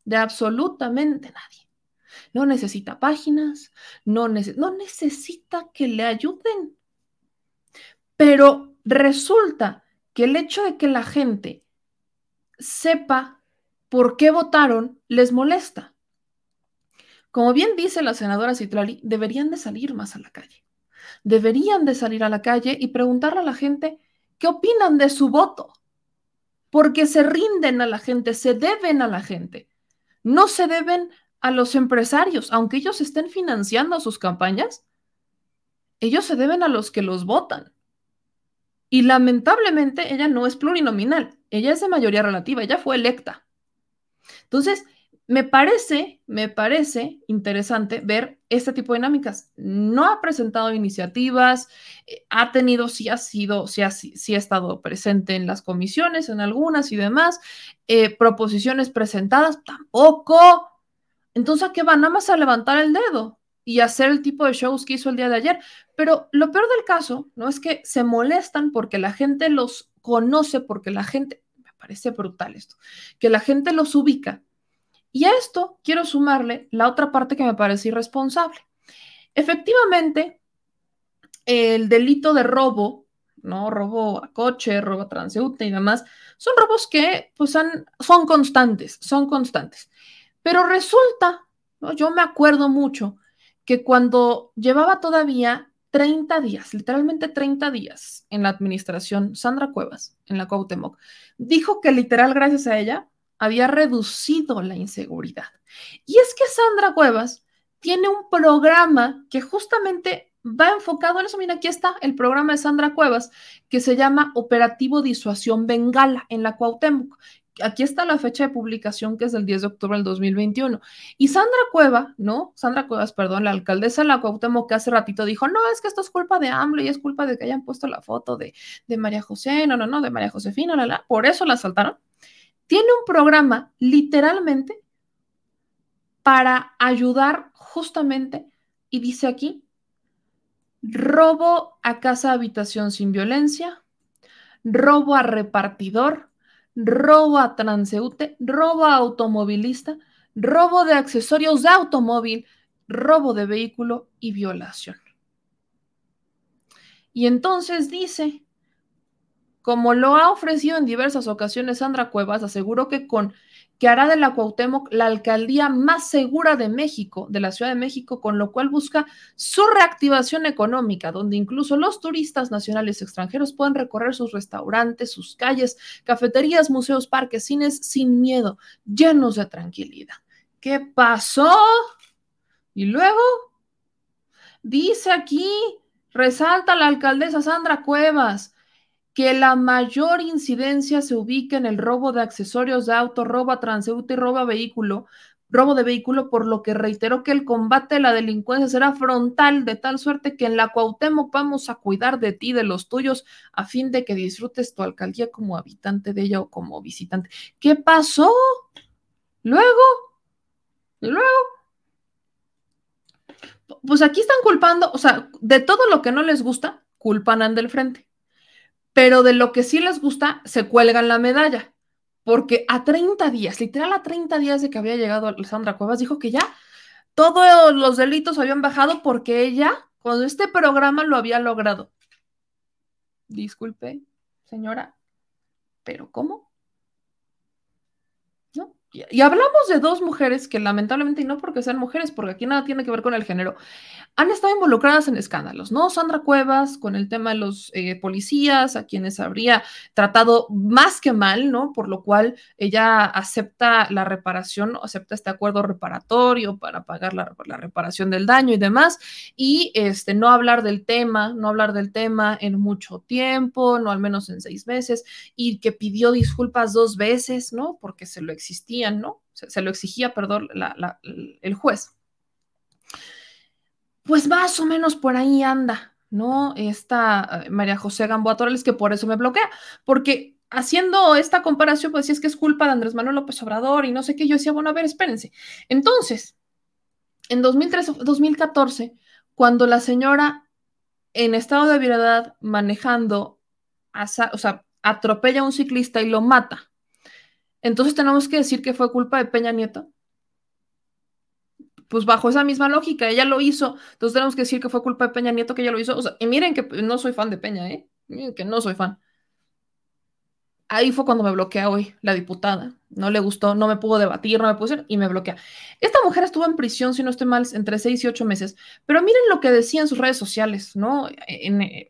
de absolutamente nadie. No necesita páginas, no, no necesita que le ayuden. Pero resulta que el hecho de que la gente sepa por qué votaron les molesta. Como bien dice la senadora Citlali, deberían de salir más a la calle. Deberían de salir a la calle y preguntarle a la gente qué opinan de su voto. Porque se rinden a la gente, se deben a la gente. No se deben a los empresarios, aunque ellos estén financiando sus campañas, ellos se deben a los que los votan. Y lamentablemente ella no es plurinominal, ella es de mayoría relativa, ella fue electa. Entonces, me parece, me parece interesante ver este tipo de dinámicas. No ha presentado iniciativas, eh, ha tenido, sí ha sido, sí ha, sí ha estado presente en las comisiones, en algunas y demás, eh, proposiciones presentadas, tampoco. Entonces, ¿a qué van? Nada más a levantar el dedo y hacer el tipo de shows que hizo el día de ayer. Pero lo peor del caso, ¿no? Es que se molestan porque la gente los conoce, porque la gente, parece brutal esto, que la gente los ubica y a esto quiero sumarle la otra parte que me parece irresponsable. Efectivamente, el delito de robo, ¿no? Robo a coche, robo a transeúnte y demás, son robos que pues son constantes, son constantes. Pero resulta, yo me acuerdo mucho que cuando llevaba todavía 30 días, literalmente 30 días en la administración, Sandra Cuevas, en la Cuauhtémoc, dijo que literal gracias a ella había reducido la inseguridad. Y es que Sandra Cuevas tiene un programa que justamente va enfocado en eso. Mira, aquí está el programa de Sandra Cuevas que se llama Operativo Disuasión Bengala en la Cuauhtémoc. Aquí está la fecha de publicación que es del 10 de octubre del 2021. Y Sandra Cueva, ¿no? Sandra Cuevas, perdón, la alcaldesa de la Cuauhtémoc que hace ratito dijo, no, es que esto es culpa de AMLO y es culpa de que hayan puesto la foto de, de María José, no, no, no, de María Josefina, la, la, por eso la saltaron tiene un programa literalmente para ayudar justamente, y dice aquí, robo a casa habitación sin violencia, robo a repartidor, robo a transeúnte, robo a automovilista, robo de accesorios de automóvil, robo de vehículo y violación. Y entonces dice, como lo ha ofrecido en diversas ocasiones Sandra Cuevas, aseguró que con que hará de la Cuauhtémoc la alcaldía más segura de México, de la Ciudad de México, con lo cual busca su reactivación económica, donde incluso los turistas nacionales y extranjeros pueden recorrer sus restaurantes, sus calles, cafeterías, museos, parques, cines sin miedo, llenos de tranquilidad. ¿Qué pasó? Y luego dice aquí, resalta la alcaldesa Sandra Cuevas, que la mayor incidencia se ubica en el robo de accesorios de auto, robo a transeúnte y robo a vehículo, robo de vehículo, por lo que reiteró que el combate a la delincuencia será frontal, de tal suerte que en la Cuauhtémoc vamos a cuidar de ti, de los tuyos, a fin de que disfrutes tu alcaldía como habitante de ella o como visitante. ¿Qué pasó? Luego, luego. Pues aquí están culpando, o sea, de todo lo que no les gusta, culpan a del frente pero de lo que sí les gusta, se cuelgan la medalla, porque a 30 días, literal a 30 días de que había llegado Alessandra Cuevas, dijo que ya todos los delitos habían bajado porque ella, cuando este programa lo había logrado. Disculpe, señora, pero ¿cómo? Y hablamos de dos mujeres que lamentablemente, y no porque sean mujeres, porque aquí nada tiene que ver con el género, han estado involucradas en escándalos, ¿no? Sandra Cuevas con el tema de los eh, policías, a quienes habría tratado más que mal, ¿no? Por lo cual ella acepta la reparación, acepta este acuerdo reparatorio para pagar la, la reparación del daño y demás, y este, no hablar del tema, no hablar del tema en mucho tiempo, no al menos en seis meses, y que pidió disculpas dos veces, ¿no? Porque se lo existía ¿no? Se, lo exigía, perdón, el juez. Pues más o menos por ahí anda, ¿no? Esta eh, María José Gamboa Torres, que por eso me bloquea, porque haciendo esta comparación, pues si es que es culpa de Andrés Manuel López Obrador y no sé qué, yo decía, bueno, a ver, espérense. Entonces, en 2013, 2014, cuando la señora en estado de ebriedad manejando, o sea, atropella a un ciclista y lo mata, entonces tenemos que decir que fue culpa de Peña Nieto. Pues bajo esa misma lógica, ella lo hizo, entonces tenemos que decir que fue culpa de Peña Nieto que ella lo hizo. y miren que no soy fan de Peña, ¿eh? Miren que no soy fan. Ahí fue cuando me bloquea hoy la diputada. No le gustó, no me pudo debatir, no me pudo y me bloquea. Esta mujer estuvo en prisión, si no estoy mal, entre seis y ocho meses. Pero miren lo que decía en sus redes sociales, ¿no?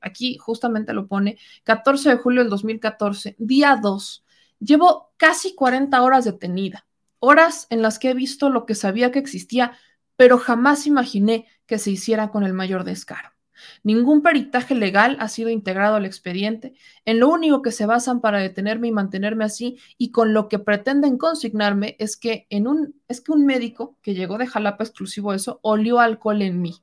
aquí justamente lo pone, 14 de julio del 2014, día 2 Llevo casi 40 horas detenida, horas en las que he visto lo que sabía que existía, pero jamás imaginé que se hiciera con el mayor descaro. Ningún peritaje legal ha sido integrado al expediente. En lo único que se basan para detenerme y mantenerme así y con lo que pretenden consignarme es que en un es que un médico que llegó de Jalapa exclusivo eso olió alcohol en mí.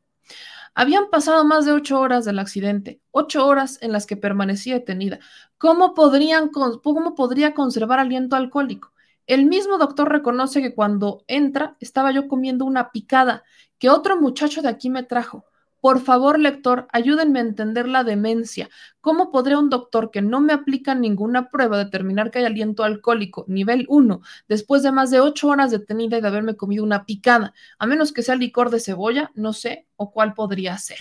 Habían pasado más de ocho horas del accidente, ocho horas en las que permanecía detenida. ¿Cómo, podrían, ¿Cómo podría conservar aliento alcohólico? El mismo doctor reconoce que cuando entra estaba yo comiendo una picada que otro muchacho de aquí me trajo. Por favor, lector, ayúdenme a entender la demencia. ¿Cómo podría un doctor que no me aplica ninguna prueba determinar que hay aliento alcohólico nivel 1 después de más de ocho horas detenida y de haberme comido una picada? A menos que sea licor de cebolla, no sé, o cuál podría ser.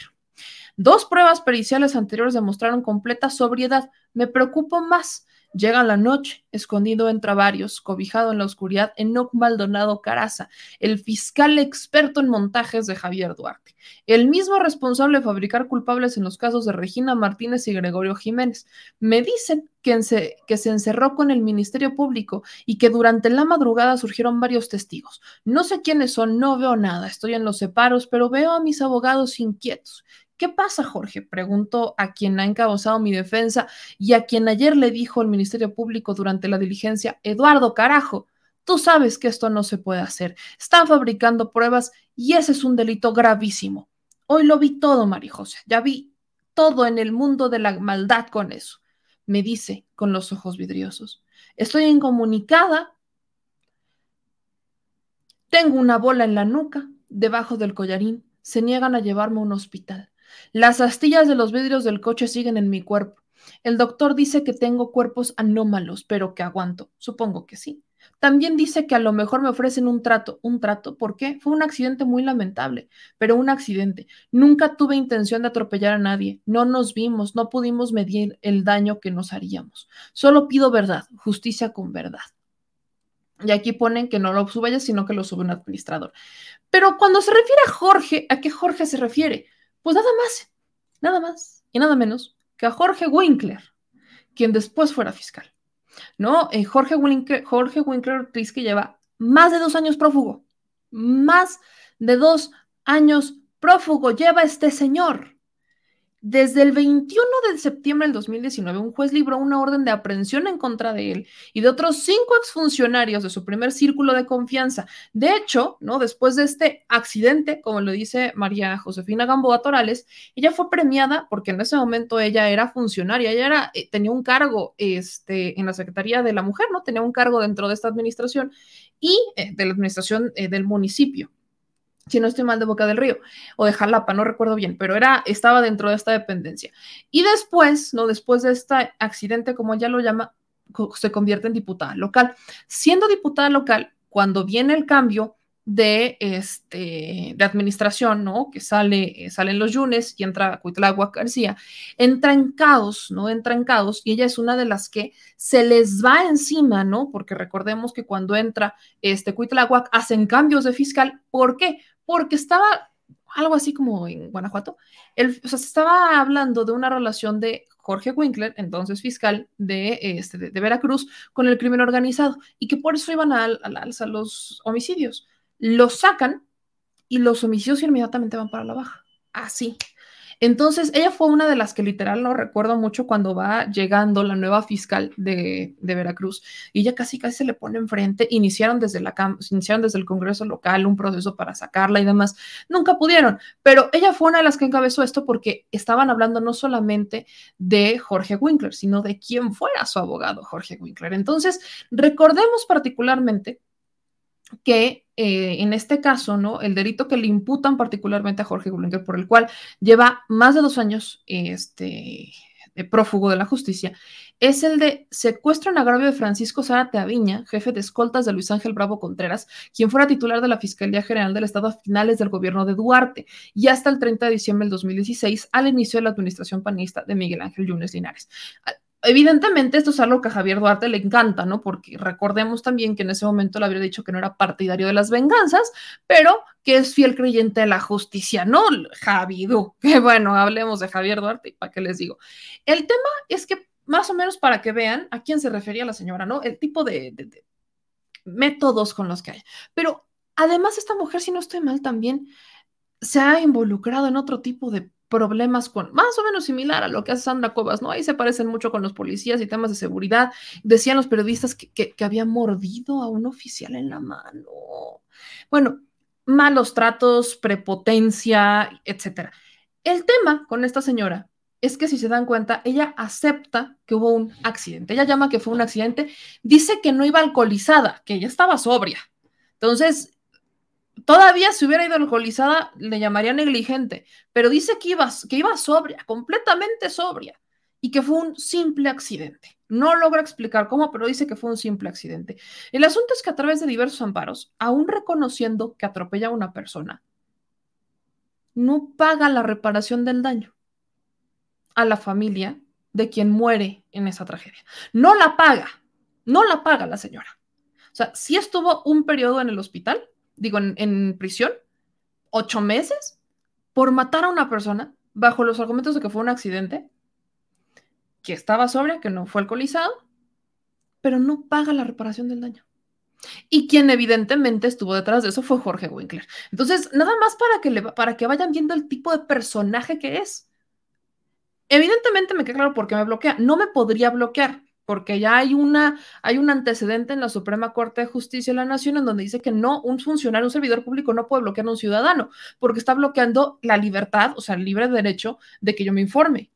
Dos pruebas periciales anteriores demostraron completa sobriedad. Me preocupo más Llega la noche, escondido entre varios, cobijado en la oscuridad, Enoc Maldonado Caraza, el fiscal experto en montajes de Javier Duarte, el mismo responsable de fabricar culpables en los casos de Regina Martínez y Gregorio Jiménez. Me dicen que, se, que se encerró con el Ministerio Público y que durante la madrugada surgieron varios testigos. No sé quiénes son, no veo nada, estoy en los separos, pero veo a mis abogados inquietos. ¿Qué pasa, Jorge? Preguntó a quien ha encabezado mi defensa y a quien ayer le dijo el Ministerio Público durante la diligencia, Eduardo, carajo, tú sabes que esto no se puede hacer. Están fabricando pruebas y ese es un delito gravísimo. Hoy lo vi todo, María José, ya vi todo en el mundo de la maldad con eso. Me dice con los ojos vidriosos. Estoy incomunicada. Tengo una bola en la nuca, debajo del collarín. Se niegan a llevarme a un hospital. Las astillas de los vidrios del coche siguen en mi cuerpo. El doctor dice que tengo cuerpos anómalos, pero que aguanto. Supongo que sí. También dice que a lo mejor me ofrecen un trato. ¿Un trato? ¿Por qué? Fue un accidente muy lamentable, pero un accidente. Nunca tuve intención de atropellar a nadie. No nos vimos, no pudimos medir el daño que nos haríamos. Solo pido verdad, justicia con verdad. Y aquí ponen que no lo sube ella, sino que lo sube un administrador. Pero cuando se refiere a Jorge, ¿a qué Jorge se refiere? Pues nada más, nada más y nada menos que a Jorge Winkler, quien después fuera fiscal. ¿No? Eh, Jorge Winkler, Jorge Winkler que lleva más de dos años prófugo. Más de dos años prófugo lleva este señor. Desde el 21 de septiembre del 2019, un juez libró una orden de aprehensión en contra de él y de otros cinco exfuncionarios de su primer círculo de confianza. De hecho, ¿no? después de este accidente, como lo dice María Josefina Gamboa Torales, ella fue premiada porque en ese momento ella era funcionaria, ella era, eh, tenía un cargo este, en la Secretaría de la Mujer, ¿no? Tenía un cargo dentro de esta administración y eh, de la administración eh, del municipio si no estoy mal de Boca del Río o de Jalapa, no recuerdo bien, pero era, estaba dentro de esta dependencia. Y después, ¿no? Después de este accidente, como ella lo llama, se convierte en diputada local. Siendo diputada local, cuando viene el cambio de, este, de administración, ¿no? Que sale, eh, salen los Yunes y entra Cuitlagua García, entra en caos, ¿no? Entra en caos y ella es una de las que se les va encima, ¿no? Porque recordemos que cuando entra este Cuitláhuac hacen cambios de fiscal. ¿Por qué? Porque estaba algo así como en Guanajuato, el, o sea, se estaba hablando de una relación de Jorge Winkler, entonces fiscal de, este, de, Veracruz, con el crimen organizado y que por eso iban al, al alza los homicidios. Los sacan y los homicidios inmediatamente van para la baja. Así. Entonces, ella fue una de las que literal no recuerdo mucho cuando va llegando la nueva fiscal de, Veracruz y ella casi casi se le pone enfrente. Iniciaron desde, la, iniciaron desde el Congreso local un proceso para sacarla y demás. Nunca pudieron, pero ella fue una de las que encabezó esto porque estaban hablando no solamente de Jorge Winkler, sino de quién fuera su abogado, Jorge Winkler. Entonces, recordemos particularmente que eh, en este caso, ¿no? El delito que le imputan particularmente a Jorge Winkler, por el cual lleva más de dos años este, prófugo de la justicia, es el de secuestro en agravio de Francisco Zárate Aviña, jefe de escoltas de Luis Ángel Bravo Contreras, quien fuera titular de la Fiscalía General del Estado a finales del gobierno de Duarte y hasta el 30 de diciembre del 2016, al inicio de la administración panista de Miguel Ángel Yunes Linares. Evidentemente, esto es algo que a Javier Duarte le encanta, ¿no? Porque recordemos también que en ese momento le habría dicho que no era partidario de las venganzas, pero que es fiel creyente de la justicia, ¿no? Javidú. Que bueno, hablemos de Javier Duarte, ¿para qué les digo? El tema es que, más o menos para que vean a quién se refería la señora, ¿no? El tipo de, de métodos con los que hay. Pero además, esta mujer, si no estoy mal, también se ha involucrado en otro tipo de problemas con, más o menos similar a lo que hace Sandra Cuevas, ¿no? Ahí se parecen mucho con los policías y temas de seguridad. Decían los periodistas que, que, había mordido a un oficial en la mano. Bueno, malos tratos, prepotencia, etcétera. El tema con esta señora es que si se dan cuenta, ella acepta que hubo un accidente. Ella llama que fue un accidente, dice que no iba alcoholizada, que ella estaba sobria. Entonces, todavía si hubiera ido alcoholizada, le llamaría negligente, pero dice que iba, que iba sobria, completamente sobria, y que fue un simple accidente. No logra explicar cómo, pero dice que fue un simple accidente. El asunto es que a través de diversos amparos, aún reconociendo que atropella a una persona, no paga la reparación del daño a la familia de quien muere en esa tragedia. No la paga, no la paga la señora. O sea, si estuvo un periodo en el hospital, digo, en, prisión, ocho meses, por matar a una persona bajo los argumentos de que fue un accidente, que estaba sobria, que no fue alcoholizado, pero no paga la reparación del daño. Y quien evidentemente estuvo detrás de eso fue Jorge Winkler. Entonces, nada más para que, le, para que vayan viendo el tipo de personaje que es. Evidentemente me queda claro por qué me bloquea. No me podría bloquear, porque ya hay, una, hay un antecedente en la Suprema Corte de Justicia de la Nación en donde dice que no, un funcionario, un servidor público no puede bloquear a un ciudadano, porque está bloqueando la libertad, o sea, el libre derecho de que yo me informe.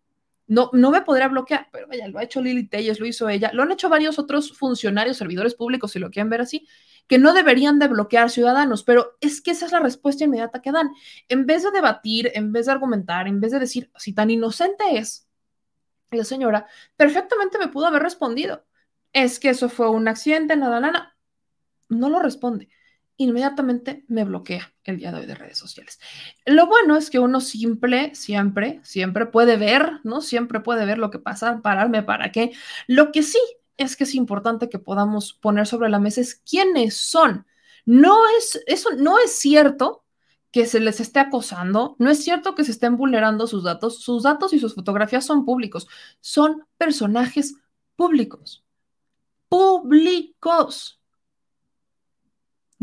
No, no me podría bloquear, pero vaya, lo ha hecho Lili Telles, lo hizo ella, lo han hecho varios otros funcionarios, servidores públicos, si lo quieren ver así, que no deberían de bloquear ciudadanos, pero es que esa es la respuesta inmediata que dan. En vez de debatir, en vez de argumentar, en vez de decir si tan inocente es, señora perfectamente me pudo haber respondido. Es que eso fue un accidente, nada, nada. No lo responde. Inmediatamente me bloquea el día de hoy de redes sociales. Lo bueno es que uno simple, siempre, siempre puede ver, ¿no? Siempre puede ver lo que pasa, pararme para qué. Lo que sí es que es importante que podamos poner sobre la mesa es quiénes son. No es, eso no es cierto que se les esté acosando, no es cierto que se estén vulnerando sus datos, sus datos y sus fotografías son públicos, son personajes públicos. Públicos.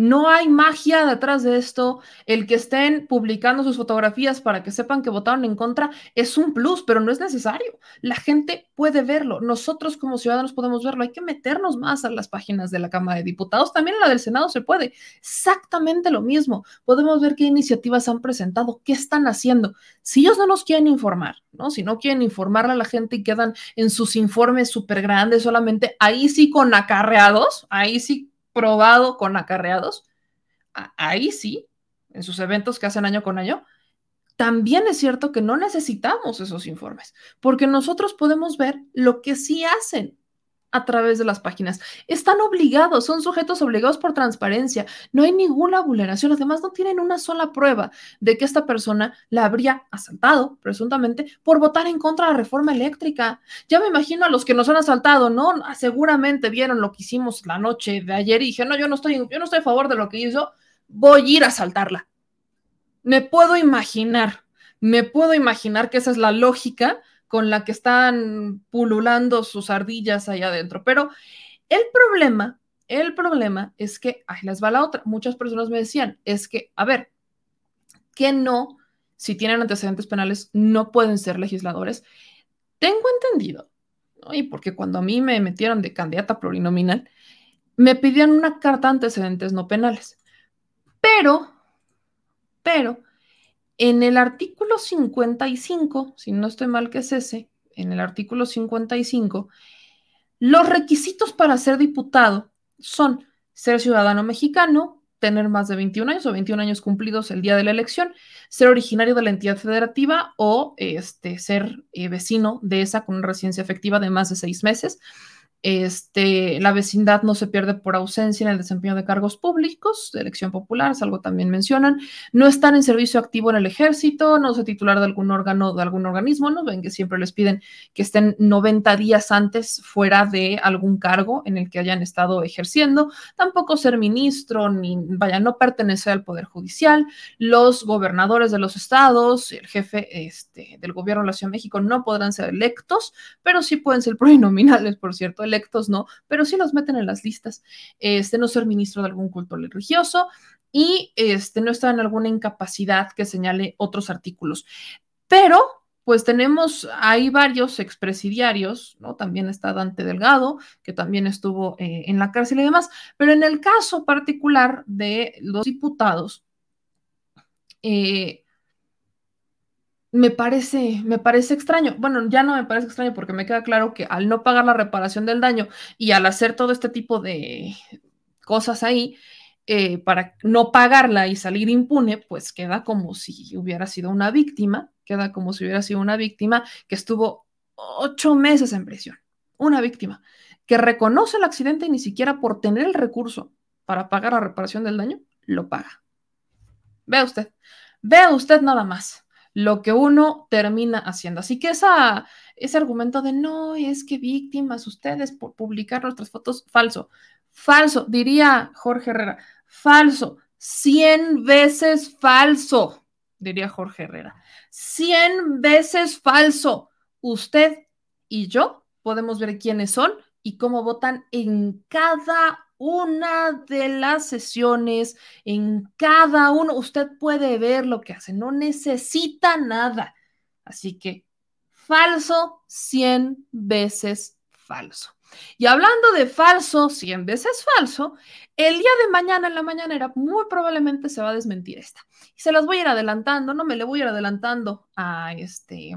No hay magia detrás de esto. El que estén publicando sus fotografías para que sepan que votaron en contra es un plus, pero no es necesario. La gente puede verlo. Nosotros como ciudadanos podemos verlo. Hay que meternos más a las páginas de la Cámara de Diputados. También en la del Senado se puede. Exactamente lo mismo. Podemos ver qué iniciativas han presentado, qué están haciendo. Si ellos no nos quieren informar, ¿no? Si no quieren informarle a la gente y quedan en sus informes súper grandes solamente, ahí sí con acarreados, ahí sí probado con acarreados, ahí sí, en sus eventos que hacen año con año, también es cierto que no necesitamos esos informes, porque nosotros podemos ver lo que sí hacen a través de las páginas. Están obligados, son sujetos obligados por transparencia. No hay ninguna vulneración. Además, no tienen una sola prueba de que esta persona la habría asaltado, presuntamente, por votar en contra de la reforma eléctrica. Ya me imagino a los que nos han asaltado, ¿no? Seguramente vieron lo que hicimos la noche de ayer y dijeron, no, yo no estoy, yo no estoy a favor de lo que hizo, voy a ir a asaltarla. Me puedo imaginar, me puedo imaginar que esa es la lógica con la que están pululando sus ardillas allá adentro. Pero el problema, el problema es que, ahí les va la otra, muchas personas me decían, es que, a ver, que no, si tienen antecedentes penales, no pueden ser legisladores. Tengo entendido, y porque cuando a mí me metieron de candidata plurinominal, me pidieron una carta de antecedentes no penales. Pero, pero, en el artículo 55, si no estoy mal que es ese, en el artículo 55, los requisitos para ser diputado son ser ciudadano mexicano, tener más de 21 años o 21 años cumplidos el día de la elección, ser originario de la entidad federativa o este, ser eh, vecino de esa con una residencia efectiva de más de seis meses, este, la vecindad no se pierde por ausencia en el desempeño de cargos públicos, de elección popular, es algo también mencionan. No están en servicio activo en el ejército, no se titular de algún órgano, de algún organismo, ¿no? Ven que siempre les piden que estén 90 días antes fuera de algún cargo en el que hayan estado ejerciendo. Tampoco ser ministro, ni vaya, no pertenecer al Poder Judicial. Los gobernadores de los estados, el jefe este, del gobierno de la Ciudad de México no podrán ser electos, pero sí pueden ser plurinominales, por cierto electos no, pero sí los meten en las listas. Este, no ser ministro de algún culto religioso y este, no estar en alguna incapacidad que señale otros artículos. Pero pues tenemos ahí varios expresidiarios, ¿no? También está Dante Delgado, que también estuvo eh, en la cárcel y demás, pero en el caso particular de los diputados, eh, me parece, me parece extraño. Bueno, ya no me parece extraño porque me queda claro que al no pagar la reparación del daño y al hacer todo este tipo de cosas ahí, eh, para no pagarla y salir impune, pues queda como si hubiera sido una víctima, queda como si hubiera sido una víctima que estuvo ocho meses en prisión, una víctima que reconoce el accidente y ni siquiera por tener el recurso para pagar la reparación del daño, lo paga. Vea usted, vea usted nada más lo que uno termina haciendo. Así que ese argumento de no, es que víctimas ustedes por publicar nuestras fotos, falso. Falso, diría Jorge Herrera. Falso. Cien veces falso, diría Jorge Herrera. Cien veces falso. Usted y yo podemos ver quiénes son y cómo votan en cada una de las sesiones, en cada uno. Usted puede ver lo que hace, no necesita nada. Así que falso, cien veces falso. Y hablando de falso, 100 veces falso, el día de mañana en la mañanera muy probablemente se va a desmentir esta. Y se las voy a ir adelantando, no me le voy a ir adelantando a este.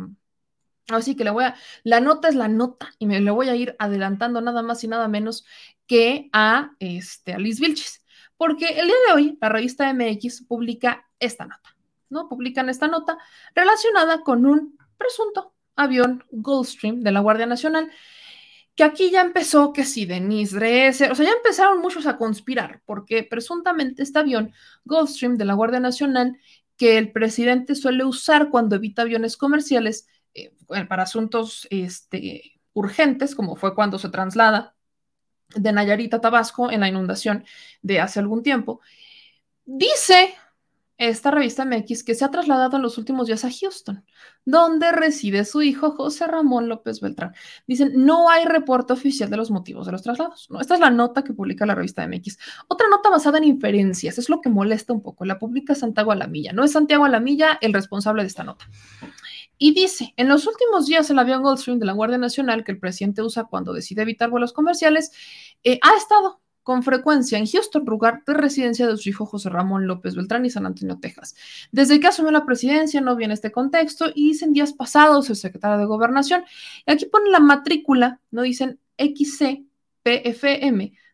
Así que le voy a. La nota es la nota y me le voy a ir adelantando nada más y nada menos que a, este, a Liz Vilchis. Porque el día de hoy la revista MX publica esta nota, ¿no? Publican esta nota relacionada con un presunto avión Gulfstream de la Guardia Nacional que aquí ya empezó que si Denise Dresser, o sea, ya empezaron muchos a conspirar, porque presuntamente este avión Gulfstream de la Guardia Nacional, que el presidente suele usar cuando evita aviones comerciales eh, para asuntos este, urgentes, como fue cuando se traslada de Nayarita Tabasco en la inundación de hace algún tiempo, dice esta revista MX que se ha trasladado en los últimos días a Houston, donde reside su hijo José Ramón López Beltrán. Dicen, no hay reporte oficial de los motivos de los traslados. Esta es la nota que publica la revista MX. Otra nota basada en inferencias, es lo que molesta un poco. La publica Santiago Alamilla. No es Santiago Alamilla el responsable de esta nota. Y dice, en los últimos días el avión Goldstream de la Guardia Nacional que el presidente usa cuando decide evitar vuelos comerciales eh, ha estado con frecuencia en Houston, lugar de residencia de su hijo José Ramón López Beltrán y San Antonio, Texas. Desde que asumió la presidencia no viene este contexto y dicen días pasados el secretario de Gobernación. Y aquí ponen la matrícula, no dicen XCPFM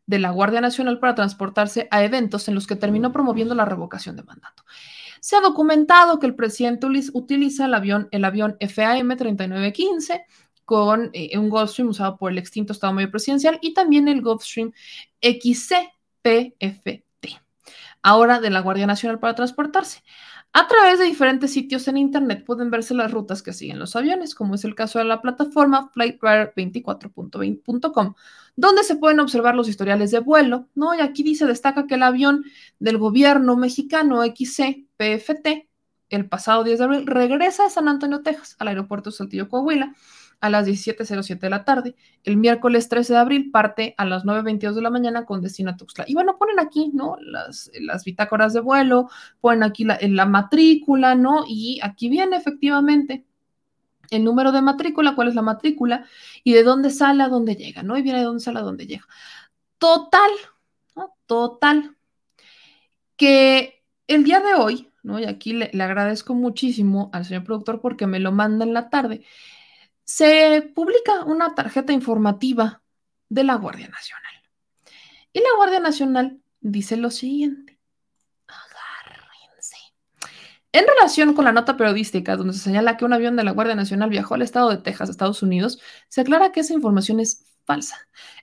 de la Guardia Nacional para transportarse a eventos en los que terminó promoviendo la revocación de mandato. Se ha documentado que el presidente utiliza el avión, el avión FAM 3915 con eh, un Gulfstream usado por el extinto Estado Mayor Presidencial y también el Gulfstream XCPFT, ahora de la Guardia Nacional para transportarse. A través de diferentes sitios en Internet pueden verse las rutas que siguen los aviones, como es el caso de la plataforma flightradar24.20.com, donde se pueden observar los historiales de vuelo, ¿no? Y aquí dice, destaca que el avión del gobierno mexicano XCPFT, el pasado 10 de abril, regresa de San Antonio, Texas, al aeropuerto Saltillo, Coahuila, a las 17.07 de la tarde. El miércoles 13 de abril parte a las 9.22 de la mañana con destino a Tuxtla. Y bueno, ponen aquí, ¿no? Las, las bitácoras de vuelo, ponen aquí la, la matrícula, ¿no? Y aquí viene efectivamente el número de matrícula, cuál es la matrícula y de dónde sale a dónde llega, ¿no? Y viene de dónde sale a dónde llega. Total, ¿no? Total. Que el día de hoy, ¿no? Y aquí le, le agradezco muchísimo al señor productor porque me lo manda en la tarde se publica una tarjeta informativa de la Guardia Nacional. Y la Guardia Nacional dice lo siguiente. Agárrense. En relación con la nota periodística donde se señala que un avión de la Guardia Nacional viajó al estado de Texas, Estados Unidos, se aclara que esa información es falsa.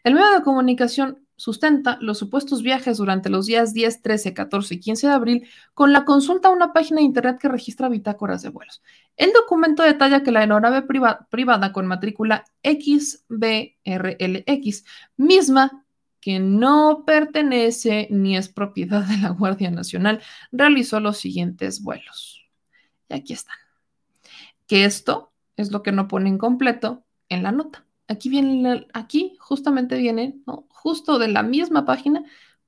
El medio de comunicación sustenta los supuestos viajes durante los días 10, 13, 14 y 15 de abril con la consulta a una página de internet que registra bitácoras de vuelos. El documento detalla que la aeronave privada con matrícula XBRLX, misma que no pertenece ni es propiedad de la Guardia Nacional, realizó los siguientes vuelos. Y aquí están. Que esto es lo que no pone en completo en la nota. Aquí viene, aquí justamente viene, ¿no? justo de la misma página,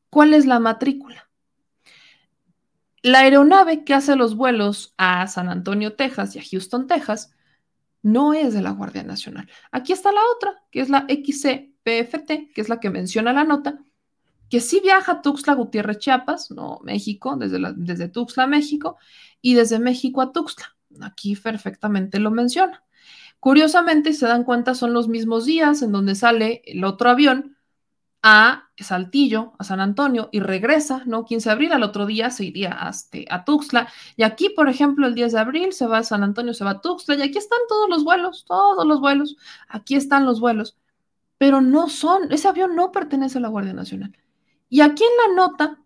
cuál es la matrícula. La aeronave que hace los vuelos a San Antonio, Texas y a Houston, Texas, no es de la Guardia Nacional. Aquí está la otra, que es la XCPFT, que es la que menciona la nota, que sí viaja a Tuxtla Gutiérrez, Chiapas, no México, desde, desde Tuxtla, México, y desde México a Tuxtla. Aquí perfectamente lo menciona. Curiosamente, se dan cuenta, son los mismos días en donde sale el otro avión a Saltillo, a San Antonio, y regresa, ¿no? 15 de abril, al otro día se iría este, a Tuxtla. Y aquí, por ejemplo, el 10 de abril se va a San Antonio, se va a Tuxtla, y aquí están todos los vuelos, todos los vuelos, aquí están los vuelos, pero no son, ese avión no pertenece a la Guardia Nacional. Y aquí en la nota,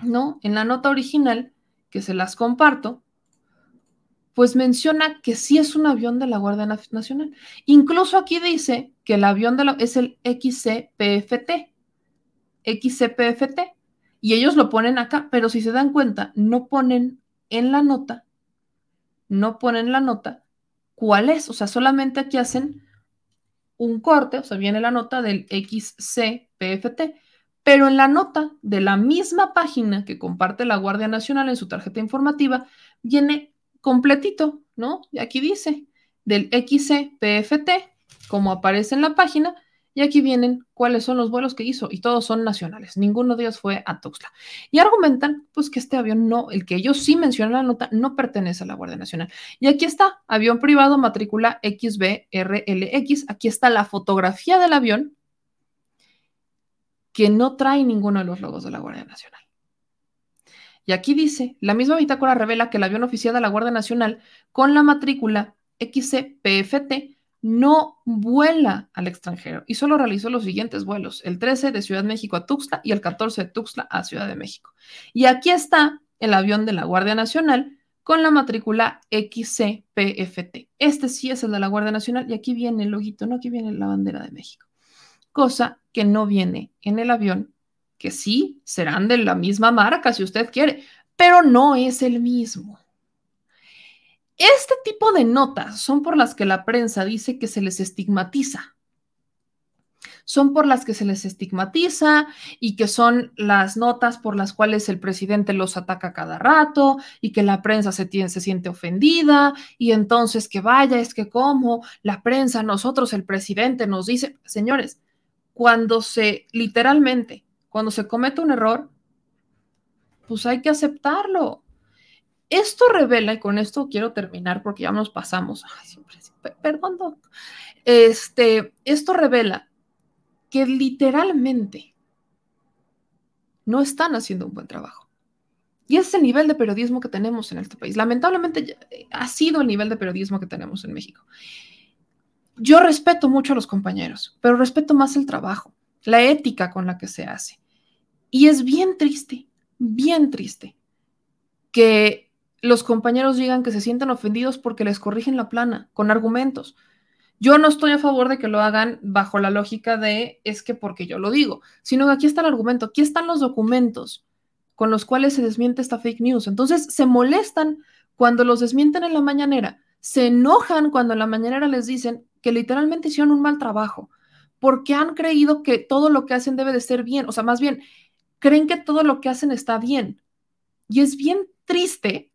¿no? En la nota original, que se las comparto, pues menciona que sí es un avión de la Guardia Nacional. Incluso aquí dice que el avión de es el XCPFT. XCPFT. Y ellos lo ponen acá, pero si se dan cuenta, no ponen en la nota, no ponen la nota cuál es. O sea, solamente aquí hacen un corte, o sea, viene la nota del XCPFT, pero en la nota de la misma página que comparte la Guardia Nacional en su tarjeta informativa, viene completito, ¿no? Y aquí dice del XCPFT, como aparece en la página, y aquí vienen cuáles son los vuelos que hizo, y todos son nacionales, ninguno de ellos fue a Tuxtla. Y argumentan, pues, que este avión no, el que ellos sí mencionan en la nota, no pertenece a la Guardia Nacional. Y aquí está, avión privado, matrícula XBRLX, aquí está la fotografía del avión, que no trae ninguno de los logos de la Guardia Nacional. Y aquí dice, la misma bitácora revela que el avión oficial de la Guardia Nacional con la matrícula XCPFT no vuela al extranjero y solo realizó los siguientes vuelos, el 13 de Ciudad de México a Tuxtla y el 14 de Tuxtla a Ciudad de México. Y aquí está el avión de la Guardia Nacional con la matrícula XCPFT. Este sí es el de la Guardia Nacional y aquí viene el loguito, no aquí viene la bandera de México. Cosa que no viene en el avión que sí, serán de la misma marca si usted quiere, pero no es el mismo. Este tipo de notas son por las que la prensa dice que se les estigmatiza. Son por las que se les estigmatiza y que son las notas por las cuales el presidente los ataca cada rato y que la prensa se, se siente ofendida y entonces que vaya, es que como la prensa, nosotros, el presidente nos dice, señores, cuando se literalmente cuando se comete un error, pues hay que aceptarlo. Esto revela, y con esto quiero terminar porque ya nos pasamos. perdón, Este, esto revela que literalmente no están haciendo un buen trabajo. Y es el nivel de periodismo que tenemos en este país. Lamentablemente ha sido el nivel de periodismo que tenemos en México. Yo respeto mucho a los compañeros, pero respeto más el trabajo la ética con la que se hace. Y es bien triste, bien triste que los compañeros digan que se sienten ofendidos porque les corrigen la plana con argumentos. Yo no estoy a favor de que lo hagan bajo la lógica de es que porque yo lo digo, sino que aquí está el argumento, aquí están los documentos con los cuales se desmiente esta fake news. Entonces se molestan cuando los desmienten en la mañanera, se enojan cuando en la mañanera les dicen que literalmente hicieron un mal trabajo, porque han creído que todo lo que hacen debe de ser bien, o sea, más bien, creen que todo lo que hacen está bien. Y es bien triste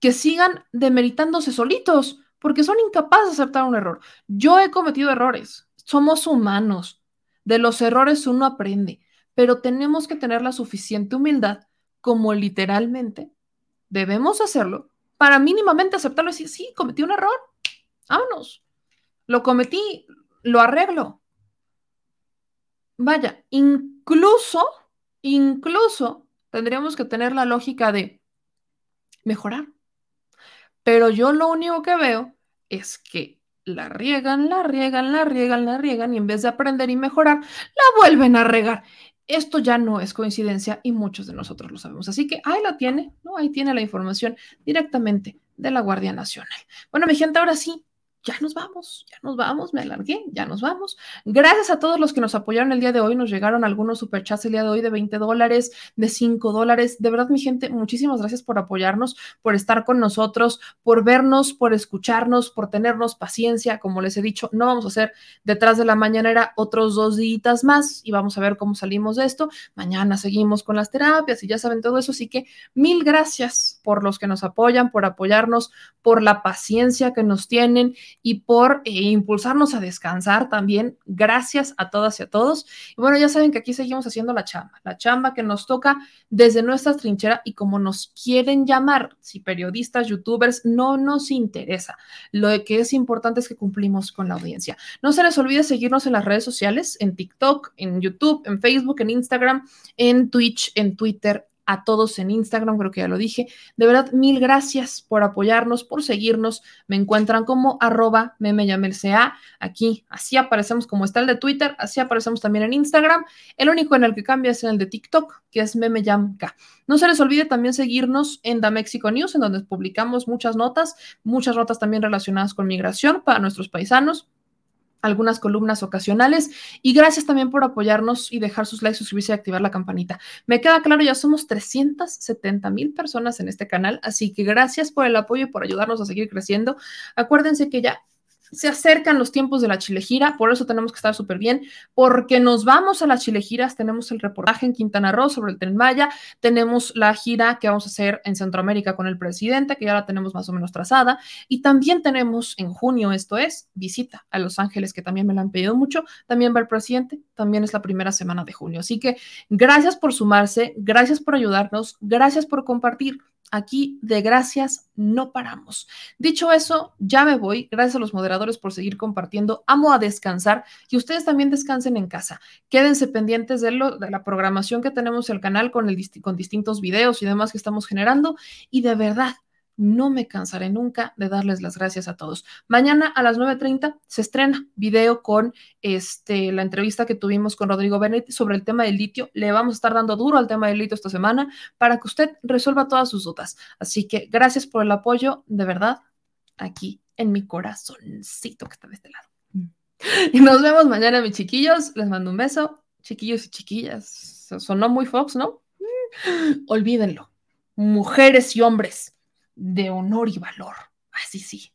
que sigan demeritándose solitos, porque son incapaces de aceptar un error. Yo he cometido errores, somos humanos, de los errores uno aprende, pero tenemos que tener la suficiente humildad como literalmente debemos hacerlo para mínimamente aceptarlo y decir, sí, cometí un error, vámonos, lo cometí, lo arreglo. Vaya, incluso, incluso tendríamos que tener la lógica de mejorar. Pero yo lo único que veo es que la riegan, la riegan, la riegan, la riegan y en vez de aprender y mejorar, la vuelven a regar. Esto ya no es coincidencia y muchos de nosotros lo sabemos. Así que ahí la tiene, ¿no? Ahí tiene la información directamente de la Guardia Nacional. Bueno, mi gente, ahora sí, ya nos vamos, ya nos vamos, me alargué, ya nos vamos. Gracias a todos los que nos apoyaron el día de hoy, nos llegaron algunos superchats el día de hoy de 20 dólares, de 5 dólares. De verdad, mi gente, muchísimas gracias por apoyarnos, por estar con nosotros, por vernos, por escucharnos, por tenernos paciencia. Como les he dicho, no vamos a hacer detrás de la mañanera otros dos días más y vamos a ver cómo salimos de esto. Mañana seguimos con las terapias y ya saben todo eso. Así que mil gracias por los que nos apoyan, por apoyarnos, por la paciencia que nos tienen y por eh, impulsarnos a descansar también. Gracias a todas y a todos. Y bueno, ya saben que aquí seguimos haciendo la chamba, la chamba que nos toca desde nuestra trinchera y como nos quieren llamar, si periodistas, youtubers, no nos interesa. Lo que es importante es que cumplimos con la audiencia. No se les olvide seguirnos en las redes sociales, en TikTok, en YouTube, en Facebook, en Instagram, en Twitch, en Twitter, a todos en Instagram, creo que ya lo dije. De verdad, mil gracias por apoyarnos, por seguirnos. Me encuentran como arroba memeyamelca. Aquí, así aparecemos como está el de Twitter, así aparecemos también en Instagram. El único en el que cambia es en el de TikTok, que es memeyamka. No se les olvide también seguirnos en Da Mexico News, en donde publicamos muchas notas, muchas notas también relacionadas con migración para nuestros paisanos algunas columnas ocasionales y gracias también por apoyarnos y dejar sus likes, suscribirse y activar la campanita. Me queda claro, ya somos 370 mil personas en este canal, así que gracias por el apoyo y por ayudarnos a seguir creciendo. Acuérdense que ya se acercan los tiempos de la Chilegira, por eso tenemos que estar súper bien, porque nos vamos a las Chilegiras, tenemos el reportaje en Quintana Roo sobre el Tren Maya, tenemos la gira que vamos a hacer en Centroamérica con el presidente, que ya la tenemos más o menos trazada, y también tenemos en junio, esto es, visita a Los Ángeles, que también me la han pedido mucho, también va el presidente, también es la primera semana de junio. Así que gracias por sumarse, gracias por ayudarnos, gracias por compartir aquí de gracias no paramos. Dicho eso, ya me voy. Gracias a los moderadores por seguir compartiendo. Amo a descansar y ustedes también descansen en casa. Quédense pendientes de, lo, de la programación que tenemos en el canal con, el, con distintos videos y demás que estamos generando. Y de verdad, no me cansaré nunca de darles las gracias a todos. Mañana a las 9.30 se estrena video con este, la entrevista que tuvimos con Rodrigo Bennett sobre el tema del litio. Le vamos a estar dando duro al tema del litio esta semana para que usted resuelva todas sus dudas. Así que gracias por el apoyo, de verdad, aquí en mi corazoncito que está de este lado. Y nos vemos mañana, mis chiquillos. Les mando un beso. Chiquillos y chiquillas. Sonó muy Fox, ¿no? Olvídenlo. Mujeres y hombres de honor y valor. Así sí.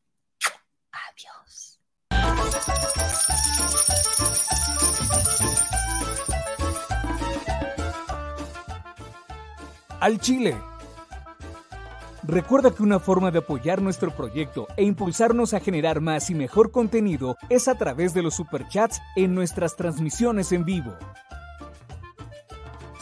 Adiós. Al Chile. Recuerda que una forma de apoyar nuestro proyecto e impulsarnos a generar más y mejor contenido es a través de los superchats en nuestras transmisiones en vivo.